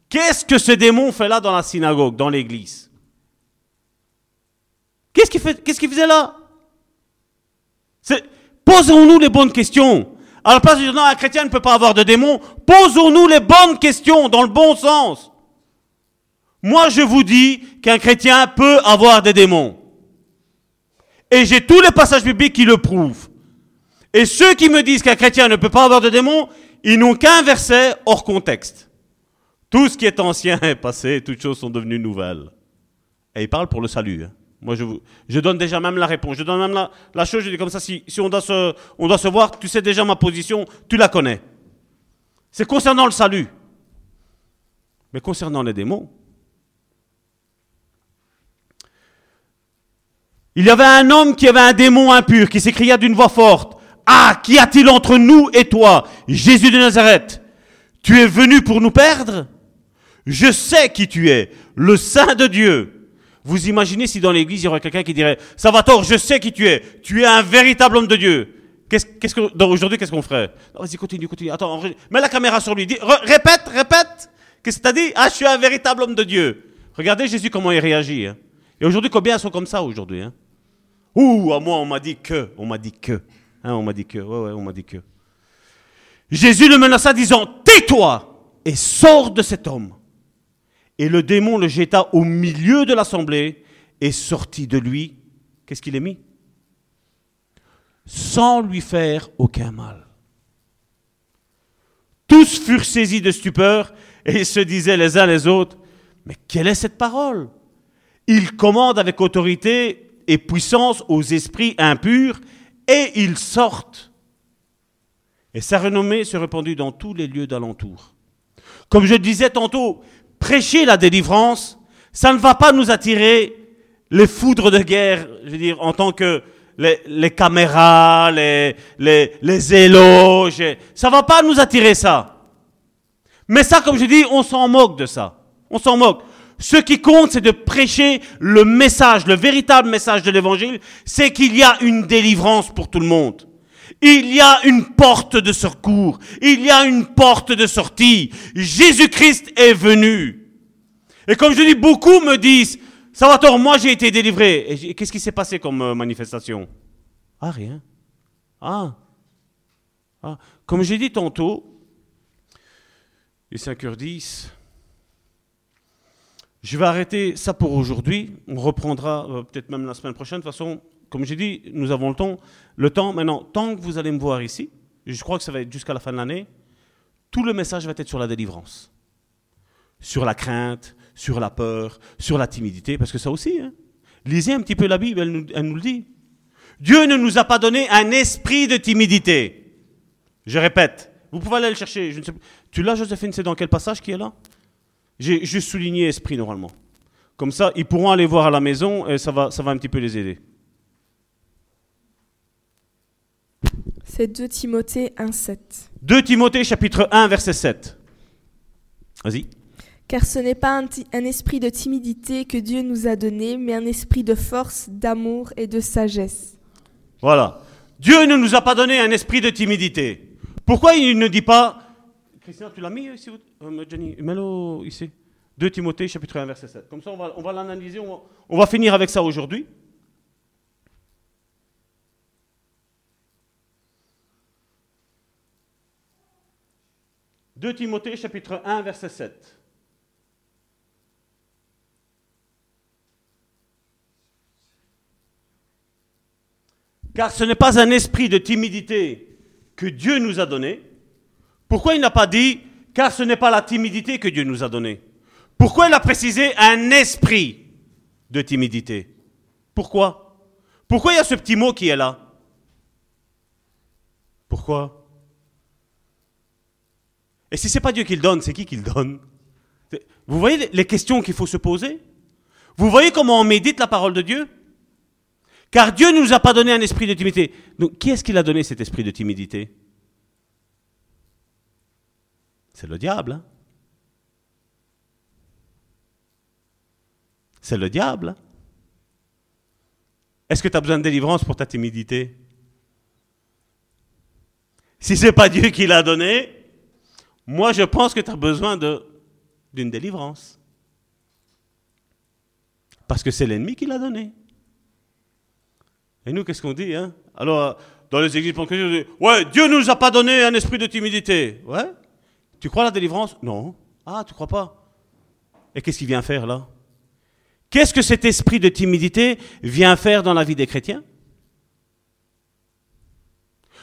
Qu'est-ce que ce démon fait là dans la synagogue, dans l'église? Qu'est-ce qu'il faisait là? Posons-nous les bonnes questions. À la place de dire non, un chrétien ne peut pas avoir de démons, posons-nous les bonnes questions dans le bon sens. Moi, je vous dis qu'un chrétien peut avoir des démons. Et j'ai tous les passages bibliques qui le prouvent. Et ceux qui me disent qu'un chrétien ne peut pas avoir de démons, ils n'ont qu'un verset hors contexte. Tout ce qui est ancien est passé, toutes choses sont devenues nouvelles. Et il parle pour le salut. hein. Je, donne déjà même la réponse. Je donne même la, chose, je dis comme ça, si, on doit se voir, tu sais déjà ma position, tu la connais. C'est concernant le salut. Mais concernant les démons, il y avait un homme qui avait un démon impur, qui s'écria d'une voix forte, Ah, qu'y a-t-il entre nous et toi, Jésus de Nazareth? Tu es venu pour nous perdre? Je sais qui tu es, le Saint de Dieu. Vous imaginez si dans l'église il y aurait quelqu'un qui dirait Salvatore, je sais qui tu es, tu es un véritable homme de Dieu. Qu'est-ce, qu'est-ce que, aujourd'hui, qu'est-ce qu'on ferait? Vas-y, continue, continue. Attends, mets la caméra sur lui. Dis, répète, répète. Qu'est-ce que t'as dit? Ah, je suis un véritable homme de Dieu. Regardez Jésus comment il réagit. hein. Et aujourd'hui, combien sont comme ça aujourd'hui hein? Ouh, à moi, on m'a dit que, on m'a dit que, hein, on m'a dit que, ouais, ouais, on m'a dit que. Jésus le menaça disant, tais-toi et sors de cet homme. Et le démon le jeta au milieu de l'assemblée et sortit de lui. Qu'est-ce qu'il est mis? Sans lui faire aucun mal. Tous furent saisis de stupeur et se disaient les uns les autres, mais quelle est cette parole? Il commande avec autorité et puissance aux esprits impurs, et ils sortent. Et sa renommée se répandit dans tous les lieux d'alentour. Comme je disais tantôt, prêcher la délivrance, ça ne va pas nous attirer les foudres de guerre, je veux dire, en tant que les, caméras, les, les, les éloges. Ça va pas nous attirer ça. Mais ça, comme je dis, on s'en moque de ça. On s'en moque. Ce qui compte, c'est de prêcher le message, le véritable message de l'évangile, c'est qu'il y a une délivrance pour tout le monde. Il y a une porte de secours. Il y a une porte de sortie. Jésus-Christ est venu. Et comme je dis, beaucoup me disent, Salvatore, moi j'ai été délivré. Et qu'est-ce qui s'est passé comme euh, manifestation? Ah, rien. Ah. ah. Comme j'ai dit tantôt, il est 5h10. Je vais arrêter ça pour aujourd'hui. On reprendra euh, peut-être même la semaine prochaine. De toute façon, comme j'ai dit, nous avons le temps. Le temps, maintenant, tant que vous allez me voir ici, je crois que ça va être jusqu'à la fin de l'année, tout le message va être sur la délivrance. Sur la crainte, sur la peur, sur la timidité, parce que ça aussi, hein. lisez un petit peu la Bible, elle nous, le dit. Dieu ne nous a pas donné un esprit de timidité. Je répète, vous pouvez aller le chercher. Tu l'as, Joséphine, c'est dans quel passage qui est là? J'ai juste souligné esprit normalement. Comme ça, ils pourront aller voir à la maison et ça va, ça va un petit peu les aider. C'est 2 Timothée 1, 7. 2 Timothée chapitre 1, verset 7. Vas-y. Car ce n'est pas un, esprit de timidité que Dieu nous a donné, mais un esprit de force, d'amour et de sagesse. Voilà. Dieu ne nous a pas donné un esprit de timidité. Pourquoi il ne dit pas... Christian, tu l'as mis ici euh, Jenny, mets-le ici. 2 Timothée, chapitre 1, verset 7. Comme ça, on va, on va l'analyser, on va, on va finir avec ça aujourd'hui. « 2 Timothée chapitre 1 verset 7. car ce n'est pas un esprit de timidité que Dieu nous a donné. Pourquoi il n'a pas dit, car ce n'est pas la timidité que Dieu nous a donné Pourquoi il a précisé un esprit de timidité? Pourquoi? Pourquoi il y a ce petit mot qui est là? Pourquoi? Et si ce n'est pas Dieu qui le donne, c'est qui qui le donne? Vous voyez les questions qu'il faut se poser? Vous voyez comment on médite la parole de Dieu? Car Dieu ne nous a pas donné un esprit de timidité. Donc, qui est-ce qui a donné cet esprit de timidité? C'est le diable. Hein. C'est le diable. Est-ce que tu as besoin de délivrance pour ta timidité? Si ce n'est pas Dieu qui l'a donné, moi je pense que tu as besoin d'une délivrance. Parce que c'est l'ennemi qui l'a donné. Et nous, qu'est-ce qu'on dit hein? Alors, dans les églises on dit Ouais, Dieu ne nous a pas donné un esprit de timidité. Ouais? Tu crois à la délivrance? Non. Ah, tu crois pas Et qu'est-ce qu'il vient faire là? Qu'est-ce que cet esprit de timidité vient faire dans la vie des chrétiens?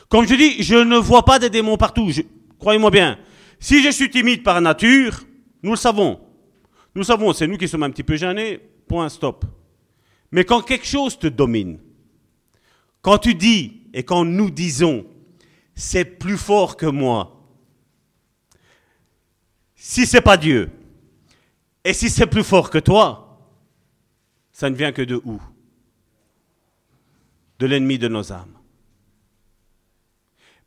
Comme je dis, je ne vois pas des démons partout. Croyez-moi bien. Si je suis timide par nature, nous le savons. Nous savons, c'est nous qui sommes un petit peu gênés. Point, stop. Mais quand quelque chose te domine, quand tu dis et quand nous disons, c'est plus fort que moi, si c'est pas Dieu, et si c'est plus fort que toi, ça ne vient que de où? De l'ennemi de nos âmes.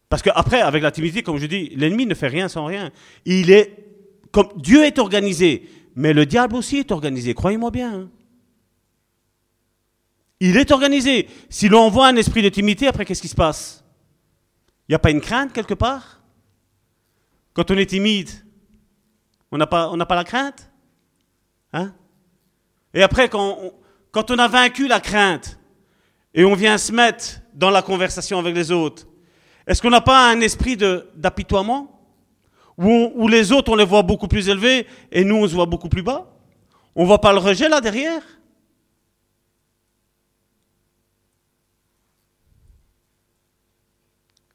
Parce qu'après, avec la timidité, comme je dis, l'ennemi ne fait rien sans rien. Il est comme Dieu est organisé, mais le diable aussi est organisé. Croyez-moi bien. Hein. Il est organisé. Si l'on envoie un esprit de timidité, après, qu'est-ce qui se passe? Il n'y a pas une crainte quelque part? Quand on est timide, on n'a pas, pas la crainte? Hein? Et après, quand on a vaincu la crainte et on vient se mettre dans la conversation avec les autres, est-ce qu'on n'a pas un esprit d'apitoiement? Où, les autres, on les voit beaucoup plus élevés et nous, on se voit beaucoup plus bas? On ne voit pas le rejet là derrière?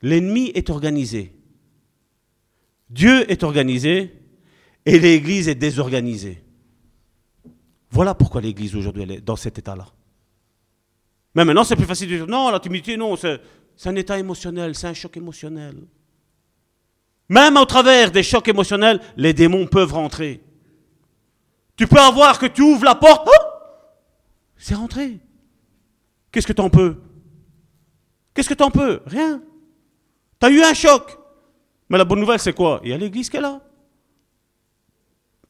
L'ennemi est organisé. Dieu est organisé et l'Église est désorganisée. Voilà pourquoi l'Église aujourd'hui est dans cet état-là. Mais maintenant, c'est plus facile de dire non, la timidité, non, c'est un état émotionnel, c'est un choc émotionnel. Même au travers des chocs émotionnels, les démons peuvent rentrer. Tu peux avoir que tu ouvres la porte, oh, c'est rentré. Qu'est-ce que t'en peux? Qu'est-ce que t'en peux? Rien. T'as eu un choc. Mais la bonne nouvelle, c'est quoi? Il y a l'église qui est là.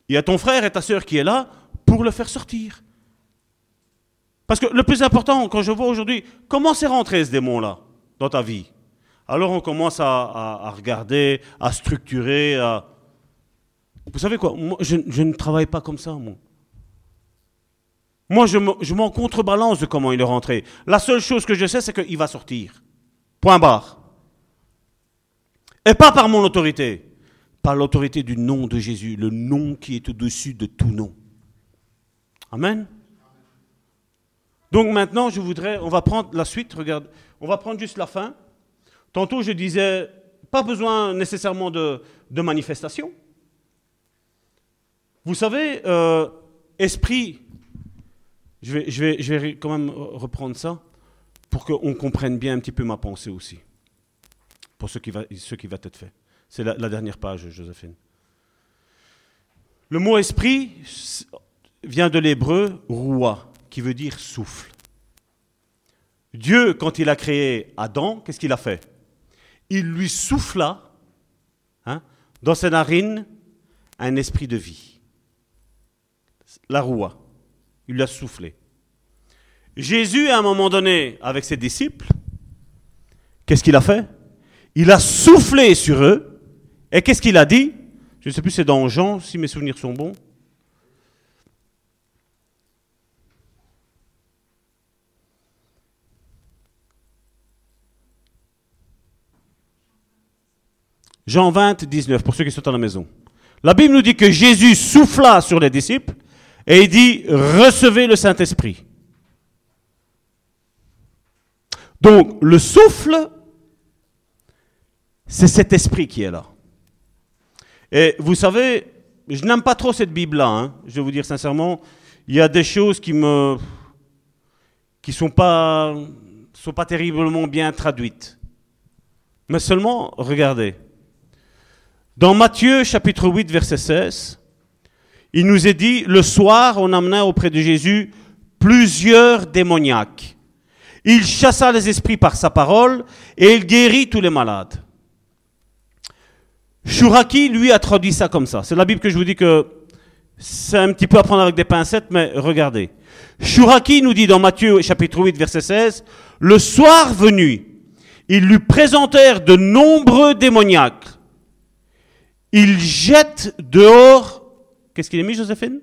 Il y a ton frère et ta soeur qui est là pour le faire sortir. Parce que le plus important, quand je vois aujourd'hui, comment c'est rentré ce démon-là? Dans ta vie Alors on commence à, regarder, à structurer. À... Vous savez quoi? Moi, je, ne travaille pas comme ça, moi. Moi, je m'en contrebalance de comment il est rentré. La seule chose que je sais, c'est qu'il va sortir. Point barre. Et pas par mon autorité, par l'autorité du nom de Jésus, le nom qui est au-dessus de tout nom. Amen. Donc maintenant, je voudrais, on va prendre la suite, regarde, on va prendre juste la fin. Tantôt, je disais, pas besoin nécessairement de, manifestation. Vous savez, euh, esprit, je vais, quand même reprendre ça pour qu'on comprenne bien un petit peu ma pensée aussi pour ce qui va, ce qui va être fait. C'est la, dernière page, Joséphine. Le mot esprit vient de l'hébreu roi, qui veut dire souffle. Dieu, quand il a créé Adam, qu'est-ce qu'il a fait? Il lui souffla hein, dans ses narines un esprit de vie. La roua. Il lui a soufflé. Jésus, à un moment donné, avec ses disciples, qu'est-ce qu'il a fait? Il a soufflé sur eux. Et qu'est-ce qu'il a dit? Je ne sais plus, c'est dans Jean, si mes souvenirs sont bons. Jean 20, 19, pour ceux qui sont à la maison. La Bible nous dit que Jésus souffla sur les disciples et il dit recevez le Saint-Esprit. Donc le souffle c'est cet esprit qui est là. Et vous savez, je n'aime pas trop cette Bible-là, hein, je vais vous dire sincèrement. Il y a des choses qui me. qui ne sont pas, sont pas terriblement bien traduites. Mais seulement, regardez. Dans Matthieu chapitre 8, verset 16, il nous est dit Le soir, on amena auprès de Jésus plusieurs démoniaques. Il chassa les esprits par sa parole et il guérit tous les malades. Shuraki, lui, a traduit ça comme ça. C'est la Bible que je vous dis que c'est un petit peu à prendre avec des pincettes, mais regardez. Shuraki nous dit dans Matthieu chapitre 8, verset 16, Le soir venu, ils lui présentèrent de nombreux démoniaques. Ils jettent dehors, qu'est-ce qu'il a mis, Joséphine?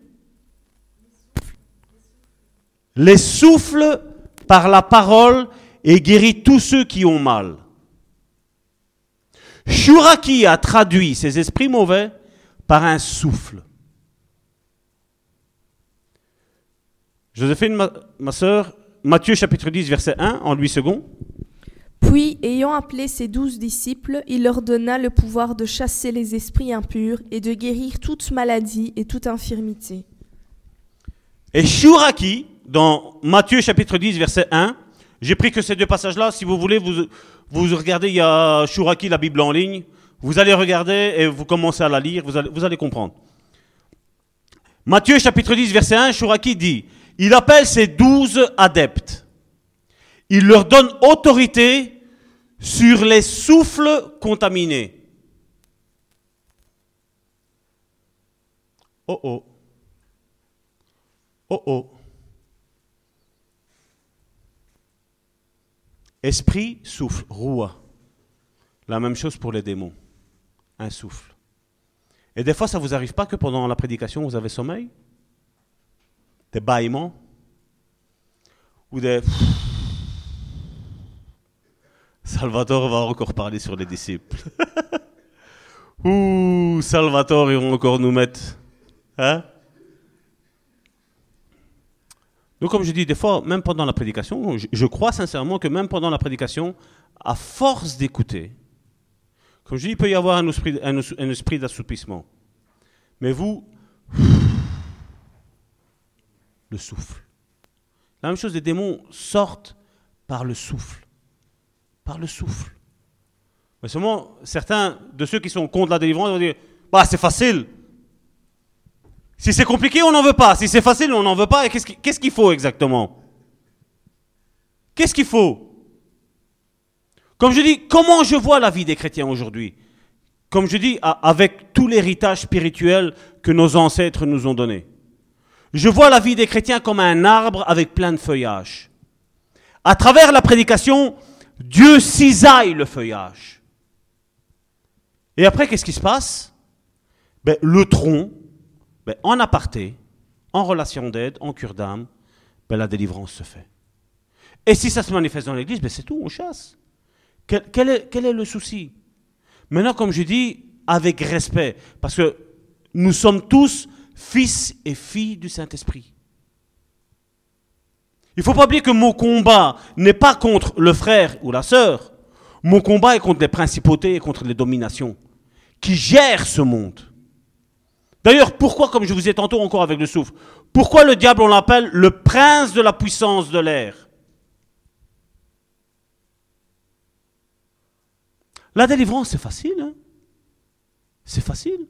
Les souffles par la parole et guérit tous ceux qui ont mal. Shuraki a traduit ces esprits mauvais par un souffle. Joséphine, ma, ma sœur, Matthieu chapitre 10, verset 1, en 8 secondes. Puis, ayant appelé ses douze disciples, il leur donna le pouvoir de chasser les esprits impurs et de guérir toute maladie et toute infirmité. Et Shuraki, dans Matthieu chapitre 10, verset 1, j'ai pris que ces deux passages-là, si vous voulez, vous, vous regardez, il y a Shuraki, la Bible en ligne, vous allez regarder et vous commencez à la lire, vous allez, comprendre. Matthieu chapitre 10, verset 1, Shuraki dit, il appelle ses douze adeptes. Il leur donne autorité sur les souffles contaminés. Oh oh. Oh oh. Esprit, souffle, roua. La même chose pour les démons. Un souffle. Et des fois, ça ne vous arrive pas que pendant la prédication, vous avez sommeil? Des bâillements? Ou des... Salvatore va encore parler sur les disciples. Ouh, Salvatore, ils vont encore nous mettre. Hein? Comme je dis, des fois, même pendant la prédication, je, crois sincèrement que même pendant la prédication, à force d'écouter, comme je dis, il peut y avoir un esprit, un, esprit d'assoupissement. Mais vous, le souffle. La même chose, les démons sortent Par le souffle. Par le souffle. Mais seulement, certains de ceux qui sont contre la délivrance vont dire Bah, c'est facile. Si c'est compliqué, on n'en veut pas. Si c'est facile, on n'en veut pas. Et qu'est-ce qu'il faut exactement? Qu'est-ce qu'il faut? Comme je dis, comment je vois la vie des chrétiens aujourd'hui? Comme je dis, avec tout l'héritage spirituel que nos ancêtres nous ont donné. Je vois la vie des chrétiens comme un arbre avec plein de feuillage. À travers la prédication, Dieu cisaille le feuillage. Et après, qu'est-ce qui se passe? Ben, Le tronc, ben, en aparté, en relation d'aide, en cure d'âme, ben, la délivrance se fait. Et si ça se manifeste dans l'Église, ben, c'est tout, on chasse. Quel, quel est le souci? Maintenant, comme je dis, avec respect, parce que nous sommes tous fils et filles du Saint-Esprit. Il ne faut pas oublier que mon combat n'est pas contre le frère ou la sœur. Mon combat est contre les principautés et contre les dominations qui gèrent ce monde. D'ailleurs, pourquoi, comme je vous ai tantôt encore avec le souffle, pourquoi le diable, on l'appelle le prince de la puissance de l'air? La délivrance, c'est facile. Hein? C'est facile.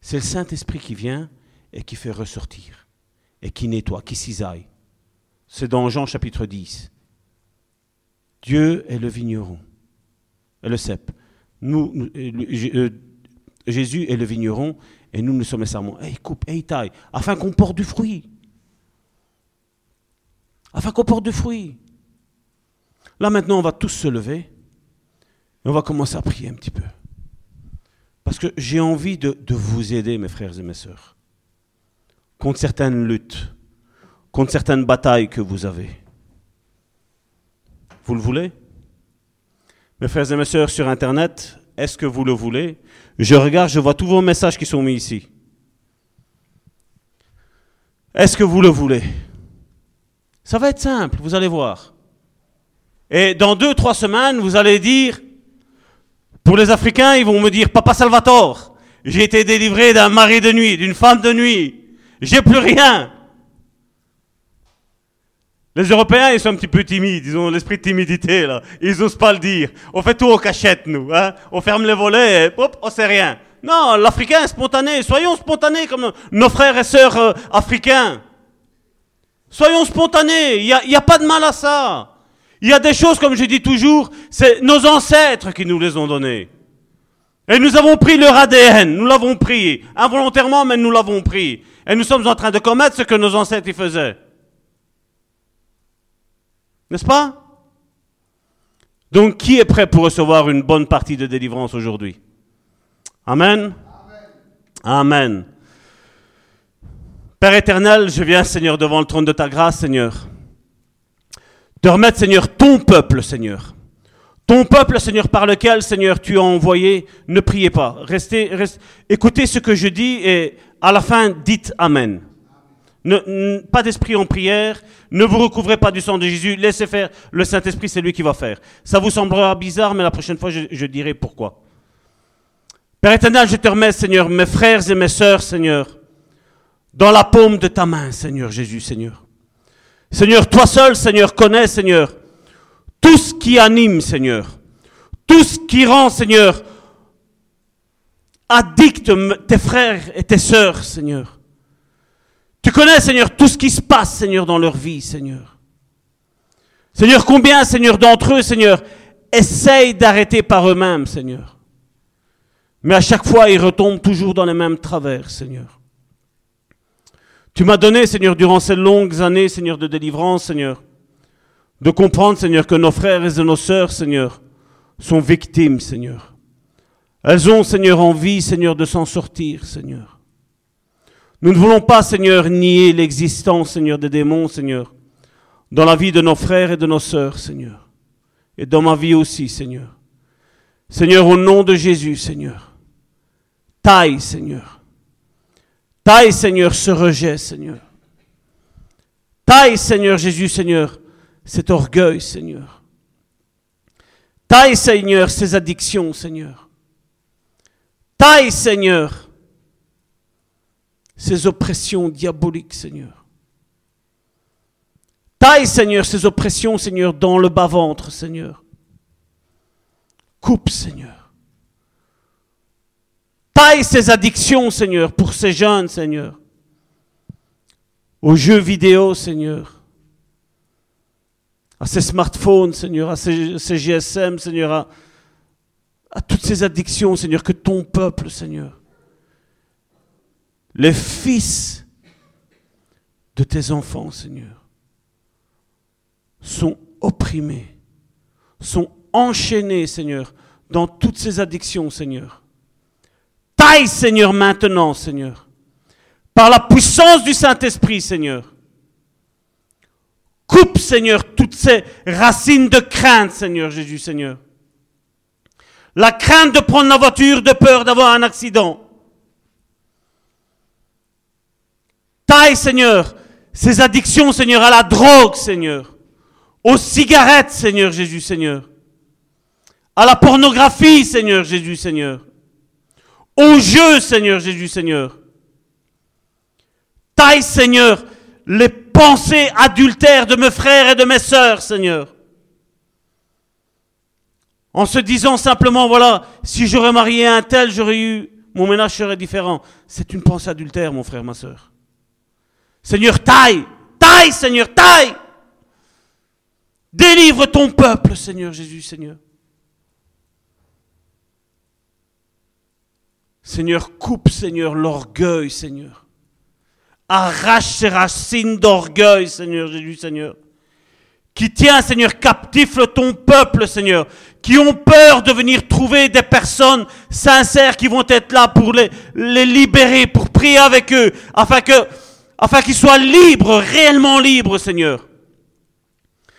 C'est le Saint-Esprit qui vient et qui fait ressortir, et qui nettoie, qui cisaille. C'est dans Jean chapitre 10. Dieu est le vigneron, et le cep. Nous, euh, Jésus est le vigneron, et nous, nous sommes les serments. Et il coupe, et il taille, afin qu'on porte du fruit. Afin qu'on porte du fruit. Là maintenant, on va tous se lever, et on va commencer à prier un petit peu. Parce que j'ai envie de, de vous aider, mes frères et mes sœurs contre certaines luttes, contre certaines batailles que vous avez. Vous le voulez? Mes frères et mes sœurs sur Internet, est-ce que vous le voulez? Je regarde, je vois tous vos messages qui sont mis ici. Est-ce que vous le voulez? Ça va être simple, vous allez voir. Et dans deux, trois semaines, vous allez dire, pour les Africains, ils vont me dire, Papa Salvatore, j'ai été délivré d'un mari de nuit, d'une femme de nuit, j'ai plus rien. Les Européens, ils sont un petit peu timides, ils ont l'esprit de timidité, là. Ils n'osent pas le dire. On fait tout en cachette, nous. Hein. On ferme les volets et hop, on sait rien. Non, l'Africain est spontané. Soyons spontanés comme nos frères et sœurs euh, africains. Soyons spontanés. Il n'y a, a pas de mal à ça. Il y a des choses, comme je dis toujours, c'est nos ancêtres qui nous les ont données. Et nous avons pris leur ADN, nous l'avons pris, involontairement, mais nous l'avons pris. Et nous sommes en train de commettre ce que nos ancêtres y faisaient. N'est-ce pas? Donc, qui est prêt pour recevoir une bonne partie de délivrance aujourd'hui? Amen? Amen. Père éternel, je viens, Seigneur, devant le trône de ta grâce, Seigneur. Te remettre, Seigneur, ton peuple, Seigneur. Ton peuple, Seigneur, par lequel, Seigneur, tu as envoyé, ne priez pas. Restez, écoutez ce que je dis et à la fin, dites Amen. Pas d'esprit en prière, ne vous recouvrez pas du sang de Jésus, laissez faire, le Saint-Esprit, c'est lui qui va faire. Ça vous semblera bizarre, mais la prochaine fois, je, dirai pourquoi. Père éternel, je te remets, Seigneur, mes frères et mes sœurs, Seigneur, dans la paume de ta main, Seigneur Jésus, Seigneur. Seigneur, toi seul, Seigneur, connais, Seigneur, tout ce qui anime, Seigneur. Tout ce qui rend, Seigneur, addict tes frères et tes sœurs, Seigneur. Tu connais, Seigneur, tout ce qui se passe, Seigneur, dans leur vie, Seigneur. Seigneur, combien, Seigneur, d'entre eux, Seigneur, essayent d'arrêter par eux-mêmes, Seigneur. Mais à chaque fois, ils retombent toujours dans les mêmes travers, Seigneur. Tu m'as donné, Seigneur, durant ces longues années, Seigneur, de délivrance, Seigneur, de comprendre, Seigneur, que nos frères et nos sœurs, Seigneur, sont victimes, Seigneur. Elles ont, Seigneur, envie, Seigneur, de s'en sortir, Seigneur. Nous ne voulons pas, Seigneur, nier l'existence, Seigneur, des démons, Seigneur, dans la vie de nos frères et de nos sœurs, Seigneur, et dans ma vie aussi, Seigneur. Seigneur, au nom de Jésus, Seigneur, taille, Seigneur. Taille, Seigneur, ce rejet, Seigneur. Taille, Seigneur Jésus, Seigneur, cet orgueil, Seigneur. Taille, Seigneur, ces addictions, Seigneur. Taille, Seigneur, ces oppressions diaboliques, Seigneur. Taille, Seigneur, ces oppressions, Seigneur, dans le bas-ventre, Seigneur. Coupe, Seigneur. Taille ces addictions, Seigneur, pour ces jeunes, Seigneur. Aux jeux vidéo, Seigneur. À ces smartphones, Seigneur, à ces, GSM, Seigneur, à, à toutes ces addictions, Seigneur, que ton peuple, Seigneur, les fils de tes enfants, Seigneur, sont opprimés, sont enchaînés, Seigneur, dans toutes ces addictions, Seigneur. Taille, Seigneur, maintenant, Seigneur, par la puissance du Saint-Esprit, Seigneur. Coupe, Seigneur, toutes ces racines de crainte, Seigneur Jésus, Seigneur. La crainte de prendre la voiture, de peur d'avoir un accident. Taille, Seigneur, ces addictions, Seigneur, à la drogue, Seigneur. Aux cigarettes, Seigneur Jésus, Seigneur. À la pornographie, Seigneur Jésus, Seigneur. Au jeu, Seigneur Jésus, Seigneur. Taille, Seigneur, les pensées adultères de mes frères et de mes sœurs, Seigneur. En se disant simplement, voilà, si j'aurais marié un tel, j'aurais eu, mon ménage serait différent. C'est une pensée adultère, mon frère, ma sœur. Seigneur, taille, taille, Seigneur, taille. Délivre ton peuple, Seigneur Jésus, Seigneur. Seigneur, coupe, Seigneur, l'orgueil, Seigneur. Arrache ces racines d'orgueil, Seigneur Jésus, Seigneur. Qui tient, Seigneur, captif ton peuple, Seigneur. Qui ont peur de venir trouver des personnes sincères qui vont être là pour les, les libérer, pour prier avec eux, afin que, afin qu'ils soient libres, réellement libres, Seigneur.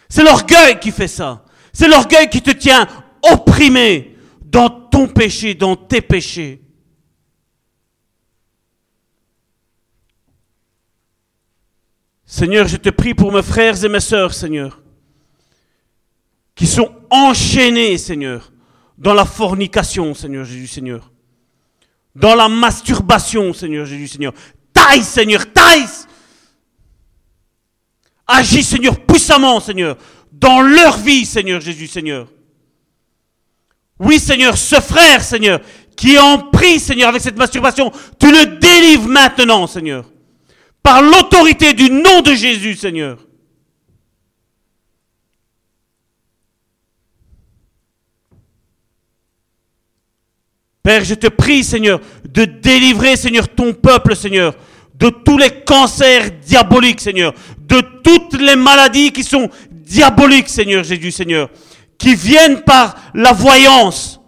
C'est l'orgueil qui fait ça. C'est l'orgueil qui te tient opprimé dans ton péché, dans tes péchés. Seigneur, je te prie pour mes frères et mes sœurs, Seigneur, qui sont enchaînés, Seigneur, dans la fornication, Seigneur Jésus, Seigneur, dans la masturbation, Seigneur Jésus, Seigneur. Taille, Seigneur, taille. Agis, Seigneur, puissamment, Seigneur, dans leur vie, Seigneur Jésus, Seigneur. Oui, Seigneur, ce frère, Seigneur, qui est en prie, Seigneur, avec cette masturbation, tu le délivres maintenant, Seigneur par l'autorité du nom de Jésus, Seigneur. Père, je te prie, Seigneur, de délivrer, Seigneur, ton peuple, Seigneur, de tous les cancers diaboliques, Seigneur, de toutes les maladies qui sont diaboliques, Seigneur Jésus, Seigneur, qui viennent par la voyance.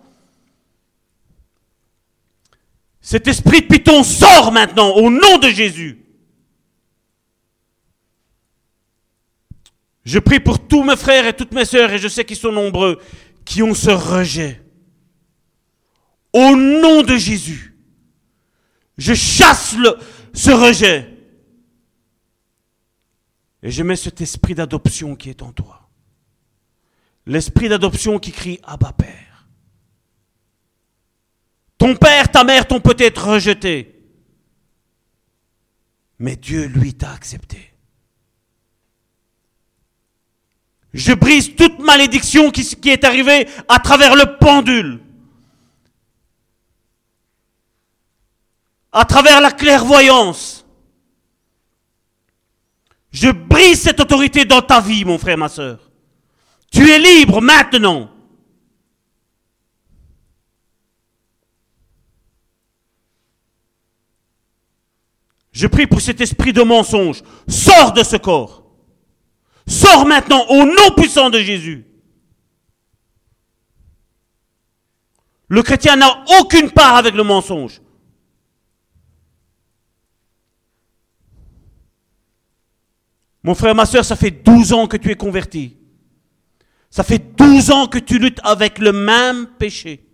Cet esprit de python sort maintenant au nom de Jésus. Je prie pour tous mes frères et toutes mes sœurs, et je sais qu'ils sont nombreux, qui ont ce rejet. Au nom de Jésus, je chasse le, ce rejet. Et je mets cet esprit d'adoption qui est en toi. L'esprit d'adoption qui crie Abba Père. Ton père, ta mère t'ont peut-être rejeté. Mais Dieu, lui, t'a accepté. Je brise toute malédiction qui, qui est arrivée à travers le pendule. À travers la clairvoyance. Je brise cette autorité dans ta vie, mon frère, ma soeur. Tu es libre maintenant. Je prie pour cet esprit de mensonge. Sors de ce corps. Sors maintenant au nom puissant de Jésus. Le chrétien n'a aucune part avec le mensonge. Mon frère, ma soeur, ça fait 12 ans que tu es converti. Ça fait 12 ans que tu luttes avec le même péché.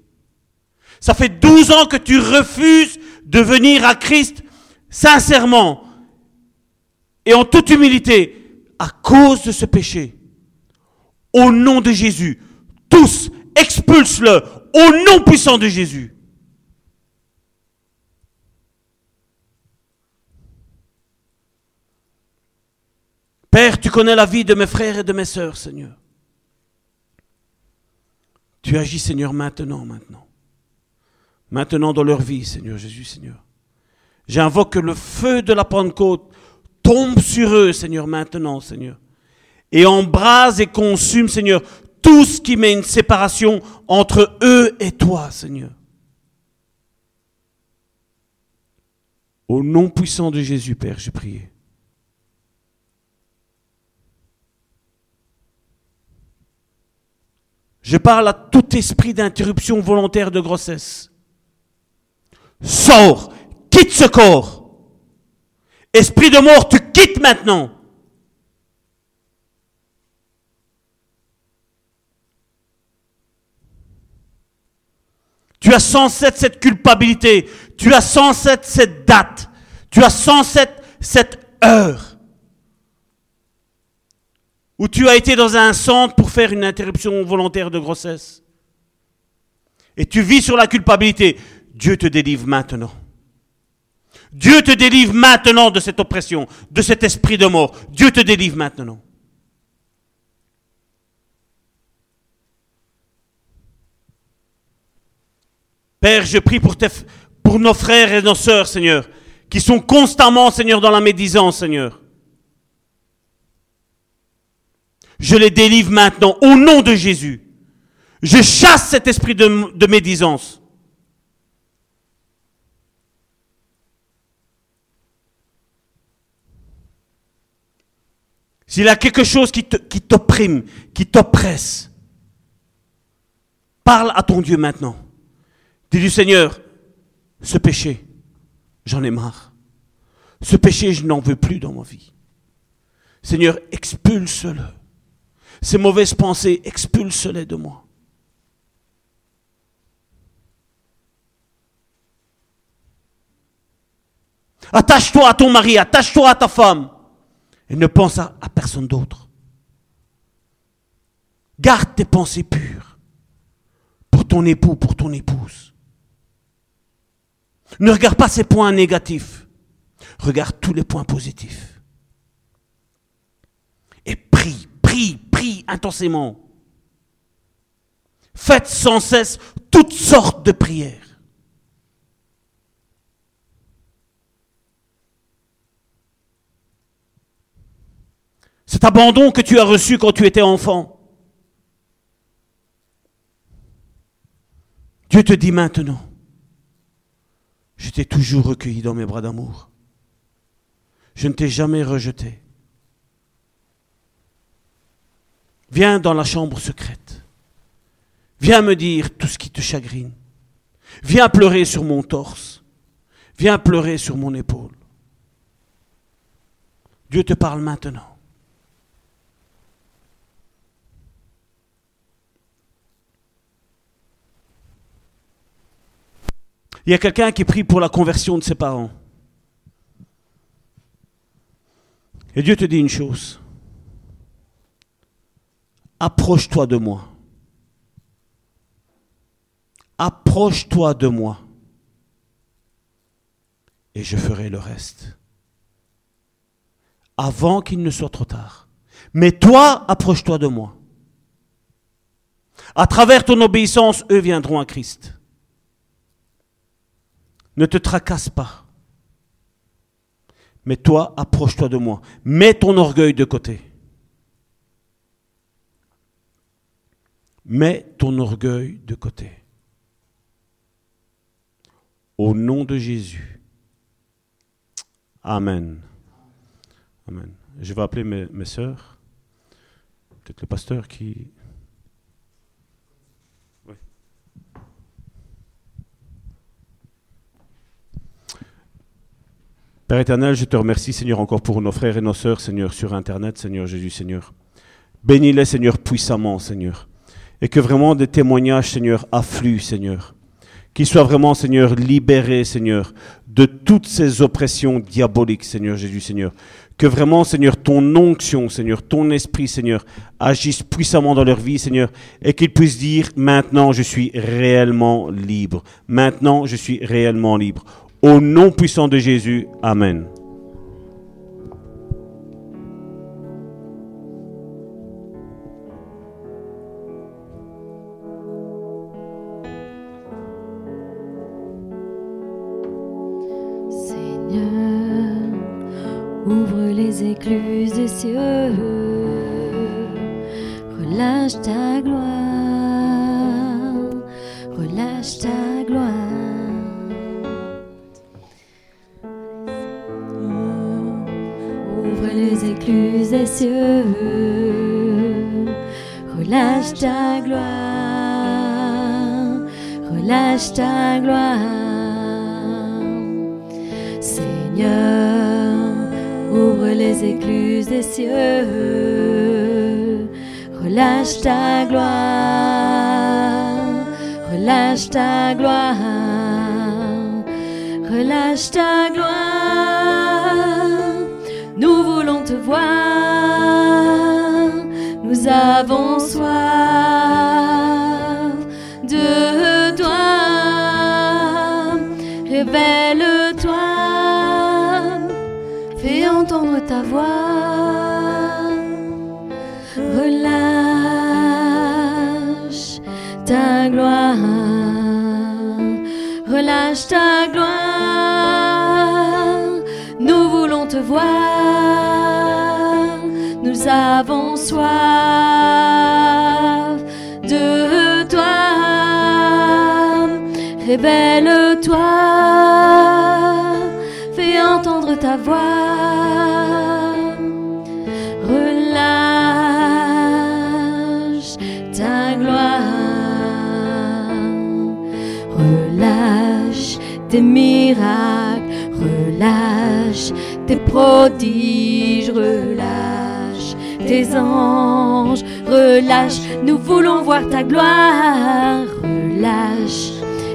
Ça fait 12 ans que tu refuses de venir à Christ sincèrement et en toute humilité à cause de ce péché. Au nom de Jésus, tous, expulse-le au nom puissant de Jésus. Père, tu connais la vie de mes frères et de mes sœurs, Seigneur. Tu agis, Seigneur, maintenant, maintenant. Maintenant dans leur vie, Seigneur Jésus, Seigneur. J'invoque que le feu de la Pentecôte tombe sur eux, Seigneur, maintenant, Seigneur. Et embrase et consume, Seigneur, tout ce qui met une séparation entre eux et toi, Seigneur. Au nom puissant de Jésus, Père, j'ai prié. Je parle à tout esprit d'interruption volontaire de grossesse. Sors, quitte ce corps. Esprit de mort, tu quittes maintenant. Tu as 107 cette culpabilité. Tu as 107 cette date. Tu as 107 cette heure. Où tu as été dans un centre pour faire une interruption volontaire de grossesse. Et tu vis sur la culpabilité. Dieu te délivre maintenant. Dieu te délivre maintenant de cette oppression, de cet esprit de mort. Dieu te délivre maintenant. Père, je prie pour, pour nos frères et nos sœurs, Seigneur, qui sont constamment, Seigneur, dans la médisance, Seigneur. Je les délivre maintenant au nom de Jésus. Je chasse cet esprit de, médisance. S'il y a quelque chose qui t'opprime, qui t'oppresse, parle à ton Dieu maintenant. Dis du Seigneur, ce péché, j'en ai marre. Ce péché, je n'en veux plus dans ma vie. Seigneur, expulse-le. Ces mauvaises pensées, expulse-les de moi. Attache-toi à ton mari, attache-toi à ta femme. Et ne pense à, personne d'autre. Garde tes pensées pures pour ton époux, pour ton épouse. Ne regarde pas ces points négatifs. Regarde tous les points positifs. Et prie, prie, prie intensément. Faites sans cesse toutes sortes de prières. Cet abandon que tu as reçu quand tu étais enfant. Dieu te dit maintenant, je t'ai toujours recueilli dans mes bras d'amour. Je ne t'ai jamais rejeté. Viens dans la chambre secrète. Viens me dire tout ce qui te chagrine. Viens pleurer sur mon torse. Viens pleurer sur mon épaule. Dieu te parle maintenant. Il y a quelqu'un qui prie pour la conversion de ses parents. Et Dieu te dit une chose. Approche-toi de moi. Approche-toi de moi. Et je ferai le reste. Avant qu'il ne soit trop tard. Mais toi, approche-toi de moi. À travers ton obéissance, eux viendront à Christ. Ne te tracasse pas. Mais toi, approche-toi de moi. Mets ton orgueil de côté. Mets ton orgueil de côté. Au nom de Jésus. Amen. Amen. Je vais appeler mes, sœurs. Peut-être le pasteur qui Père éternel, je te remercie, Seigneur, encore pour nos frères et nos sœurs, Seigneur, sur Internet, Seigneur Jésus, Seigneur. Bénis-les, Seigneur, puissamment, Seigneur. Et que vraiment des témoignages, Seigneur, affluent, Seigneur. Qu'ils soient vraiment, Seigneur, libérés, Seigneur, de toutes ces oppressions diaboliques, Seigneur Jésus, Seigneur. Que vraiment, Seigneur, ton onction, Seigneur, ton esprit, Seigneur, agisse puissamment dans leur vie, Seigneur, et qu'ils puissent dire, maintenant je suis réellement libre. Maintenant je suis réellement libre. Au nom puissant de Jésus, Amen. Relâche ta gloire. Relâche ta gloire. Ouvre les écluses des cieux. Relâche ta gloire. Relâche ta gloire. Seigneur, ouvre les écluses des cieux. Relâche ta gloire. Relâche ta gloire. Relâche ta gloire. Nous voulons te voir. Nous avons soif ta voix. Relâche ta gloire. Relâche ta gloire. Nous voulons te voir. Nous avons soif de toi. Révèle-toi. Fais entendre ta voix. Tes miracles. Relâche tes prodiges. Relâche tes anges. Relâche, nous voulons voir ta gloire. Relâche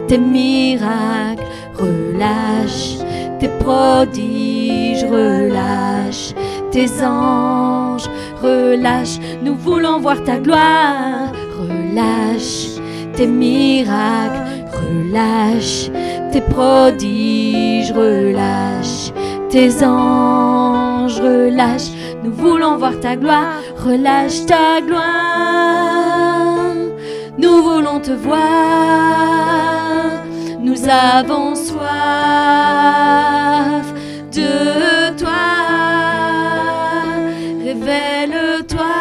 tes miracles. Relâche tes prodiges. Relâche tes anges. Relâche, nous voulons voir ta gloire. Relâche tes miracles. Relâche tes prodiges. Relâche tes anges. Relâche, nous voulons voir ta gloire. Relâche ta gloire. Nous voulons te voir. Nous avons soif de toi. Révèle-toi.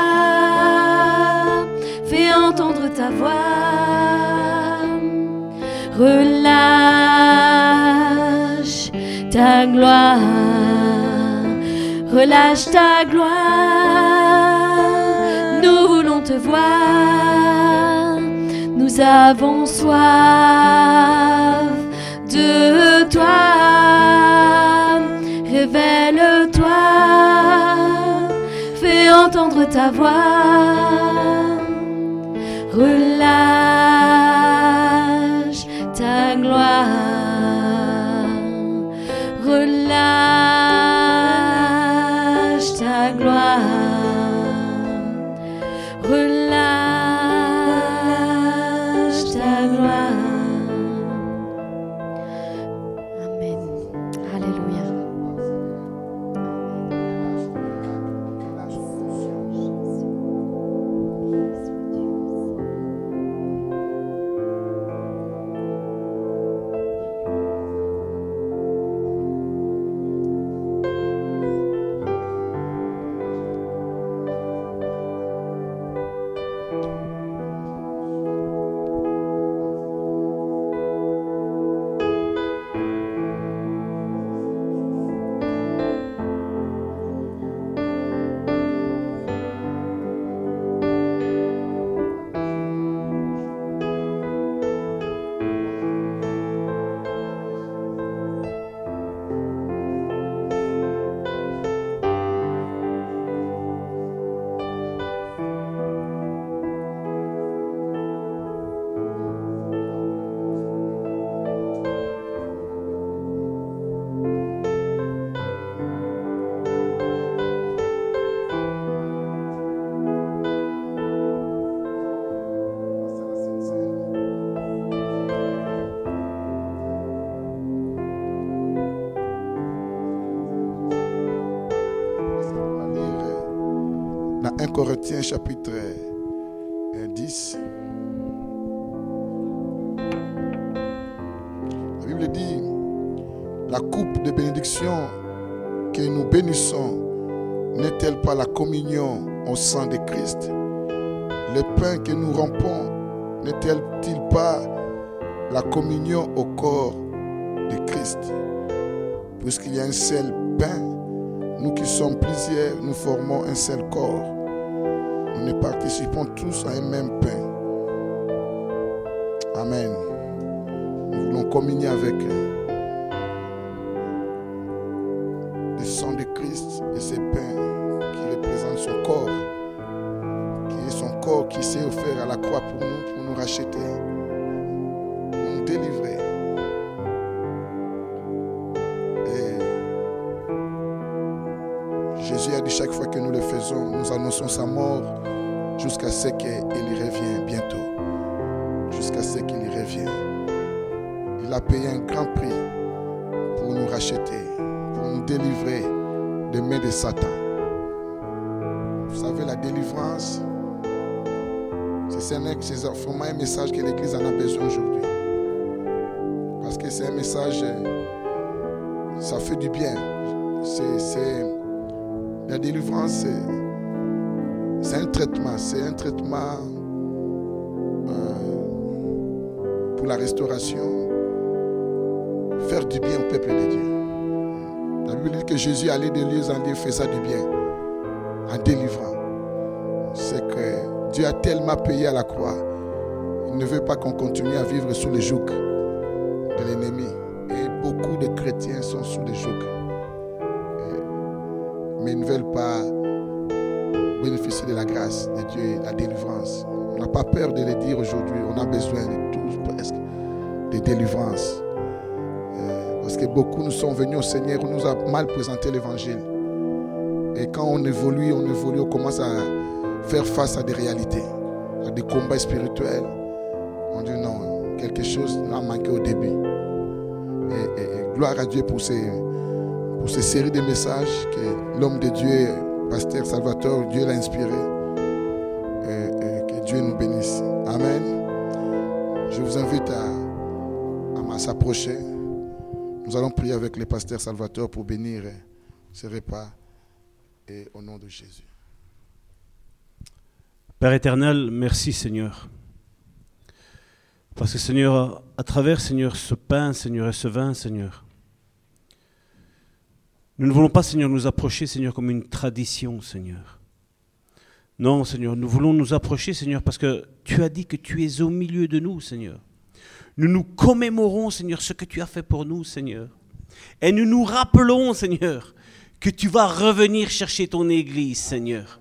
Fais entendre ta voix. Relâche ta gloire. Relâche ta gloire. Nous voulons te voir. Nous avons soif de toi. Révèle-toi. Fais entendre ta voix. Relâche ta gloire. Faisait du bien, en délivrant. C'est que Dieu a tellement payé à la croix. Il ne veut pas qu'on continue à vivre sous le joug de l'ennemi. Et beaucoup de chrétiens sont sous le joug. Mais ils ne veulent pas bénéficier de la grâce de Dieu et de la délivrance. On n'a pas peur de le dire aujourd'hui. On a besoin de tous presque de délivrance. Euh, Parce que beaucoup nous sont venus au Seigneur, on nous a mal présenté l'évangile. Et quand on évolue, on évolue, on commence à faire face à des réalités, à des combats spirituels. On dit non, quelque chose a manqué au début. Et, gloire à Dieu pour ces, pour ces séries de messages que l'homme de Dieu, Pasteur Salvatore, Dieu l'a inspiré. Et que Dieu nous bénisse. Amen. Je vous invite à, à s'approcher. Nous allons prier avec le pasteur Salvatore pour bénir ce repas et au nom de Jésus. Père éternel, merci Seigneur. Parce que Seigneur, à travers Seigneur ce pain, Seigneur, et ce vin, Seigneur, nous ne voulons pas, Seigneur, nous approcher, Seigneur, comme une tradition, Seigneur. Non, Seigneur, nous voulons nous approcher, Seigneur, parce que tu as dit que tu es au milieu de nous, Seigneur. Nous nous commémorons, Seigneur, ce que tu as fait pour nous, Seigneur. Et nous nous rappelons, Seigneur, que tu vas revenir chercher ton Église, Seigneur.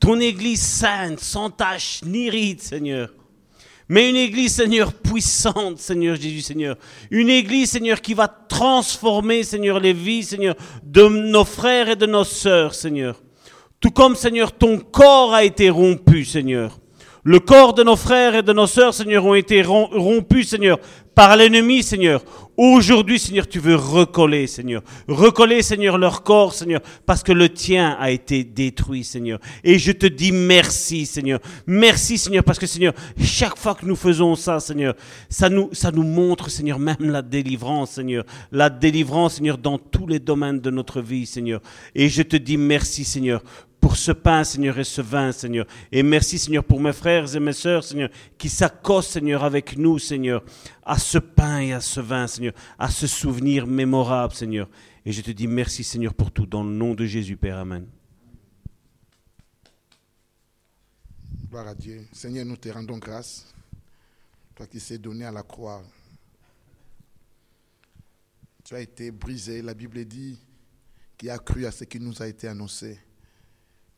Ton Église sainte, sans tache ni ride, Seigneur. Mais une Église, Seigneur, puissante, Seigneur Jésus, Seigneur. Une Église, Seigneur, qui va transformer, Seigneur, les vies, Seigneur, de nos frères et de nos sœurs, Seigneur. Tout comme, Seigneur, ton corps a été rompu, Seigneur. Le corps de nos frères et de nos sœurs, Seigneur, ont été rom- rompus, Seigneur, par l'ennemi, Seigneur. Aujourd'hui, Seigneur, tu veux recoller, Seigneur. Recoller, Seigneur, leur corps, Seigneur, parce que le tien a été détruit, Seigneur. Et je te dis merci, Seigneur. Merci, Seigneur, parce que, Seigneur, chaque fois que nous faisons ça, Seigneur, ça nous, ça nous montre, Seigneur, même la délivrance, Seigneur. La délivrance, Seigneur, dans tous les domaines de notre vie, Seigneur. Et je te dis merci, Seigneur, pour ce pain, Seigneur, et ce vin, Seigneur. Et merci, Seigneur, pour mes frères et mes sœurs, Seigneur, qui s'accostent, Seigneur, avec nous, Seigneur, à ce pain et à ce vin, Seigneur, à ce souvenir mémorable, Seigneur. Et je te dis merci, Seigneur, pour tout, dans le nom de Jésus, Père. Amen. Gloire à Dieu. Seigneur, nous te rendons grâce. Toi qui s'est donné à la croix. Tu as été brisé. La Bible dit qui a cru à ce qui nous a été annoncé,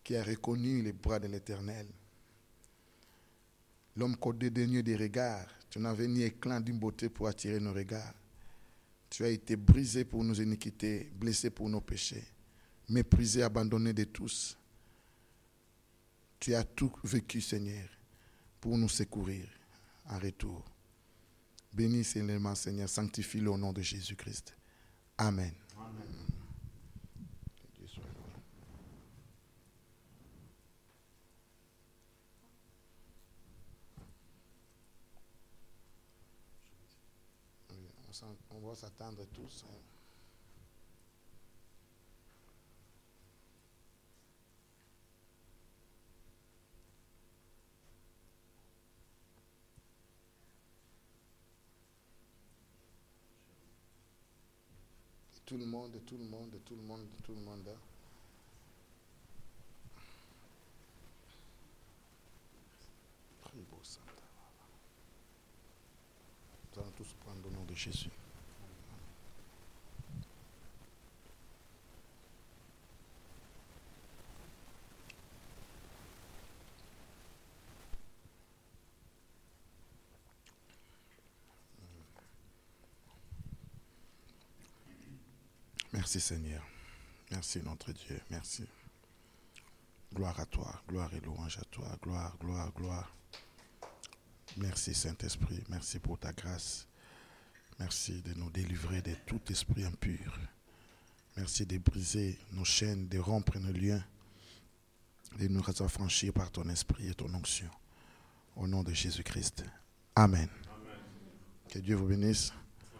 qui a reconnu les bras de l'Éternel. L'homme qu'au dédaigneux des regards, tu n'avais ni éclat d'une beauté pour attirer nos regards. Tu as été brisé pour nos iniquités, blessé pour nos péchés, méprisé, abandonné de tous. Tu as tout vécu, Seigneur, pour nous secourir en retour. Bénis Seigneur, Seigneur, sanctifie-le au nom de Jésus-Christ. Amen. s'attendre tous. Tout le monde, tout le monde, tout le monde, tout le monde. Hein. Nous allons tous prendre le nom de Jésus. Merci Seigneur. Merci notre Dieu. Merci. Gloire à toi. Gloire et louange à toi. Gloire, gloire, gloire. Merci Saint-Esprit. Merci pour ta grâce. Merci de nous délivrer de tout esprit impur. Merci de briser nos chaînes, de rompre nos liens, de nous affranchir par ton esprit et ton onction. Au nom de Jésus-Christ. Amen. Que Dieu vous bénisse.